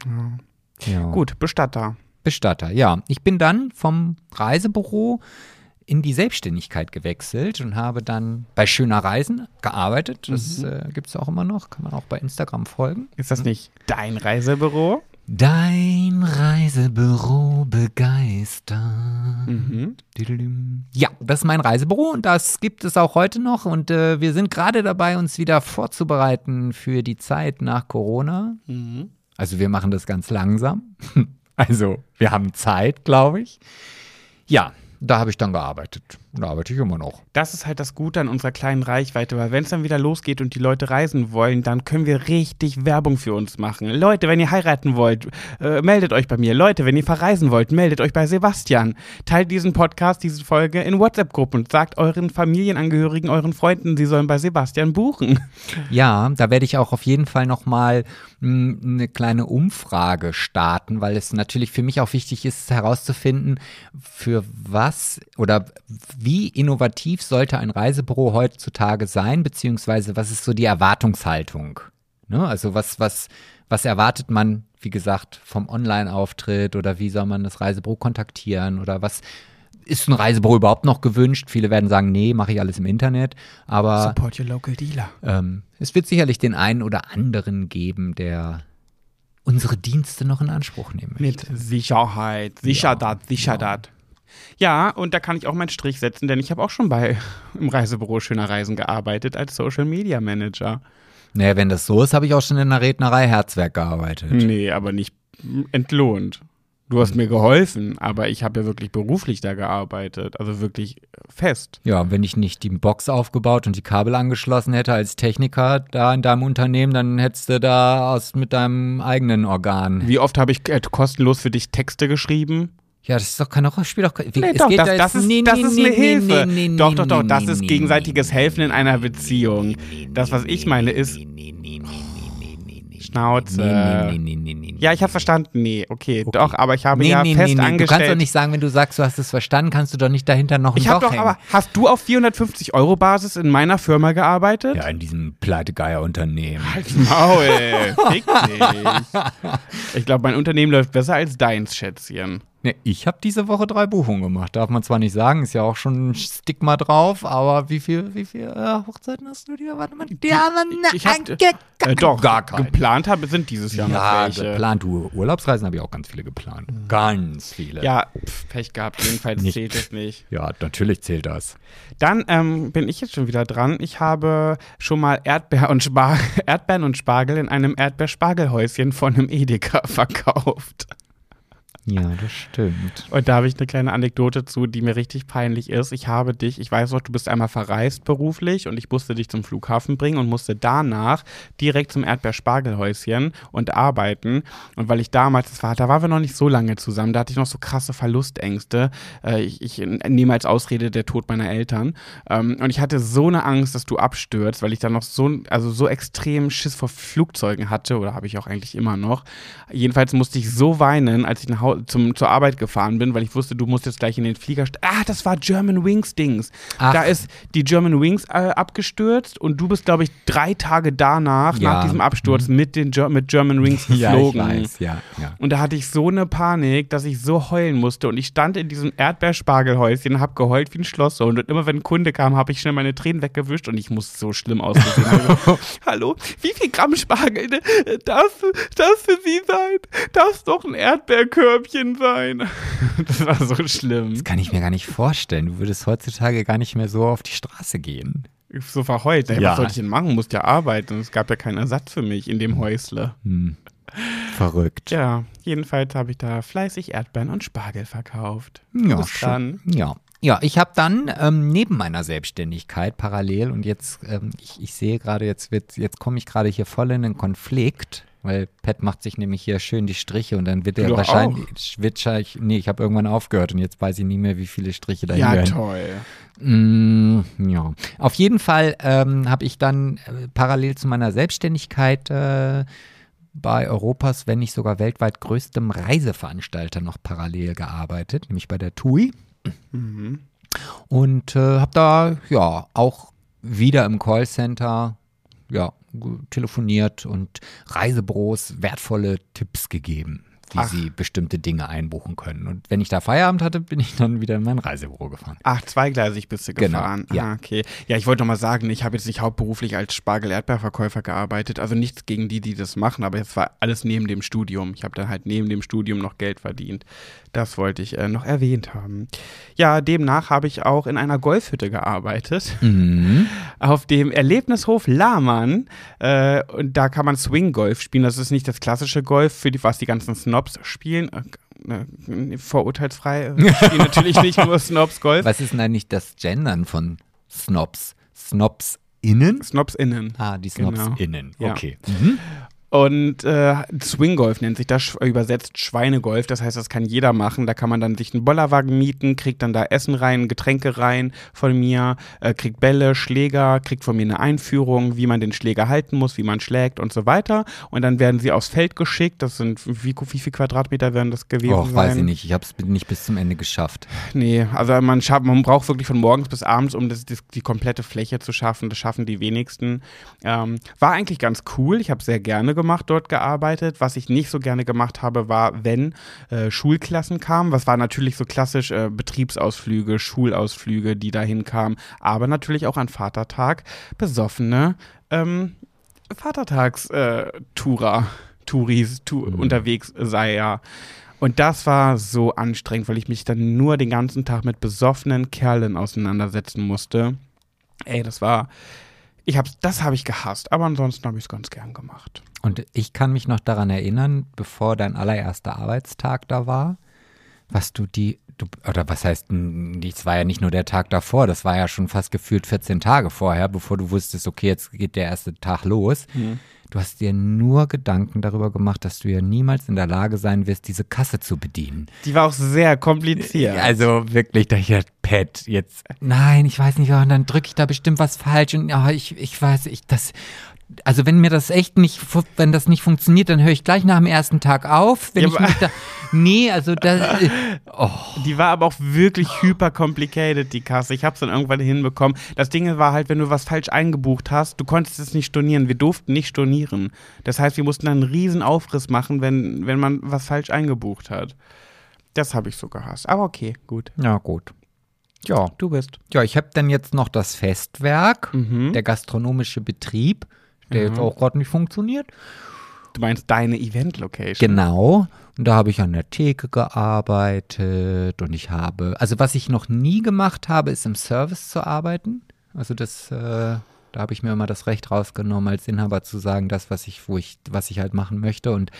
Ja. ja. Gut, Bestatter. Bestatter, ja. Ich bin dann vom Reisebüro in die Selbstständigkeit gewechselt und habe dann bei Schöner Reisen gearbeitet. Das mhm. äh, gibt es auch immer noch. Kann man auch bei Instagram folgen. Ist das nicht dein Reisebüro? Dein Reisebüro begeistert. Mhm. Ja, das ist mein Reisebüro und das gibt es auch heute noch. Und äh, wir sind gerade dabei, uns wieder vorzubereiten für die Zeit nach Corona. Mhm. Also wir machen das ganz langsam. Also wir haben Zeit, glaube ich. Ja, da habe ich dann gearbeitet. Da arbeite ich immer noch. Das ist halt das Gute an unserer kleinen Reichweite, weil wenn es dann wieder losgeht und die Leute reisen wollen, dann können wir richtig Werbung für uns machen. Leute, wenn ihr heiraten wollt, äh, meldet euch bei mir. Leute, wenn ihr verreisen wollt, meldet euch bei Sebastian. Teilt diesen Podcast, diese Folge in WhatsApp-Gruppen und sagt euren Familienangehörigen, euren Freunden, sie sollen bei Sebastian buchen. Ja, da werde ich auch auf jeden Fall nochmal hm, eine kleine Umfrage starten, weil es natürlich für mich auch wichtig ist, herauszufinden, für was oder wie innovativ sollte ein Reisebüro heutzutage sein, beziehungsweise was ist so die Erwartungshaltung? Ne? Also was, was, was erwartet man, wie gesagt, vom Online-Auftritt oder wie soll man das Reisebüro kontaktieren oder was ist ein Reisebüro überhaupt noch gewünscht? Viele werden sagen, nee, mache ich alles im Internet. Aber Support your local dealer. Ähm, es wird sicherlich den einen oder anderen geben, der unsere Dienste noch in Anspruch nehmen möchte. Mit Sicherheit, sicher ja, dat, sicher ja. dat. Ja, und da kann ich auch meinen Strich setzen, denn ich habe auch schon bei im Reisebüro Schöner Reisen gearbeitet als Social Media Manager. Naja, wenn das so ist, habe ich auch schon in der Rednerei Herzwerk gearbeitet. Nee, aber nicht entlohnt. Du hast mir geholfen, aber ich habe ja wirklich beruflich da gearbeitet, also wirklich fest. Ja, wenn ich nicht die Box aufgebaut und die Kabel angeschlossen hätte als Techniker da in deinem Unternehmen, dann hättest du da aus mit deinem eigenen Organ. Wie oft habe ich äh, kostenlos für dich Texte geschrieben? Ja, das ist doch keine Rolle, spielt doch keine nee, doch, das, das, ist, nee, das nee, ist eine Hilfe. doch, doch, doch, das ist gegenseitiges Helfen in einer Beziehung. Das, was ich meine, ist. Schnauze. Nee, nee, nee, nee, Ja, ich habe verstanden. Nee, okay, okay, doch, aber ich habe ja fest angestellt. Du kannst doch nicht sagen, wenn du sagst, du hast es verstanden, kannst du doch nicht dahinter noch ein Ich habe doch, hängen. aber hast du auf 450 Euro Basis in meiner Firma gearbeitet? Ja, in diesem Pleitegeier-Unternehmen. Halt's Maul, fick dich. Ich glaube, mein Unternehmen läuft besser als deins, Schätzchen. Ne, ich habe diese Woche drei Buchungen gemacht. Darf man zwar nicht sagen, ist ja auch schon ein Stigma drauf, aber wie viel, wie viel äh, Hochzeiten hast du dir? Warte mal, die, haben ich hab, äh, doch gar keine. Geplant habe sind dieses Jahr ja, noch welche. geplant. Du Urlaubsreisen habe ich auch ganz viele geplant. Ganz viele. Ja, pf, Pech gehabt. Jedenfalls nicht. zählt es nicht. Ja, natürlich zählt das. Dann ähm, bin ich jetzt schon wieder dran. Ich habe schon mal Erdbeer und Erdbeeren und Spargel in einem Erdbeerspargelhäuschen von einem Edeka verkauft. Ja, das stimmt. Und da habe ich eine kleine Anekdote zu, die mir richtig peinlich ist. Ich habe dich, ich weiß noch, du bist einmal verreist beruflich und ich musste dich zum Flughafen bringen und musste danach direkt zum Erdbeerspargelhäuschen und arbeiten. Und weil ich damals, das war, da waren wir noch nicht so lange zusammen, da hatte ich noch so krasse Verlustängste. Äh, ich, ich nehme als Ausrede der Tod meiner Eltern. Ähm, und ich hatte so eine Angst, dass du abstürzt, weil ich dann noch so, also so extrem Schiss vor Flugzeugen hatte, oder habe ich auch eigentlich immer noch. Jedenfalls musste ich so weinen, als ich nach Hause, zum, zur Arbeit gefahren bin, weil ich wusste, du musst jetzt gleich in den Flieger. Ah, das war German Wings Dings. Ach. Da ist die German Wings äh, abgestürzt und du bist, glaube ich, drei Tage danach, Ja. nach diesem Absturz, mit, den Ger mit German Wings geflogen. Ja, ich weiß, ja, ja. Und da hatte ich so eine Panik, dass ich so heulen musste. Und ich stand in diesem Erdbeerspargelhäuschen und habe geheult wie ein Schlosshund. Und immer wenn ein Kunde kam, habe ich schnell meine Tränen weggewischt und ich muss so schlimm ausgesehen. haben. Hallo, wie viel Gramm Spargel darf das für Sie sein? Darf doch ein Erdbeerkörbchen sein? Das war so schlimm. Das kann ich mir gar nicht vorstellen. Du würdest heutzutage gar nicht mehr so auf die Straße gehen. So verheult. Ja. Was sollte ich denn machen? Musste ja arbeiten. Es gab ja keinen Ersatz für mich in dem Häusle. Hm. Verrückt. Ja, jedenfalls habe ich da fleißig Erdbeeren und Spargel verkauft. Ja, bist dran. schon. Ja. Ja, ich habe dann ähm, neben meiner Selbstständigkeit parallel und jetzt, ähm, ich, ich sehe gerade, jetzt wird, jetzt komme ich gerade hier voll in einen Konflikt, weil Pat macht sich nämlich hier schön die Striche und dann wird er wahrscheinlich, wird wahrscheinlich, nee, ich habe irgendwann aufgehört und jetzt weiß ich nicht mehr, wie viele Striche da Ja, hingehören. toll. Mm, ja, auf jeden Fall ähm, habe ich dann äh, parallel zu meiner Selbstständigkeit äh, bei Europas, wenn nicht sogar weltweit größtem Reiseveranstalter noch parallel gearbeitet, nämlich bei der TUI. Und äh, habe da ja auch wieder im Callcenter ja, telefoniert und Reisebüros wertvolle Tipps gegeben, wie Ach. sie bestimmte Dinge einbuchen können. Und wenn ich da Feierabend hatte, bin ich dann wieder in mein Reisebüro gefahren. Ach, zweigleisig bist du Genau, gefahren. ja. Ah, okay. Ja, ich wollte noch mal sagen, ich habe jetzt nicht hauptberuflich als Spargel-Erdbeerverkäufer gearbeitet. Also nichts gegen die, die das machen, aber es war alles neben dem Studium. Ich habe dann halt neben dem Studium noch Geld verdient. Das wollte ich äh, noch erwähnt haben. Ja, demnach habe ich auch in einer Golfhütte gearbeitet. Mhm. auf dem Erlebnishof Lahmann. Äh, und da kann man Swing-Golf spielen. Das ist nicht das klassische Golf, für die, was die ganzen Snobs spielen. Äh, äh, vorurteilsfrei äh, spielen natürlich nicht nur Snobs Golf. Was ist denn eigentlich das Gendern von Snobs? Snobs innen? Snobs innen. Ah, die Snobs Genau. innen. Ja. Okay. Mhm. Und äh, Swinggolf nennt sich das, übersetzt Schweinegolf. Das heißt, das kann jeder machen. Da kann man dann sich einen Bollerwagen mieten, kriegt dann da Essen rein, Getränke rein von mir, äh, kriegt Bälle, Schläger, kriegt von mir eine Einführung, wie man den Schläger halten muss, wie man schlägt und so weiter. Und dann werden sie aufs Feld geschickt. Das sind, wie, wie viel Quadratmeter werden das gewesen Och, sein? weiß ich nicht. Ich habe es nicht bis zum Ende geschafft. Nee, also man, schafft, man braucht wirklich von morgens bis abends, um das, das, die komplette Fläche zu schaffen. Das schaffen die wenigsten. Ähm, war eigentlich ganz cool. Ich habe sehr gerne gemacht, dort gearbeitet. Was ich nicht so gerne gemacht habe, war, wenn äh, Schulklassen kamen. Was war natürlich so klassisch äh, Betriebsausflüge, Schulausflüge, die dahin kamen. Aber natürlich auch an Vatertag besoffene ähm, Vatertags-Tourer, Touris, tu unterwegs sei ja. Und das war so anstrengend, weil ich mich dann nur den ganzen Tag mit besoffenen Kerlen auseinandersetzen musste. Ey, das war. Ich hab's, das habe ich gehasst, aber ansonsten habe ich es ganz gern gemacht. Und ich kann mich noch daran erinnern, bevor dein allererster Arbeitstag da war, was du die, du, oder was heißt, das war ja nicht nur der Tag davor, das war ja schon fast gefühlt 14 Tage vorher, bevor du wusstest, okay, jetzt geht der erste Tag los. Du hast dir nur Gedanken darüber gemacht, dass du ja niemals in der Lage sein wirst, diese Kasse zu bedienen. Die war auch sehr kompliziert. Also wirklich, da hier, Pat, jetzt, nein, ich weiß nicht, oh, und dann drücke ich da bestimmt was falsch und ja, ich, ich weiß, ich, das, also wenn mir das echt nicht, wenn das nicht funktioniert, dann höre ich gleich nach dem ersten Tag auf. Wenn Ja, ich mich da, nee, also das, äh, oh, Die war aber auch wirklich hyper complicated, die Kasse. Ich habe es dann irgendwann hinbekommen. Das Ding war halt, wenn du was falsch eingebucht hast, du konntest es nicht stornieren. Wir durften nicht stornieren. Das heißt, wir mussten dann einen riesen Aufriss machen, wenn, wenn man was falsch eingebucht hat. Das habe ich so gehasst. Aber okay, gut. ja gut. Ja, Du bist. ja, ich habe dann jetzt noch das Festwerk, Mhm. der gastronomische Betrieb, der jetzt auch gerade nicht funktioniert. Du meinst deine Event-Location. Genau. Und da habe ich an der Theke gearbeitet und ich habe, also was ich noch nie gemacht habe, ist im Service zu arbeiten. Also das, äh, Da habe ich mir immer das Recht rausgenommen, als Inhaber zu sagen, das, was ich, wo ich, was ich halt machen möchte. Und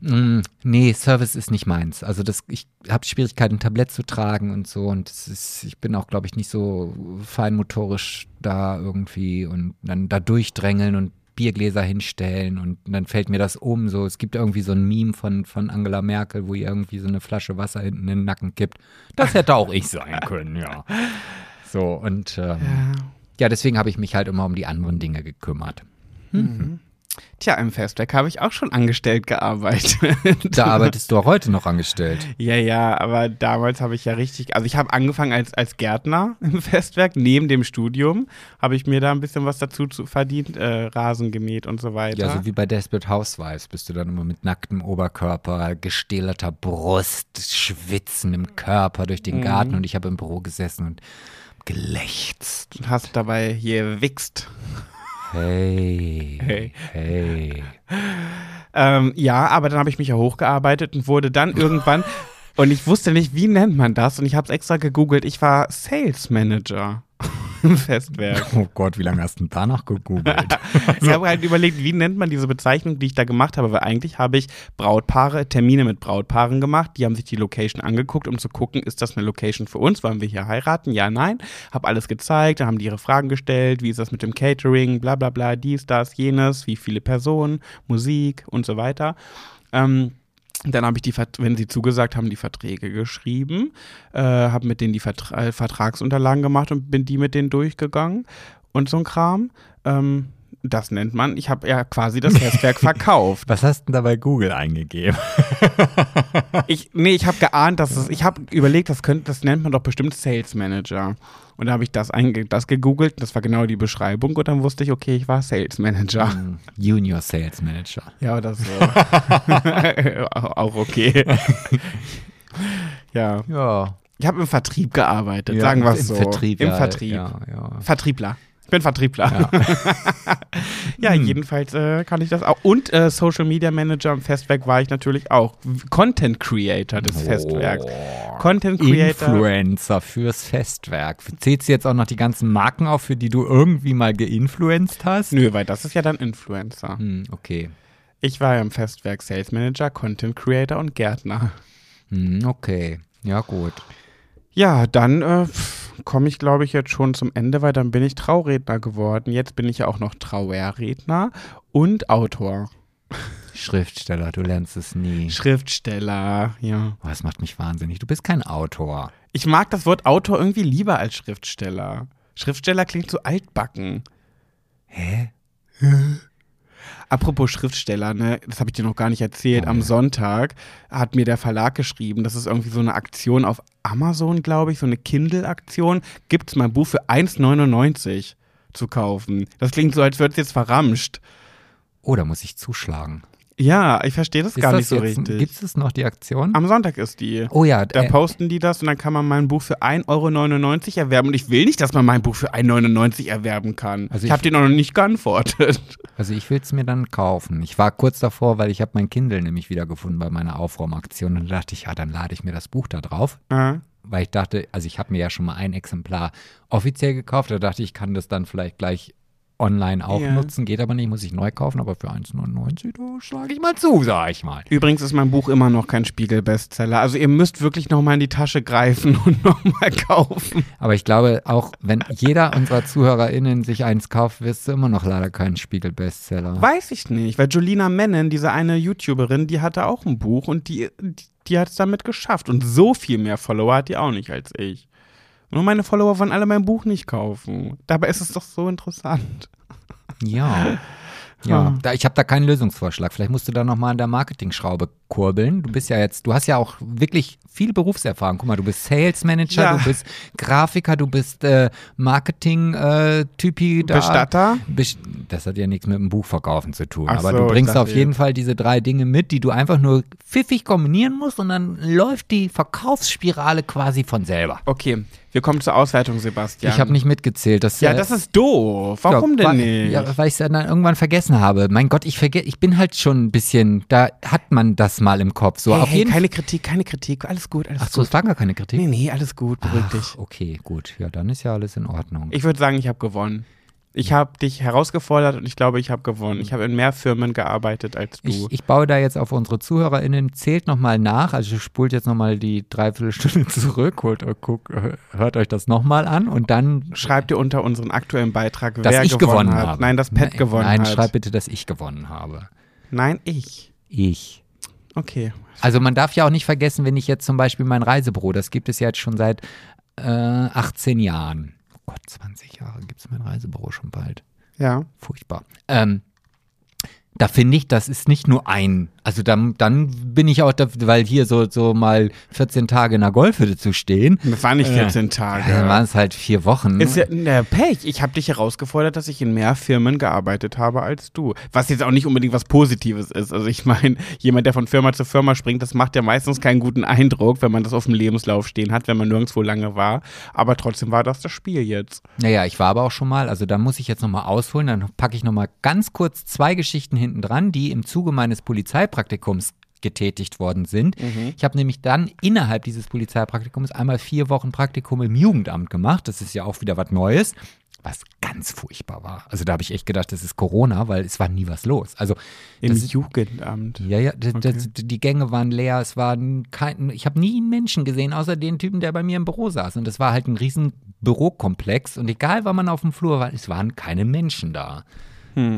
mh, mm, nee, Service ist nicht meins. Also das, ich habe Schwierigkeiten, ein Tablett zu tragen und so. Und ist, ich bin auch, glaube ich, nicht so feinmotorisch da irgendwie und dann da durchdrängeln und Biergläser hinstellen und dann fällt mir das um. So, es gibt irgendwie so ein Meme von, von Angela Merkel, wo ihr irgendwie so eine Flasche Wasser hinten in den Nacken kippt. Das hätte auch ich sein können, ja. So, und ähm, ja. ja. deswegen habe ich mich halt immer um die anderen Dinge gekümmert. Mhm. Tja, im Festwerk habe ich auch schon angestellt gearbeitet. Da arbeitest du auch heute noch angestellt. Ja, ja, aber damals habe ich ja richtig, also ich habe angefangen als, als Gärtner im Festwerk, neben dem Studium habe ich mir da ein bisschen was dazu zu verdient, äh, Rasen gemäht und so weiter. Ja, so wie bei Desperate Housewives bist du dann immer mit nacktem Oberkörper, gestählerter Brust, Schwitzen im Körper durch den Garten mhm. und ich habe im Büro gesessen und gelächzt. Und hast dabei hier wichst. Hey. Hey. Hey. Ähm, ja, aber dann habe ich mich ja hochgearbeitet und wurde dann irgendwann. und ich wusste nicht, wie nennt man das? Und ich habe es extra gegoogelt. Ich war Sales Manager. Festwerk. Oh Gott, wie lange hast du danach gegoogelt? ich habe halt überlegt, wie nennt man diese Bezeichnung, die ich da gemacht habe, weil eigentlich habe ich Brautpaare, Termine mit Brautpaaren gemacht, die haben sich die Location angeguckt, um zu gucken, ist das eine Location für uns, wollen wir hier heiraten? Ja, nein. Habe alles gezeigt, dann haben die ihre Fragen gestellt, wie ist das mit dem Catering, bla bla bla, dies, das, jenes, wie viele Personen, Musik und so weiter. Ähm, dann habe ich die, wenn sie zugesagt haben, die Verträge geschrieben, äh, habe mit denen die Vertra Vertragsunterlagen gemacht und bin die mit denen durchgegangen und so ein Kram. Ähm, das nennt man, ich habe ja quasi das Netzwerk verkauft. Was hast du denn da bei Google eingegeben? ich, nee, ich habe geahnt, dass es, ich habe überlegt, das, könnte, das nennt man doch bestimmt Sales Manager. Und da habe ich das, das gegoogelt, das war genau die Beschreibung und dann wusste ich, okay, ich war Sales Manager. Mm, Junior Sales Manager. Ja, oder so. Auch okay. ja. Ja. Ich habe im Vertrieb gearbeitet, ja, sagen wir es so. Vertrieb, Im ja, Vertrieb. Ja, Vertriebler. Ich bin Vertriebler. Ja, ja hm. jedenfalls äh, kann ich das auch. Und äh, Social Media Manager im Festwerk war ich natürlich auch. Content Creator des oh. Festwerks. Content Creator. Influencer fürs Festwerk. Zählst du jetzt auch noch die ganzen Marken auf, für die du irgendwie mal geinfluenced hast? Nö, weil das ist ja dann Influencer. Hm, okay. Ich war ja im Festwerk Sales Manager, Content Creator und Gärtner. Hm, okay. Ja, gut. Ja, dann äh, komme ich, glaube ich, jetzt schon zum Ende, weil dann bin ich Trauredner geworden. Jetzt bin ich ja auch noch Trauerredner und Autor. Schriftsteller, du lernst es nie. Schriftsteller, ja. Oh, das macht mich wahnsinnig. Du bist kein Autor. Ich mag das Wort Autor irgendwie lieber als Schriftsteller. Schriftsteller klingt so altbacken. Hä? Apropos Schriftsteller, ne, das habe ich dir noch gar nicht erzählt. Oh, Am Sonntag hat mir der Verlag geschrieben, das ist irgendwie so eine Aktion auf Amazon, glaube ich, so eine Kindle-Aktion. Gibt es mein Buch für 1,99 zu kaufen. Das klingt so, als würde es jetzt verramscht. Oh, da muss ich zuschlagen. Ja, ich verstehe das ist gar das nicht so jetzt, richtig. Gibt es noch die Aktion? Am Sonntag ist die. Oh ja. Da äh, posten die das und dann kann man mein Buch für 1,99 Euro erwerben. Und ich will nicht, dass man mein Buch für 1,99 Euro erwerben kann. Also ich, ich habe dir noch nicht geantwortet. Also ich will es mir dann kaufen. Ich war kurz davor, weil ich habe mein Kindle nämlich wiedergefunden bei meiner Aufräumaktion. Und da dachte ich, ja, dann lade ich mir das Buch da drauf. Mhm. Weil ich dachte, also ich habe mir ja schon mal ein Exemplar offiziell gekauft. Da dachte ich, ich kann das dann vielleicht gleich online auch yeah. nutzen, geht aber nicht, muss ich neu kaufen, aber für 1,99, da schlage ich mal zu, sag ich mal. Übrigens ist mein Buch immer noch kein Spiegel-Bestseller. Also ihr müsst wirklich nochmal in die Tasche greifen und nochmal kaufen. Aber ich glaube, auch wenn jeder unserer ZuhörerInnen sich eins kauft, wirst du immer noch leider keinen Spiegel-Bestseller. Weiß ich nicht, weil Julina Mennen, diese eine YouTuberin, die hatte auch ein Buch und die, die, die hat es damit geschafft. Und so viel mehr Follower hat die auch nicht als ich. Nur meine Follower wollen alle mein Buch nicht kaufen. Dabei ist es doch so interessant. Ja. Ja, da, ich habe da keinen Lösungsvorschlag. Vielleicht musst du da nochmal an der Marketing-Schraube kurbeln. Du bist ja jetzt, du hast ja auch wirklich viel Berufserfahrung. Guck mal, du bist Sales Manager, ja. du bist Grafiker, du bist äh, Marketing-Typi. Äh, Bestatter? Best das hat ja nichts mit dem Buchverkaufen zu tun. Ach aber so, du bringst auf jeden Fall diese drei Dinge mit, die du einfach nur pfiffig kombinieren musst und dann läuft die Verkaufsspirale quasi von selber. Okay. Wir kommen zur Auswertung, Sebastian. Ich habe nicht mitgezählt. Das, ja, das ist doof. Warum ja, denn nicht? Ja, weil ich es dann irgendwann vergessen habe. Mein Gott, ich ich bin halt schon ein bisschen, da hat man das mal im Kopf. So, hey, auf hey, jeden keine Kritik, keine Kritik. Alles gut, alles Ach so, gut. es war gar keine Kritik? Nee, nee, alles gut, beruhig dich. Okay, gut. Ja, dann ist ja alles in Ordnung. Ich würde sagen, ich habe gewonnen. Ich habe dich herausgefordert und ich glaube, ich habe gewonnen. Ich habe in mehr Firmen gearbeitet als du. Ich, ich baue da jetzt auf unsere ZuhörerInnen, zählt nochmal nach, also spult jetzt nochmal die Dreiviertelstunde zurück, holt, guck, hört euch das nochmal an und dann Schreibt ihr unter unseren aktuellen Beitrag, dass wer ich gewonnen hat. habe. Nein, dass Pat Nein, gewonnen Nein, hat. schreib bitte, dass ich gewonnen habe. Nein, ich. Ich. Okay. Also man darf ja auch nicht vergessen, wenn ich jetzt zum Beispiel mein Reisebüro, das gibt es ja jetzt schon seit äh, 18 Jahren. Oh Gott, 20 Jahre gibt es mein Reisebüro schon bald. Ja. Furchtbar. Ähm, da finde ich, das ist nicht nur ein, also dann, dann bin ich auch, da, weil hier so, so mal 14 Tage in der Golfhütte zu stehen, Das waren nicht 14 dann Tage. waren es halt vier Wochen. Ist ja der Pech. Ich habe dich herausgefordert, dass ich in mehr Firmen gearbeitet habe als du. Was jetzt auch nicht unbedingt was Positives ist. Also ich meine, jemand, der von Firma zu Firma springt, das macht ja meistens keinen guten Eindruck, wenn man das auf dem Lebenslauf stehen hat, wenn man nirgendwo lange war. Aber trotzdem war das das Spiel jetzt. Naja, ich war aber auch schon mal, also da muss ich jetzt nochmal ausholen, dann packe ich nochmal ganz kurz zwei Geschichten hinten dran, die im Zuge meines Polizeipraktikums getätigt worden sind. Ich habe nämlich dann innerhalb dieses Polizeipraktikums einmal vier Wochen Praktikum im Jugendamt gemacht. Das ist ja auch wieder was Neues, was ganz furchtbar war. Also da habe ich echt gedacht, das ist Corona, weil es war nie was los. Also Im das, Jugendamt. ja, ja, d- d- die Gänge waren leer, es war kein, ich habe nie einen Menschen gesehen, außer den Typen, der bei mir im Büro saß. Und das war halt ein riesen Bürokomplex und egal, wann man auf dem Flur war, es waren keine Menschen da.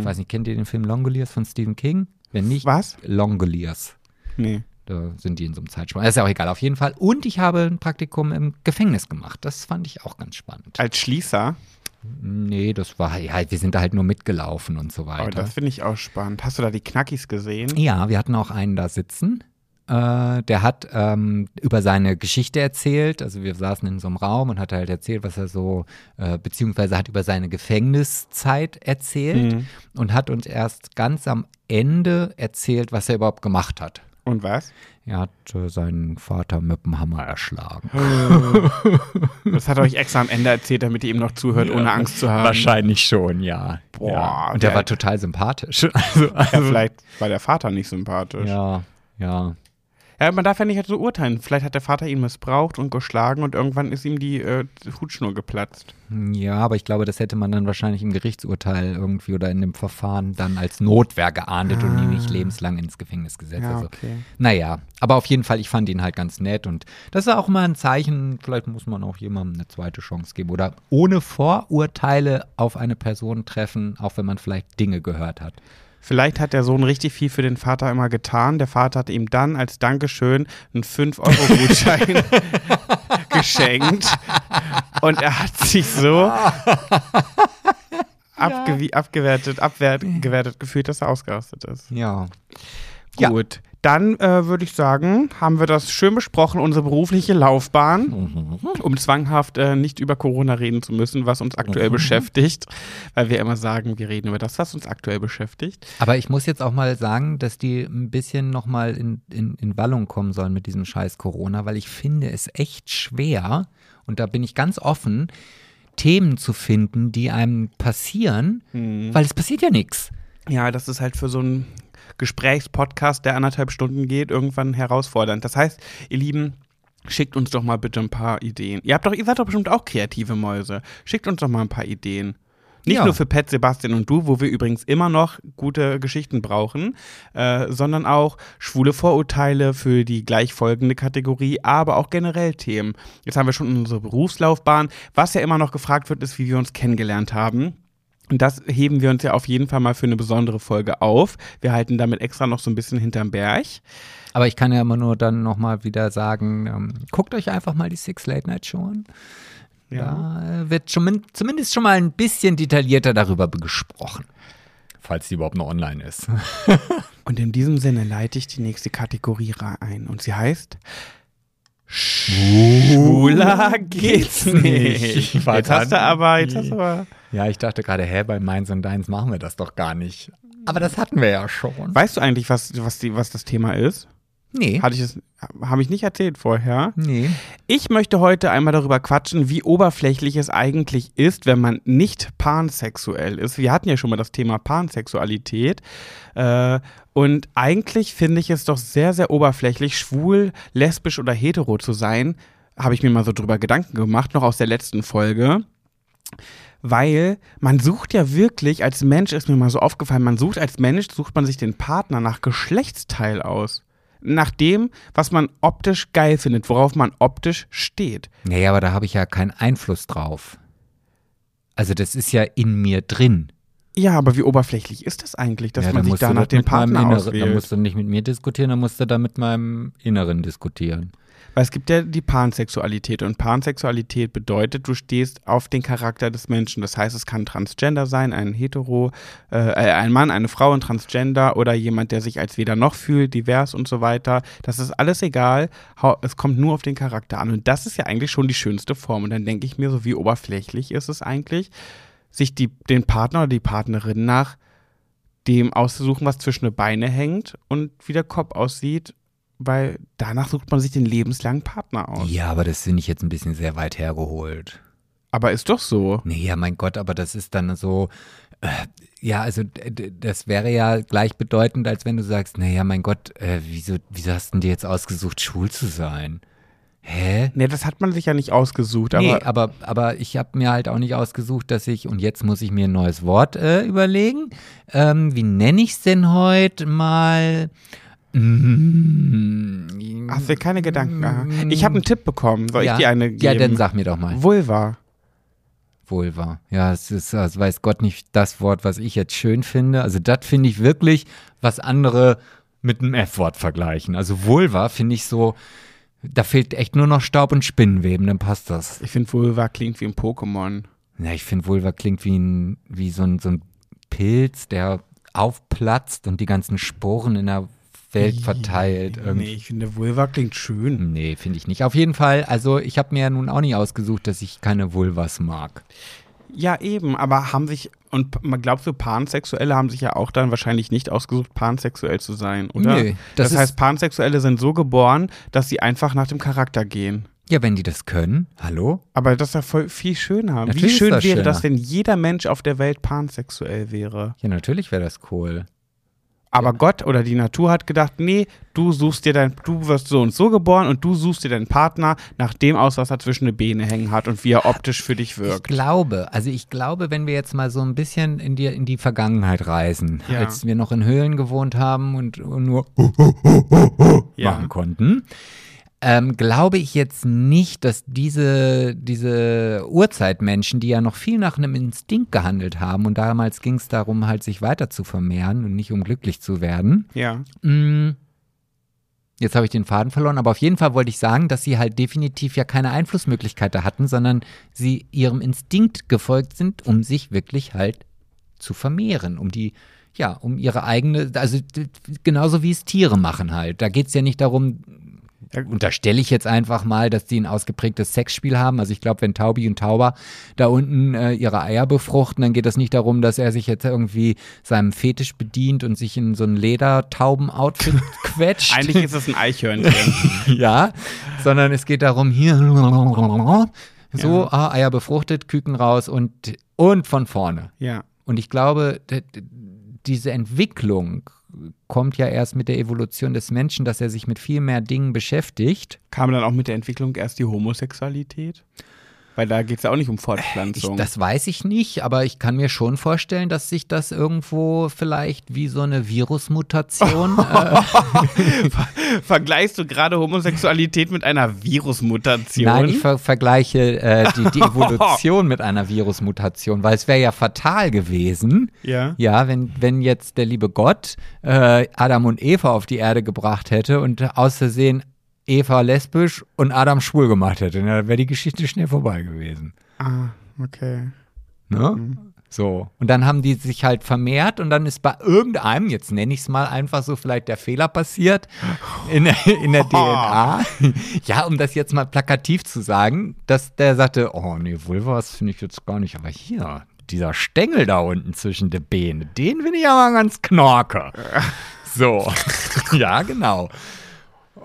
Ich weiß nicht, kennt ihr den Film Longoliers von Stephen King? Wenn nicht, Was? Longoliers. Nee. Da sind die in so einem Zeitsprung. Ist ja auch egal, auf jeden Fall. Und ich habe ein Praktikum im Gefängnis gemacht. Das fand ich auch ganz spannend. Als Schließer. Nee, das war, ja, wir sind da halt nur mitgelaufen und so Aber weiter. das finde ich auch spannend. Hast du da die Knackis gesehen? Ja, wir hatten auch einen da sitzen. Äh, der hat ähm, über seine Geschichte erzählt. Also wir saßen in so einem Raum und hat halt erzählt, was er so, äh, beziehungsweise hat über seine Gefängniszeit erzählt Mhm. und hat uns erst ganz am Ende erzählt, was er überhaupt gemacht hat. Und was? Er hat äh, seinen Vater mit dem Hammer erschlagen. Das hat er euch extra am Ende erzählt, damit ihr ihm noch zuhört, ohne Angst zu haben. Wahrscheinlich schon, ja. Boah, ja. Und der der- war total sympathisch. Also, Ja, also, vielleicht war der Vater nicht sympathisch. ja, ja. Ja, man darf ja nicht so urteilen. Vielleicht hat der Vater ihn missbraucht und geschlagen und irgendwann ist ihm die äh, Hutschnur geplatzt. Ja, aber ich glaube, das hätte man dann wahrscheinlich im Gerichtsurteil irgendwie oder in dem Verfahren dann als Notwehr geahndet und ihn nicht lebenslang ins Gefängnis gesetzt. Ja, also, okay. naja, aber auf jeden Fall, ich fand ihn halt ganz nett und das ist auch mal ein Zeichen, vielleicht muss man auch jemandem eine zweite Chance geben oder ohne Vorurteile auf eine Person treffen, auch wenn man vielleicht Dinge gehört hat. Vielleicht hat der Sohn richtig viel für den Vater immer getan. Der Vater hat ihm dann als Dankeschön einen 5-Euro-Gutschein geschenkt. Und er hat sich so abgewertet, abgewertet gefühlt, dass er ausgerastet ist. Ja. Ja. Dann äh, würde ich sagen, haben wir das schön besprochen, unsere berufliche Laufbahn, Mhm. um zwanghaft äh, nicht über Corona reden zu müssen, was uns aktuell Mhm. beschäftigt, weil wir immer sagen, wir reden über das, was uns aktuell beschäftigt. Aber ich muss jetzt auch mal sagen, dass die ein bisschen nochmal in, in, in Wallung kommen sollen mit diesem scheiß Corona, weil ich finde es echt schwer, und da bin ich ganz offen, Themen zu finden, die einem passieren, weil es passiert ja nichts. Ja, das ist halt für so einen Gesprächspodcast, der anderthalb Stunden geht, irgendwann herausfordernd. Das heißt, ihr Lieben, schickt uns doch mal bitte ein paar Ideen. Ihr habt doch, ihr seid doch bestimmt auch kreative Mäuse. Schickt uns doch mal ein paar Ideen. Nicht Ja. nur für Pet, Sebastian und du, wo wir übrigens immer noch gute Geschichten brauchen, äh, sondern auch schwule Vorurteile für die gleichfolgende Kategorie, aber auch generell Themen. Jetzt haben wir schon unsere Berufslaufbahn. Was ja immer noch gefragt wird, ist, wie wir uns kennengelernt haben. Und das heben wir uns ja auf jeden Fall mal für eine besondere Folge auf. Wir halten damit extra noch so ein bisschen hinterm Berg. Aber ich kann ja immer nur dann nochmal wieder sagen, ähm, guckt euch einfach mal die Six Late Night Show an. Da äh, wird schon, zumindest schon mal ein bisschen detaillierter darüber gesprochen. Falls die überhaupt noch online ist. Und in diesem Sinne leite ich die nächste Kategorie ein. Und sie heißt Schwuler geht's nicht. Jetzt hast du aber, jetzt hast du aber. Ja, ich dachte gerade, hä, bei Meins und Deins machen wir das doch gar nicht. Aber das hatten wir ja schon. Weißt du eigentlich, was, was, die, was das Thema ist? Nee. Hatte ich es, habe ich nicht erzählt vorher. Nee. Ich möchte heute einmal darüber quatschen, wie oberflächlich es eigentlich ist, wenn man nicht pansexuell ist. Wir hatten ja schon mal das Thema Pansexualität. Äh, und eigentlich finde ich es doch sehr, sehr oberflächlich, schwul, lesbisch oder hetero zu sein. Habe ich mir mal so drüber Gedanken gemacht, noch aus der letzten Folge. weil man sucht ja wirklich, als Mensch ist mir mal so aufgefallen, man sucht als Mensch, sucht man sich den Partner nach Geschlechtsteil aus. Nach dem, was man optisch geil findet, worauf man optisch steht. Naja, aber da habe ich ja keinen Einfluss drauf. Also das ist ja in mir drin. Ja, aber wie oberflächlich ist das eigentlich, dass ja, man sich den mit meinem Partner Inneren, auswählt? musst du nicht mit mir diskutieren, dann musst du da mit meinem Inneren diskutieren. Weil es gibt ja die Pansexualität und Pansexualität bedeutet, du stehst auf den Charakter des Menschen. Das heißt, es kann Transgender sein, ein Hetero, äh, ein Mann, eine Frau, ein Transgender oder jemand, der sich als weder noch fühlt, divers und so weiter. Das ist alles egal. Es kommt nur auf den Charakter an. Und das ist ja eigentlich schon die schönste Form. Und dann denke ich mir so, wie oberflächlich ist es eigentlich, sich die, den Partner oder die Partnerin nach dem auszusuchen, was zwischen die Beine hängt und wie der Kopf aussieht, weil danach sucht man sich den lebenslangen Partner aus. Ja, aber das finde ich jetzt ein bisschen sehr weit hergeholt. Aber ist doch so. Nee, ja, mein Gott, aber das ist dann so, äh, ja, also das wäre ja gleichbedeutend, als wenn du sagst, naja, mein Gott, äh, wieso, wieso hast du dir jetzt ausgesucht, schwul zu sein? Hä? Nee, das hat man sich ja nicht ausgesucht, aber nee, aber, aber ich habe mir halt auch nicht ausgesucht, dass ich, und jetzt muss ich mir ein neues Wort äh, überlegen. Ähm, wie nenne ich es denn heute mal? Mm, hast du dir keine Gedanken gemacht? Ich habe einen Tipp bekommen. Soll ja, ich dir eine geben? Ja, dann sag mir doch mal. Vulva. Vulva. Ja, es ist, das weiß Gott nicht das Wort, was ich jetzt schön finde. Also das finde ich wirklich, was andere mit einem F-Wort vergleichen. Also Vulva finde ich so, da fehlt echt nur noch Staub und Spinnenweben, dann passt das. Ich finde Vulva klingt wie ein Pokémon. Ja, ich finde Vulva klingt wie, ein, wie so, ein, so ein Pilz, der aufplatzt und die ganzen Sporen in der Welt verteilt. Irgendwie. Nee, ich finde Vulva klingt schön. Nee, finde ich nicht. Auf jeden Fall, also ich habe mir ja nun auch nicht ausgesucht, dass ich keine Vulvas mag. Ja, eben, aber haben sich, und man glaubt so, Pansexuelle haben sich ja auch dann wahrscheinlich nicht ausgesucht, pansexuell zu sein, oder? Nö, das das heißt, Pansexuelle sind so geboren, dass sie einfach nach dem Charakter gehen. Ja, wenn die das können, hallo? Aber das ist ja voll viel schöner. Wie Natürlich ist schön das wäre schöner. das, wenn jeder Mensch auf der Welt pansexuell wäre. Ja, natürlich wäre das cool. Aber Gott oder die Natur hat gedacht, nee, du suchst dir dein, du wirst so und so geboren und du suchst dir deinen Partner nach dem aus, was er zwischen die Beine hängen hat und wie er optisch für dich Ich wirkt. glaube, also ich glaube, wenn wir jetzt mal so ein bisschen in die, in die Vergangenheit reisen, Ja. als wir noch in Höhlen gewohnt haben und nur Ja. machen konnten, ähm, glaube ich jetzt nicht, dass diese, diese Urzeitmenschen, die ja noch viel nach einem Instinkt gehandelt haben und damals ging es darum, halt sich weiter zu vermehren und nicht um glücklich zu werden, Ja. Mm, Jetzt habe ich den Faden verloren, aber auf jeden Fall wollte ich sagen, dass sie halt definitiv ja keine Einflussmöglichkeit da hatten, sondern sie ihrem Instinkt gefolgt sind, um sich wirklich halt zu vermehren, um die, ja, um ihre eigene, also genauso wie es Tiere machen halt. Da geht es ja nicht darum, unterstelle ich jetzt einfach mal, dass die ein ausgeprägtes Sexspiel haben. Also ich glaube, wenn Taubi und Tauber da unten äh, ihre Eier befruchten, dann geht es nicht darum, dass er sich jetzt irgendwie seinem Fetisch bedient und sich in so ein Ledertauben-Outfit quetscht. Eigentlich ist es ein Eichhörnchen. ja, sondern es geht darum, hier so, ah, Eier befruchtet, Küken raus und, und von vorne. ja. Und ich glaube, diese Entwicklung kommt ja erst mit der Evolution des Menschen, dass er sich mit viel mehr Dingen beschäftigt. Kam dann auch mit der Entwicklung erst die Homosexualität? Weil da geht es ja auch nicht um Ich, Fortpflanzung. das weiß ich nicht, aber ich kann mir schon vorstellen, dass sich das irgendwo vielleicht wie so eine Virusmutation. äh, Vergleichst du gerade Homosexualität mit einer Virusmutation? nein, ich ver vergleiche äh, die, die Evolution mit einer Virusmutation, weil es wäre ja fatal gewesen, ja. ja, wenn, wenn jetzt der liebe Gott äh, Adam und Eva auf die Erde gebracht hätte und aus Versehen Eva lesbisch und Adam schwul gemacht hätte, dann wäre die Geschichte schnell vorbei gewesen. Ah, okay. Ne? So. Und dann haben die sich halt vermehrt und dann ist bei irgendeinem, jetzt nenne ich es mal einfach so, vielleicht der Fehler passiert in, der- in der DNA. Ja, um das jetzt mal plakativ zu sagen, dass der sagte, oh nee, Vulvas finde ich jetzt gar nicht, aber hier, dieser Stängel da unten zwischen den Beinen, den finde ich aber ganz knorke. So. ja, genau.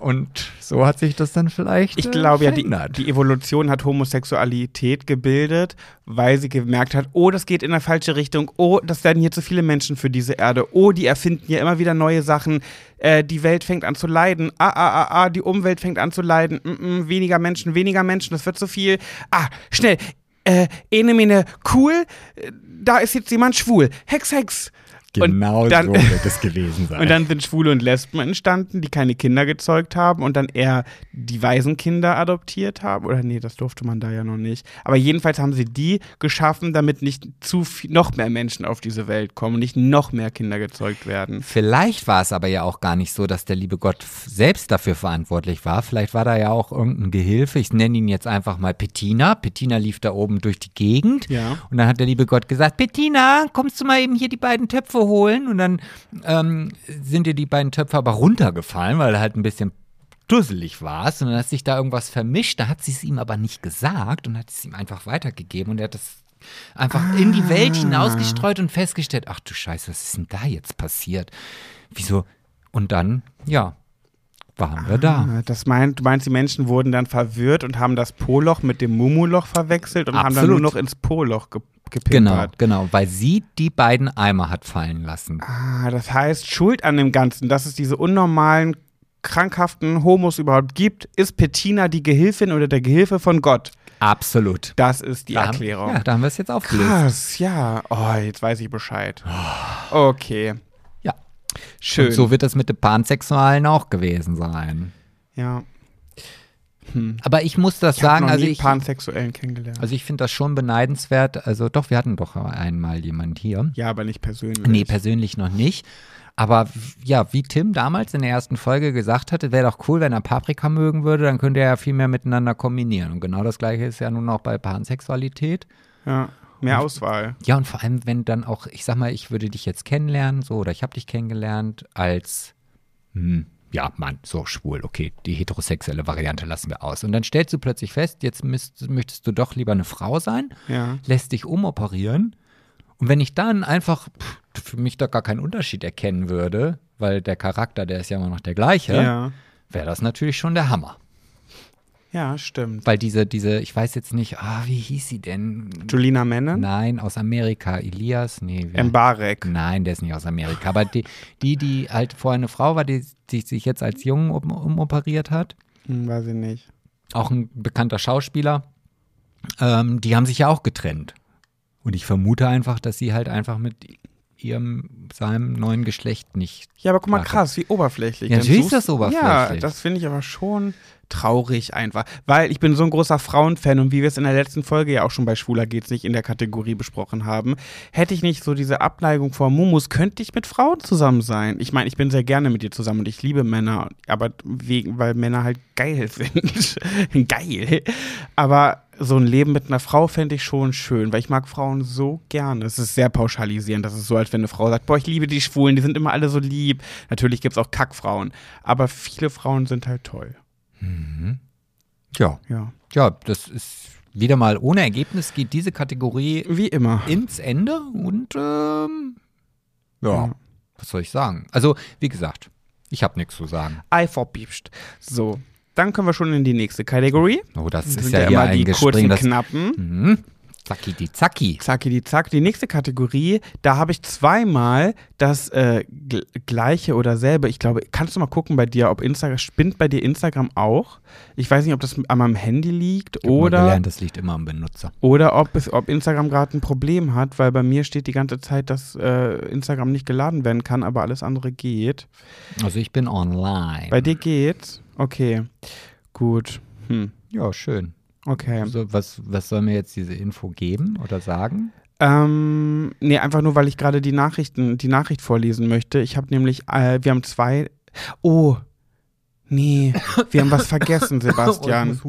Und so hat sich das dann vielleicht Ich äh, glaube ja, die, die Evolution hat Homosexualität gebildet, weil sie gemerkt hat, oh, das geht in eine falsche Richtung, oh, das werden hier zu viele Menschen für diese Erde, oh, die erfinden hier immer wieder neue Sachen, äh, die Welt fängt an zu leiden, ah, ah, ah, ah, die Umwelt fängt an zu leiden, mm, mm, weniger Menschen, weniger Menschen, das wird zu viel, ah, schnell, äh, Enemine, cool, äh, da ist jetzt jemand schwul. Hex, Hex. Genau und dann, so wird es gewesen sein. Und dann sind Schwule und Lesben entstanden, die keine Kinder gezeugt haben und dann eher die Waisenkinder adoptiert haben. Oder nee, das durfte man da ja noch nicht. Aber jedenfalls haben sie die geschaffen, damit nicht zu viel, noch mehr Menschen auf diese Welt kommen und nicht noch mehr Kinder gezeugt werden. Vielleicht war es aber ja auch gar nicht so, dass der liebe Gott selbst dafür verantwortlich war. Vielleicht war da ja auch irgendein Gehilfe. Ich nenne ihn jetzt einfach mal Bettina. Bettina lief da oben durch die Gegend. Ja. Und dann hat der liebe Gott gesagt, Bettina, kommst du mal eben hier die beiden Töpfe holen? Und dann ähm, sind dir die beiden Töpfe aber runtergefallen, weil er halt ein bisschen dusselig warst und dann hat sich da irgendwas vermischt. Da hat sie es ihm aber nicht gesagt und hat es ihm einfach weitergegeben und er hat das einfach in die Welt hinausgestreut und festgestellt, ach du Scheiße, was ist denn da jetzt passiert? Wieso? Und dann, ja, waren wir da. Ah, Das meint, du meinst, die Menschen wurden dann verwirrt und haben das Po-Loch mit dem Mumu-Loch verwechselt und haben dann Absolut. nur noch ins Po-Loch ge Genau, gepimpert. genau, weil sie die beiden Eimer hat fallen lassen. Ah, das heißt, Schuld an dem Ganzen, dass es diese unnormalen, krankhaften Homos überhaupt gibt, ist Bettina die Gehilfin oder der Gehilfe von Gott. Absolut. Das ist die Da haben- Erklärung. Ja, da haben wir es jetzt aufgelöst. Krass, ja. Oh, jetzt weiß ich Bescheid. Okay. Ja. Schön. Und so wird das mit den Pansexualen auch gewesen sein. ja. Aber ich muss das Ich habe sagen, noch also nie ich, Pansexuellen kennengelernt. also ich finde das schon beneidenswert. Also doch, wir hatten doch einmal jemand hier. ja, aber nicht persönlich. Nee, persönlich noch nicht. Aber ja, wie Tim damals in der ersten Folge gesagt hatte, wäre doch cool, wenn er Paprika mögen würde, dann könnte er ja viel mehr miteinander kombinieren. Und genau das gleiche ist ja nun auch bei Pansexualität. Ja, mehr Auswahl. Ja, und vor allem, wenn dann auch, ich sag mal, ich würde dich jetzt kennenlernen, so, oder ich habe dich kennengelernt als, hm, ja, Mann, so schwul, okay, die heterosexuelle Variante lassen wir aus. Und dann stellst du plötzlich fest, jetzt müsst, möchtest du doch lieber eine Frau sein, Ja. lässt dich umoperieren. Und wenn ich dann einfach pff, für mich da gar keinen Unterschied erkennen würde, weil der Charakter, der ist ja immer noch der gleiche, Ja. wäre das natürlich schon der Hammer. Ja, stimmt. Weil diese, diese, ich weiß jetzt nicht, ah, wie hieß sie denn? Julina Mennen? Nein, aus Amerika. Elias? Nee. wer- Mbarek. Nein, der ist nicht aus Amerika. Aber die, die, die halt vorher eine Frau war, die, die sich jetzt als Jungen um, umoperiert hat, Hm, weiß ich nicht. auch ein bekannter Schauspieler, ähm, die haben sich ja auch getrennt. Und ich vermute einfach, dass sie halt einfach mit ihrem, seinem neuen Geschlecht nicht. Ja, aber guck mal, krass, wie oberflächlich. Ja, natürlich ist das oberflächlich. Ja, das finde ich aber schon traurig einfach. Weil ich bin so ein großer Frauenfan und wie wir es in der letzten Folge ja auch schon bei Schwuler geht's nicht in der Kategorie besprochen haben, hätte ich nicht so diese Abneigung vor Mumus, könnte ich mit Frauen zusammen sein. Ich meine, ich bin sehr gerne mit dir zusammen und ich liebe Männer, aber wegen, weil Männer halt geil sind. geil. Aber so ein Leben mit einer Frau fände ich schon schön, weil ich mag Frauen so gerne. Es ist sehr pauschalisierend. Das ist so, als wenn eine Frau sagt, boah, ich liebe die Schwulen, die sind immer alle so lieb. Natürlich gibt es auch Kackfrauen, aber viele Frauen sind halt toll. Ja. Ja. Ja, das ist wieder mal ohne Ergebnis geht diese Kategorie Wie immer. ins Ende und ähm, ja, Ja. was soll ich sagen? Also, wie gesagt, ich habe nichts zu sagen. Ei verbiebst. So, dann können wir schon in die nächste Kategorie. Oh, das Das ist ja, ja immer die Gespräch. kurzen, Das, knappen. mhm. Zacki die Zacki. Zacki die Zack. Die nächste Kategorie, da habe ich zweimal das äh, gl- gleiche oder selbe. Ich glaube, kannst du mal gucken bei dir, ob Instagram, spinnt bei dir Instagram auch? Ich weiß nicht, ob das an meinem Handy liegt Ich mal oder, gelernt, das liegt immer am Benutzer. oder ob, es, ob Instagram gerade ein Problem hat, weil bei mir steht die ganze Zeit, dass äh, Instagram nicht geladen werden kann, aber alles andere geht. Also ich bin online. Bei dir geht's? Okay, gut. Hm. ja, schön. Okay. Also, was, was soll mir jetzt diese Info geben oder sagen? Ähm, nee, einfach nur, weil ich gerade die Nachrichten, die Nachricht vorlesen möchte. Ich habe nämlich, äh, wir haben zwei. Oh, nee, wir haben was vergessen, Sebastian.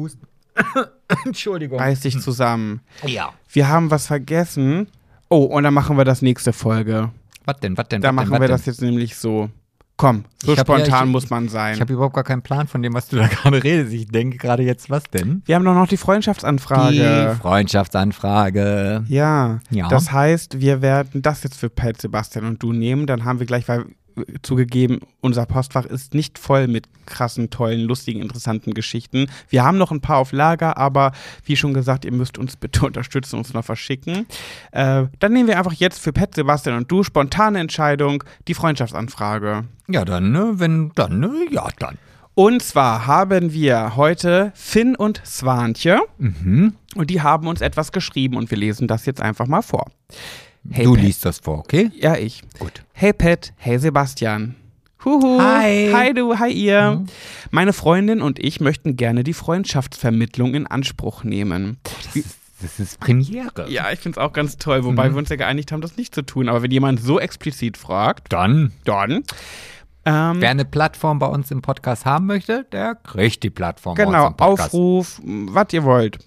Entschuldigung. Reiß dich zusammen. Ja. Wir haben was vergessen. Oh, und dann machen wir das nächste Folge. Was denn, was denn, Da machen denn, wir was das denn? jetzt nämlich so. Komm, so ja- spontan ich- muss man sein. Ich habe überhaupt gar keinen Plan von dem, was du da gerade redest. Ich denke gerade jetzt, was denn? wir haben doch noch die Freundschaftsanfrage. Die Freundschaftsanfrage. Ja, Ja. das heißt, wir werden das jetzt für Pat, Sebastian und du nehmen. Dann haben wir gleich, weil zugegeben, unser Postfach ist nicht voll mit krassen, tollen, lustigen, interessanten Geschichten. Wir haben noch ein paar auf Lager, aber wie schon gesagt, ihr müsst uns bitte unterstützen, uns noch verschicken. Äh, dann nehmen wir einfach jetzt für Pat, Sebastian und du spontane Entscheidung, die Freundschaftsanfrage. Ja, dann, ne, wenn, dann, ne, ja, dann. Und zwar haben wir heute Finn und Swantje Mhm. und die haben uns etwas geschrieben und wir lesen das jetzt einfach mal vor. Hey, du Pat. liest das vor, okay? Ja, ich. Gut. Hey Pat, hey Sebastian. Huhu. Hi. Hi du, hi ihr. Meine Freundin und ich möchten gerne die Freundschaftsvermittlung in Anspruch nehmen. Das ist, das ist Premiere. Ja, ich finde es auch ganz toll, wobei wir uns ja geeinigt haben, das nicht zu tun. Aber wenn jemand so explizit fragt, Dann, dann. Ähm, wer eine Plattform bei uns im Podcast haben möchte, der kriegt die Plattform bei Genau, uns im Podcast. Aufruf, was ihr wollt.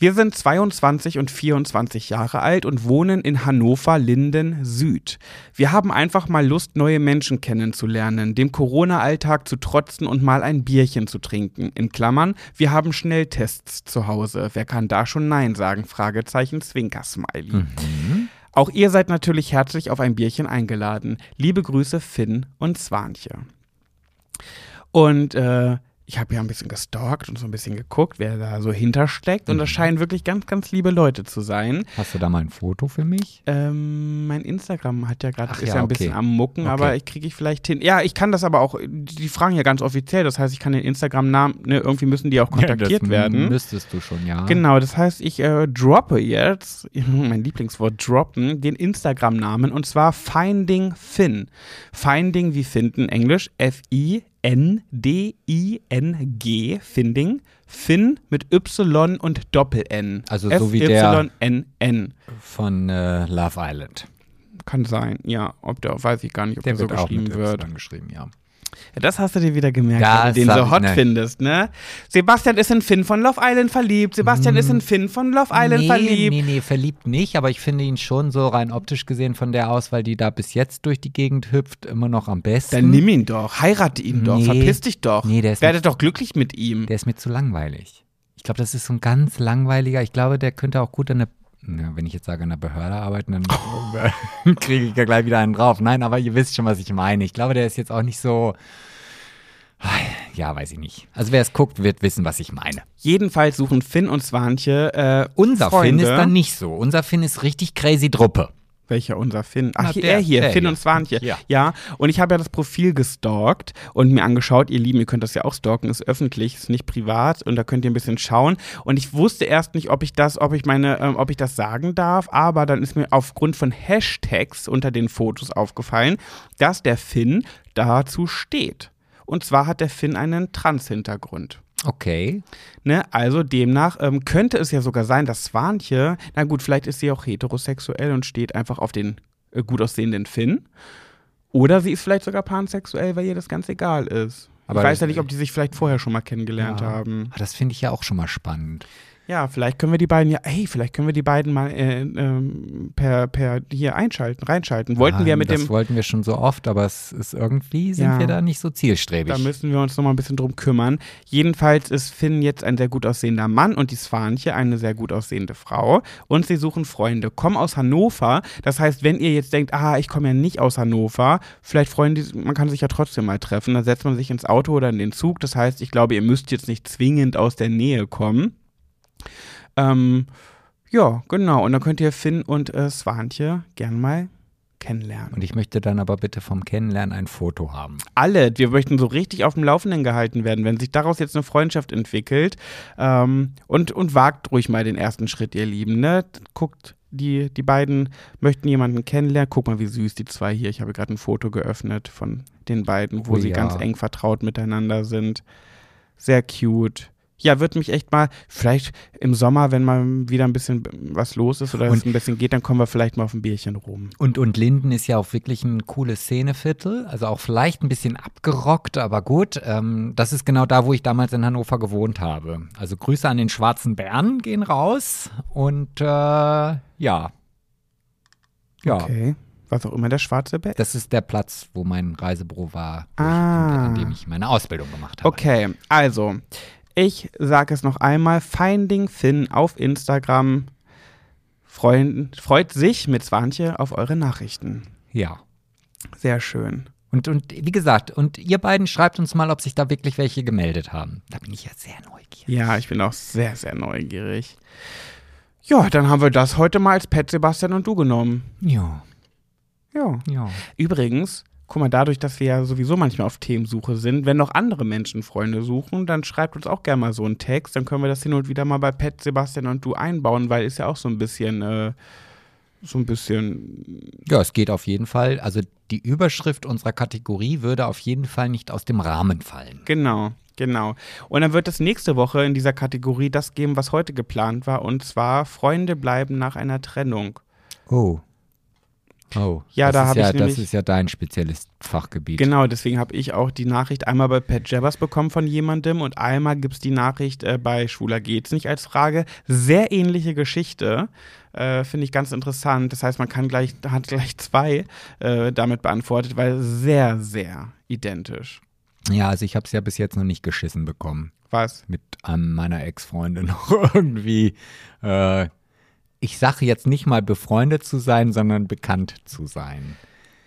Wir sind 22 und 24 Jahre alt und wohnen in Hannover Linden Süd. Wir haben einfach mal Lust, neue Menschen kennenzulernen, dem Corona-Alltag zu trotzen und mal ein Bierchen zu trinken. In Klammern, wir haben Schnelltests zu Hause. Wer kann da schon Nein sagen? Fragezeichen, Zwinker-Smiley. Auch ihr seid natürlich herzlich auf ein Bierchen eingeladen. Liebe Grüße, Finn und Swanche. Und äh, ich habe ja ein bisschen gestalkt und so ein bisschen geguckt, wer da so hintersteckt. Und das scheinen wirklich ganz, ganz liebe Leute zu sein. Hast du da mal ein Foto für mich? Ähm, mein Instagram hat ja gerade ist ja, ja ein okay. bisschen am Mucken, Okay. aber ich kriege ich vielleicht hin. Ja, ich kann das aber auch. Die fragen ja ganz offiziell. Das heißt, ich kann den Instagram-Namen. Ne, irgendwie müssen die auch kontaktiert das werden. Müsstest du schon, ja. Genau, das heißt, ich äh, droppe jetzt, mein Lieblingswort droppen, den Instagram-Namen und zwar Finding Finn. Finding wie finden, Englisch F-I-N-D-I-N-G, Finding. Finn mit Y und Doppel-N. Also so wie der- F-Y-N-N. Von äh, Love Island. Kann sein, ja. Ob der, weiß ich gar nicht, ob der, Der so wird auch geschrieben mit wird. Y geschrieben, ja. Ja, das hast du dir wieder gemerkt, Das weil du den so hot ne. findest, ne? Sebastian ist in Finn von Love Island verliebt. Sebastian ist in Finn von Love Island nee, verliebt. Nee, nee, verliebt nicht, aber ich finde ihn schon so rein optisch gesehen von der Auswahl, die da bis jetzt durch die Gegend hüpft, immer noch am besten. Dann nimm ihn doch, heirate ihn doch, Nee. verpiss dich doch. Nee, der ist Werdet doch glücklich mit ihm. Der ist mir zu langweilig. Ich glaube, das ist so ein ganz langweiliger. Ich glaube, der könnte auch gut an der, na, wenn ich jetzt sage, an der Behörde arbeiten, dann kriege ich ja gleich wieder einen drauf. Nein, aber ihr wisst schon, was ich meine. Ich glaube, der ist jetzt auch nicht so. Ja, weiß ich nicht. Also wer es guckt, wird wissen, was ich meine. Jedenfalls suchen Finn und Swanche äh, Unser Freunde. Finn ist dann nicht so. Unser Finn ist richtig crazy Druppe. Welcher unser Finn? Ach, Na, hier, der- er hier, der Finn hier. und Swanche. Ja. ja, und ich habe ja das Profil gestalkt und mir angeschaut, ihr Lieben, ihr könnt das ja auch stalken, ist öffentlich, ist nicht privat und da könnt ihr ein bisschen schauen. Und ich wusste erst nicht, ob ich das, ob ich meine, ähm, ob ich das sagen darf, aber dann ist mir aufgrund von Hashtags unter den Fotos aufgefallen, dass der Finn dazu steht. Und zwar hat der Finn einen Trans-Hintergrund. Okay. Ne, also demnach ähm, könnte es ja sogar sein, dass Swanche, na gut, vielleicht ist sie auch heterosexuell und steht einfach auf den äh, gut aussehenden Finn. Oder sie ist vielleicht sogar pansexuell, weil ihr das ganz egal ist. Aber ich weiß ja nicht, ob die sich vielleicht vorher schon mal kennengelernt Ja. haben. Das finde ich ja auch schon mal spannend. Ja, vielleicht können wir die beiden ja, hey, vielleicht können wir die beiden mal äh, ähm, per, per hier einschalten, reinschalten. Wollten wir Ah, mit das dem, wollten wir schon so oft, aber es ist irgendwie, sind Ja. wir da nicht so zielstrebig. Da müssen wir uns noch mal ein bisschen drum kümmern. Jedenfalls ist Finn jetzt ein sehr gut aussehender Mann und die Svanche eine sehr gut aussehende Frau. Und sie suchen Freunde. Kommen aus Hannover. Das heißt, wenn ihr jetzt denkt, ah, ich komme ja nicht aus Hannover, vielleicht freuen die, man kann sich ja trotzdem mal treffen. Dann setzt man sich ins Auto oder in den Zug. Das heißt, ich glaube, ihr müsst jetzt nicht zwingend aus der Nähe kommen. Ähm, ja, genau. Und dann könnt ihr Finn und äh, Svanche gern mal kennenlernen. Und ich möchte dann aber bitte vom Kennenlernen ein Foto haben. alle, wir möchten so richtig auf dem Laufenden gehalten werden, wenn sich daraus jetzt eine Freundschaft entwickelt. Ähm, und, und wagt ruhig mal den ersten Schritt, ihr Lieben. Ne? Guckt, die, die beiden möchten jemanden kennenlernen. Guck mal, wie süß die zwei hier. Ich habe gerade ein Foto geöffnet von den beiden, wo Oh sie ja. ganz eng vertraut miteinander sind. Sehr cute. Ja, wird mich echt mal, vielleicht im Sommer, wenn mal wieder ein bisschen was los ist oder es Und- ein bisschen geht, dann kommen wir vielleicht mal auf ein Bierchen rum. Und, und Linden ist ja auch wirklich ein cooles Szeneviertel, also auch vielleicht ein bisschen abgerockt, aber gut. Ähm, das ist genau da, wo ich damals in Hannover gewohnt habe. Also Grüße an den Schwarzen Bären gehen raus und äh, ja. Ja, Okay. Was auch immer der schwarze Bär das ist der Platz, wo mein Reisebüro war, wo ich, Ah. an dem ich meine Ausbildung gemacht habe. Okay, also, ich sage es noch einmal: Finding Finn auf Instagram freuen, freut sich mit Swantje auf eure Nachrichten. Ja. Sehr schön. Und, und wie gesagt, und ihr beiden schreibt uns mal, ob sich da wirklich welche gemeldet haben. Da bin ich ja sehr neugierig. Ja, ich bin auch sehr, sehr neugierig. Ja, dann haben wir das heute mal als Pet Sebastian und du genommen. Ja, Ja. ja. Übrigens, guck mal, dadurch, dass wir ja sowieso manchmal auf Themensuche sind, wenn noch andere Menschen Freunde suchen, dann schreibt uns auch gerne mal so einen Text. Dann können wir das hin und wieder mal bei Pet, Sebastian und du einbauen, weil ist ja auch so ein bisschen, äh, so ein bisschen. Ja, es geht auf jeden Fall. Also die Überschrift unserer Kategorie würde auf jeden Fall nicht aus dem Rahmen fallen. Genau. Genau. Und dann wird es nächste Woche in dieser Kategorie das geben, was heute geplant war, und zwar Freunde bleiben nach einer Trennung. Oh. Oh, Ja, das da ist hab ja, ich nämlich- Das ist ja dein spezielles Fachgebiet. Genau, deswegen habe ich auch die Nachricht einmal bei Pat Jabbers bekommen von jemandem und einmal gibt es die Nachricht äh, bei Schwuler geht's nicht als Frage. Sehr ähnliche Geschichte. Äh, Finde ich ganz interessant. Das heißt, man kann gleich, hat gleich zwei äh, damit beantwortet, weil sehr, sehr identisch. Ja, also ich habe es ja bis jetzt noch nicht geschissen bekommen. Was? Mit einem meiner Ex-Freunde noch irgendwie. Ich sage jetzt nicht mal befreundet zu sein, sondern bekannt zu sein.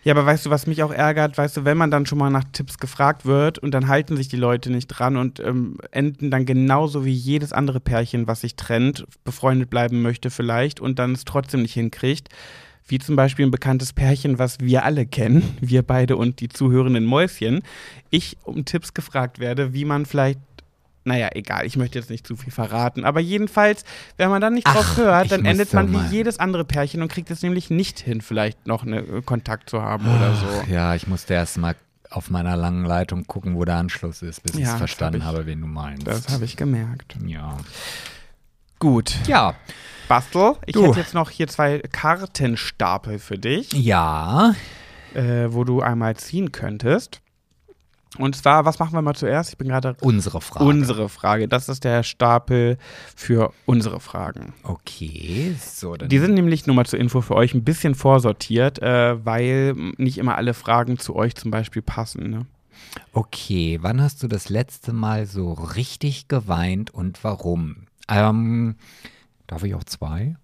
Ja, aber weißt du, was mich auch ärgert? Weißt du, wenn man dann schon mal nach Tipps gefragt wird und dann halten sich die Leute nicht dran und ähm, enden dann genauso wie jedes andere Pärchen, was sich trennt, befreundet bleiben möchte vielleicht und dann es trotzdem nicht hinkriegt. Wie zum Beispiel ein bekanntes Pärchen, was wir alle kennen, wir beide und die zuhörenden Mäuschen. Ich um Tipps gefragt werde, wie man vielleicht naja, egal, ich möchte jetzt nicht zu viel verraten. Aber jedenfalls, wenn man dann nicht Ach, drauf hört, dann endet man mal- wie jedes andere Pärchen und kriegt es nämlich nicht hin, vielleicht noch eine äh, Kontakt zu haben oder so. Ach, ja, ich musste erst mal auf meiner langen Leitung gucken, wo der Anschluss ist, bis Ja, ich das verstanden hab ich- habe, wen du meinst. Das habe ich gemerkt. ja. Gut. Ja. Bastel, ich Du. hätte jetzt noch hier zwei Kartenstapel für dich, Ja. äh, wo du einmal ziehen könntest. Und zwar, was machen wir mal zuerst? Ich bin gerade Unsere Frage. unsere Frage. Das ist der Stapel für unsere Fragen. Okay, so dann. Die sind nämlich nur mal zur Info für euch ein bisschen vorsortiert, äh, weil nicht immer alle Fragen zu euch zum Beispiel passen. Ne? Okay, wann hast du das letzte Mal so richtig geweint und warum? Ähm, darf ich auch zwei?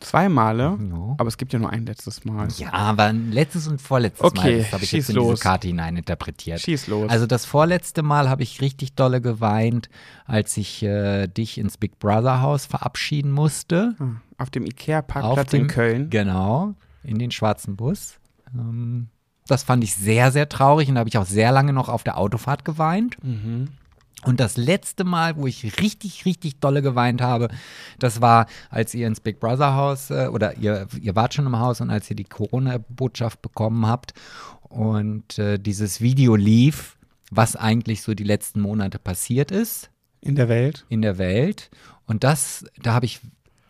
Zwei Male, Ja. aber es gibt ja nur ein letztes Mal. Ja, aber ein letztes und vorletztes Mal. Okay, Das habe ich jetzt in los. diese Karte hineininterpretiert. Schieß los. Also das vorletzte Mal habe ich richtig dolle geweint, als ich äh, dich ins Big Brother Haus verabschieden musste. Ah, Auf dem Ikea-Parkplatz in Köln. Genau, in den schwarzen Bus. Ähm, das fand ich sehr, sehr traurig und da habe ich auch sehr lange noch auf der Autofahrt geweint. Mhm. Und das letzte Mal, wo ich richtig, richtig dolle geweint habe, das war, als ihr ins Big Brother Haus äh, oder ihr, ihr wart schon im Haus und als ihr die Corona-Botschaft bekommen habt und äh, dieses Video lief, was eigentlich so die letzten Monate passiert ist In der Welt. in der Welt. Und das, da habe ich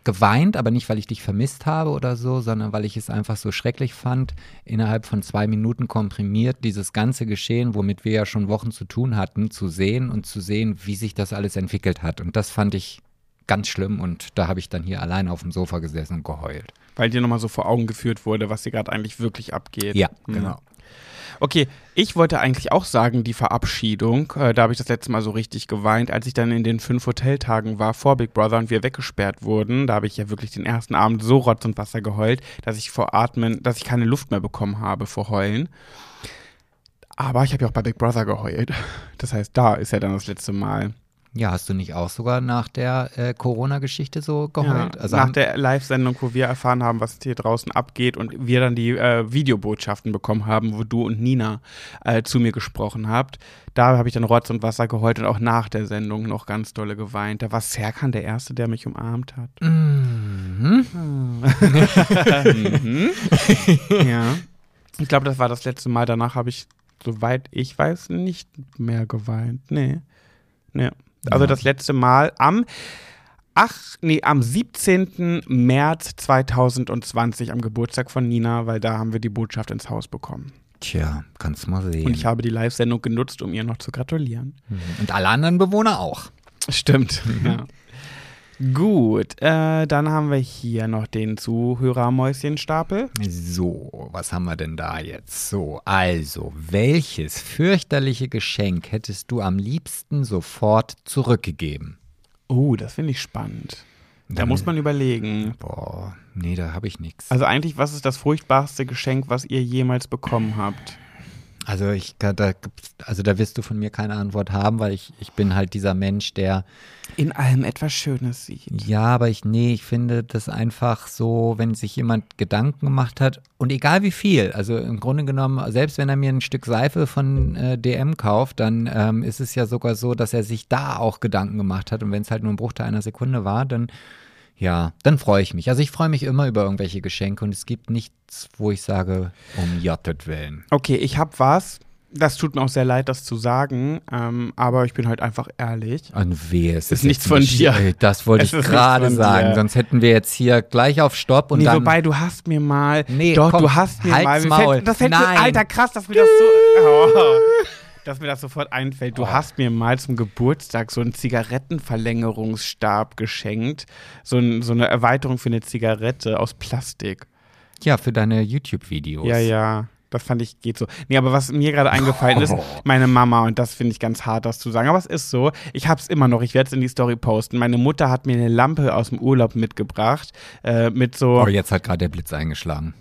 geweint, aber nicht, weil ich dich vermisst habe oder so, sondern weil ich es einfach so schrecklich fand, innerhalb von zwei Minuten komprimiert dieses ganze Geschehen, womit wir ja schon Wochen zu tun hatten, zu sehen und zu sehen, wie sich das alles entwickelt hat. Und das fand ich ganz schlimm und da habe ich dann hier allein auf dem Sofa gesessen und geheult. Weil dir nochmal so vor Augen geführt wurde, was hier gerade eigentlich wirklich abgeht. Ja, Mhm. genau. Okay, ich wollte eigentlich auch sagen, die Verabschiedung, äh, da habe ich das letzte Mal so richtig geweint, als ich dann in den fünf Hoteltagen war vor Big Brother und wir weggesperrt wurden. Da habe ich ja wirklich den ersten Abend so Rotz und Wasser geheult, dass ich vor Atmen, dass ich keine Luft mehr bekommen habe vor Heulen. Aber ich habe ja auch bei Big Brother geheult. Das heißt, da ist ja dann das letzte Mal. Ja, hast du nicht auch sogar nach der äh, Corona-Geschichte so geheult? Ja, also nach der Live-Sendung, wo wir erfahren haben, was hier draußen abgeht und wir dann die äh, Videobotschaften bekommen haben, wo du und Nina äh, zu mir gesprochen habt, da habe ich dann Rotz und Wasser geheult und auch nach der Sendung noch ganz dolle geweint. Da war Serkan der Erste, der mich umarmt hat. Mhm. mhm. ja. Ich glaube, das war das letzte Mal. Danach habe ich, soweit ich weiß, nicht mehr geweint. Nee. Nee. Also Ja. das letzte Mal am Ach, nee, am 17. März 2020, am Geburtstag von Nina, weil da haben wir die Botschaft ins Haus bekommen. Tja, kannst mal sehen. Und ich habe die Live-Sendung genutzt, um ihr noch zu gratulieren. Mhm. Und alle anderen Bewohner auch. Stimmt. Ja. Gut, äh, dann haben wir hier noch den Zuhörermäuschenstapel. So, was haben wir denn da jetzt? So, also, welches fürchterliche Geschenk hättest du am liebsten sofort zurückgegeben? Oh, das finde ich spannend. Da Dann- muss man überlegen. Boah, nee, da habe ich nichts. Also eigentlich, was ist das furchtbarste Geschenk, was ihr jemals bekommen habt? Also ich da, also da wirst du von mir keine Antwort haben, weil ich, ich bin halt dieser Mensch, der In allem etwas Schönes sieht. Ja, aber ich, nee, ich finde das einfach so, wenn sich jemand Gedanken gemacht hat und egal wie viel, also im Grunde genommen, selbst wenn er mir ein Stück Seife von äh, DM kauft, dann ähm, ist es ja sogar so, dass er sich da auch Gedanken gemacht hat und wenn es halt nur ein Bruchteil einer Sekunde war, dann ja, dann freue ich mich. Also ich freue mich immer über irgendwelche Geschenke und es gibt nichts, wo ich sage, um Jottet willen. Okay, ich hab was. Das tut mir auch sehr leid, das zu sagen, ähm, aber ich bin halt einfach ehrlich. Und wehe, es Ist ist nichts von dir. Ey, Das wollte Es ich gerade sagen, dir. sonst hätten wir jetzt hier gleich auf Stopp und nee, dann wobei, du hast mir mal. Nee, doch, komm, du hast mir mal. Maul. Fällt, das Nein. Alter, krass, dass mir das so. Oh, dass mir das sofort einfällt. Du hast mir mal zum Geburtstag so einen Zigarettenverlängerungsstab geschenkt. So, ein, so eine Erweiterung für eine Zigarette aus Plastik. Ja, für deine YouTube-Videos. Ja, ja. Das fand ich, geht so. Nee, aber was mir gerade eingefallen ist, meine Mama, und das finde ich ganz hart, das zu sagen, aber es ist so, ich hab's immer noch, ich werde es in die Story posten. Meine Mutter hat mir eine Lampe aus dem Urlaub mitgebracht, äh, mit so. Oh, jetzt hat gerade der Blitz eingeschlagen.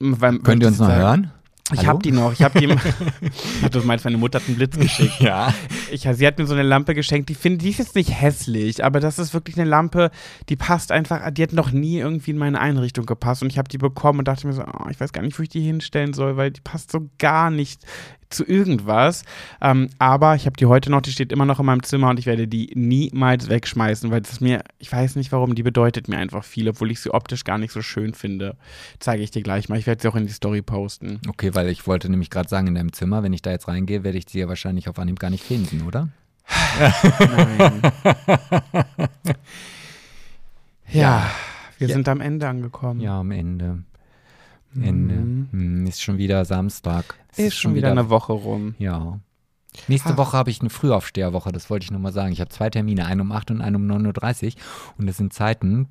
Weil- Könnt ihr uns noch sagen- hören? Ich Hallo? hab die noch. Ich hab die. Du meinst, meine Mutter hat einen Blitz geschickt. Ja. Ich, sie hat mir so eine Lampe geschenkt. Die finde, die ist jetzt nicht hässlich, aber das ist wirklich eine Lampe, die passt einfach. Die hat noch nie irgendwie in meine Einrichtung gepasst und ich habe die bekommen und dachte mir so, oh, ich weiß gar nicht, wo ich die hinstellen soll, weil die passt so gar nicht zu irgendwas. Ähm, aber ich habe die heute noch. Die steht immer noch in meinem Zimmer und ich werde die niemals wegschmeißen, weil das mir, ich weiß nicht warum, die bedeutet mir einfach viel, obwohl ich sie optisch gar nicht so schön finde. Zeige ich dir gleich mal. Ich werde sie auch in die Story posten. Okay, weil ich wollte nämlich gerade sagen, in deinem Zimmer, wenn ich da jetzt reingehe, werde ich sie ja wahrscheinlich auf Anhieb gar nicht finden, oder? Nein. ja, wir Ja. sind am Ende angekommen. Ja, am Ende. Ende. Hm, ist schon wieder Samstag. Es Ist schon wieder eine Woche rum. Ja. Nächste Ach. Woche habe ich eine Frühaufsteherwoche, das wollte ich nur mal sagen. Ich habe zwei Termine, einen um 8 und einen um 9.30 Uhr. Und das sind Zeiten,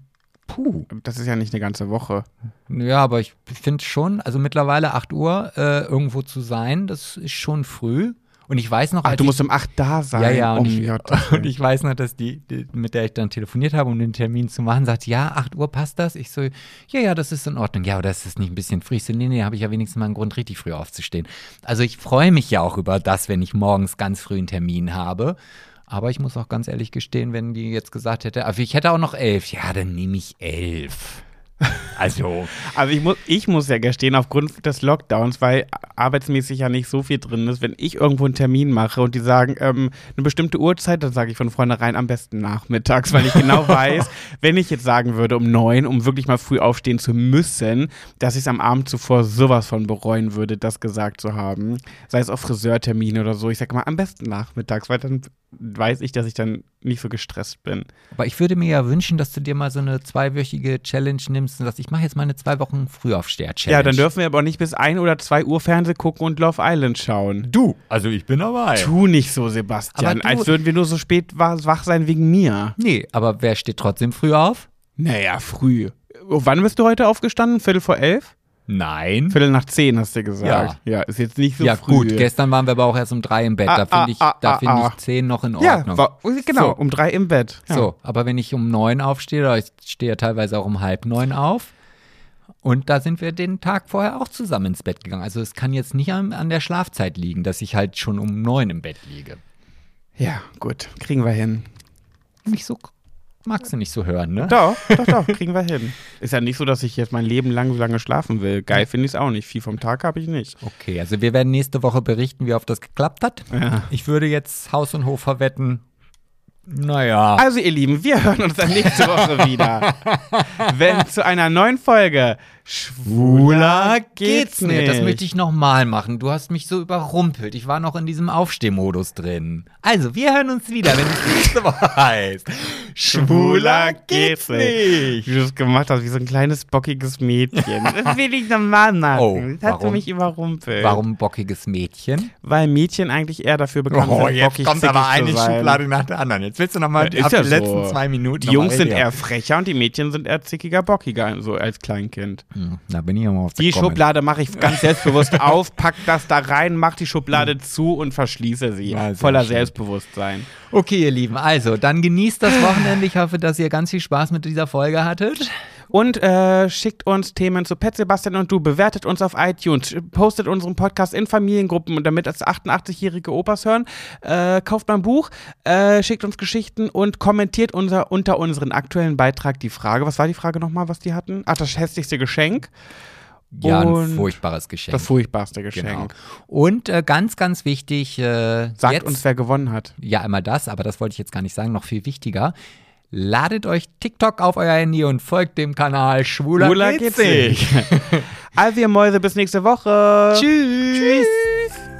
puh. Das ist ja nicht eine ganze Woche. Ja, aber ich finde schon, also mittlerweile 8 Uhr äh, irgendwo zu sein, das ist schon früh. Und ich weiß noch, Ach, du musst um 8 da sein. Ja, ja, und, um ich, Gottes und ich weiß noch, dass die, die, mit der ich dann telefoniert habe, um den Termin zu machen, sagt, ja, 8 Uhr passt das? Ich so, ja, ja, das ist in Ordnung. Ja, aber das ist nicht ein bisschen früh. Ich so, nee, nee, habe ich ja wenigstens mal einen Grund, richtig früh aufzustehen. Also ich freue mich ja auch über das, wenn ich morgens ganz früh einen Termin habe. Aber ich muss auch ganz ehrlich gestehen, wenn die jetzt gesagt hätte, ich hätte auch noch elf, ja, dann nehme ich elf. Also, Also ich muss, ich muss ja gestehen, aufgrund des Lockdowns, weil arbeitsmäßig ja nicht so viel drin ist, wenn ich irgendwo einen Termin mache und die sagen, ähm, eine bestimmte Uhrzeit, dann sage ich von vornherein am besten nachmittags, weil ich genau weiß, wenn ich jetzt sagen würde um neun, um wirklich mal früh aufstehen zu müssen, dass ich es am Abend zuvor sowas von bereuen würde, das gesagt zu haben. Sei es auf Friseurtermine oder so. Ich sage mal am besten nachmittags, weil dann weiß ich, dass ich dann nicht so gestresst bin. aber ich würde mir ja wünschen, dass du dir mal so eine zweiwöchige Challenge nimmst und sagst, ich mache jetzt mal eine zwei Wochen Frühaufsteher-Challenge. Ja, dann dürfen wir aber auch nicht bis ein oder zwei Uhr Fernsehen gucken und Love Island schauen. du, also ich bin dabei. Tu nicht so, Sebastian, Aber du- als würden wir nur so spät wa- wach sein wegen mir. Nee, aber wer steht trotzdem früh auf? Naja, früh. Wann bist du heute aufgestanden? Viertel vor elf? Nein. Viertel nach zehn, hast du gesagt. Ja, ist jetzt nicht so ja, früh. gut, gestern waren wir aber auch erst um drei im Bett. Ah, Da finde ich, ah, da ah, finde ah. ich zehn noch in Ja, Ordnung. war, genau, So. um drei im Bett. Ja. So, aber wenn ich um neun aufstehe, oder ich stehe ja teilweise auch um halb neun auf, und da sind wir den Tag vorher auch zusammen ins Bett gegangen. Also es kann jetzt nicht an, an der Schlafzeit liegen, dass ich halt schon um neun im Bett liege. Ja, gut, kriegen wir hin. Nicht so, magst du nicht so hören, ne? Doch, doch, doch, kriegen wir hin. Ist ja nicht so, dass ich jetzt mein Leben lang so lange schlafen will. Geil finde ich es auch nicht. Viel vom Tag habe ich nicht. Okay, also wir werden nächste Woche berichten, wie oft das geklappt hat. Ja. Ich würde jetzt Haus und Hof verwetten. Naja. Also, ihr Lieben, wir hören uns dann nächste Woche wieder. Wenn zu einer neuen Folge Schwuler geht's nicht. Das möchte ich nochmal machen. Du hast mich so überrumpelt. Ich war noch in diesem Aufstehmodus drin. Also, wir hören uns wieder, wenn es nächste Woche heißt. Schwuler geht's nicht. Wie du es gemacht hast, wie so ein kleines bockiges Mädchen. Das will ich nochmal machen. Oh, das hat warum? mich überrumpelt. Warum bockiges Mädchen? Weil Mädchen eigentlich eher dafür bekannt Oh, sind, jetzt bockig kommt zickig aber eine. Schublade nach der anderen. Jetzt willst du nochmal Ja, ab ja den letzten so. zwei Minuten Die Jungs sind her. eher frecher und die Mädchen sind eher zickiger, bockiger, so als Kleinkind. Hm, Da bin ich aber auf der Die Komme. Schublade mache ich ganz selbstbewusst auf, pack das da rein, mach die Schublade zu und verschließe sie. Ja, sehr Voller schön. Selbstbewusstsein. Okay, ihr Lieben, also dann genießt das Wochenende. Ich hoffe, dass ihr ganz viel Spaß mit dieser Folge hattet. Und äh, schickt uns Themen zu Pet Sebastian und du. Bewertet uns auf iTunes. Postet unseren Podcast in Familiengruppen, damit das 88-jährige Opas hören. Äh, kauft mal ein Buch. Äh, schickt uns Geschichten und kommentiert unser, unter unseren aktuellen Beitrag die Frage. Was war die Frage nochmal, was die hatten? Ach, das hässlichste Geschenk. Ja, ein Und furchtbares Geschenk. Das furchtbarste Geschenk. Genau. Und äh, ganz, ganz wichtig, äh, Sagt jetzt, uns, wer gewonnen hat. ja, einmal das, aber das wollte ich jetzt gar nicht sagen, noch viel wichtiger. Ladet euch TikTok auf euer Handy und folgt dem Kanal Schwuler, Schwuler geht's nicht. Also ihr Mäuse, bis nächste Woche. Tschüss. Tschüss.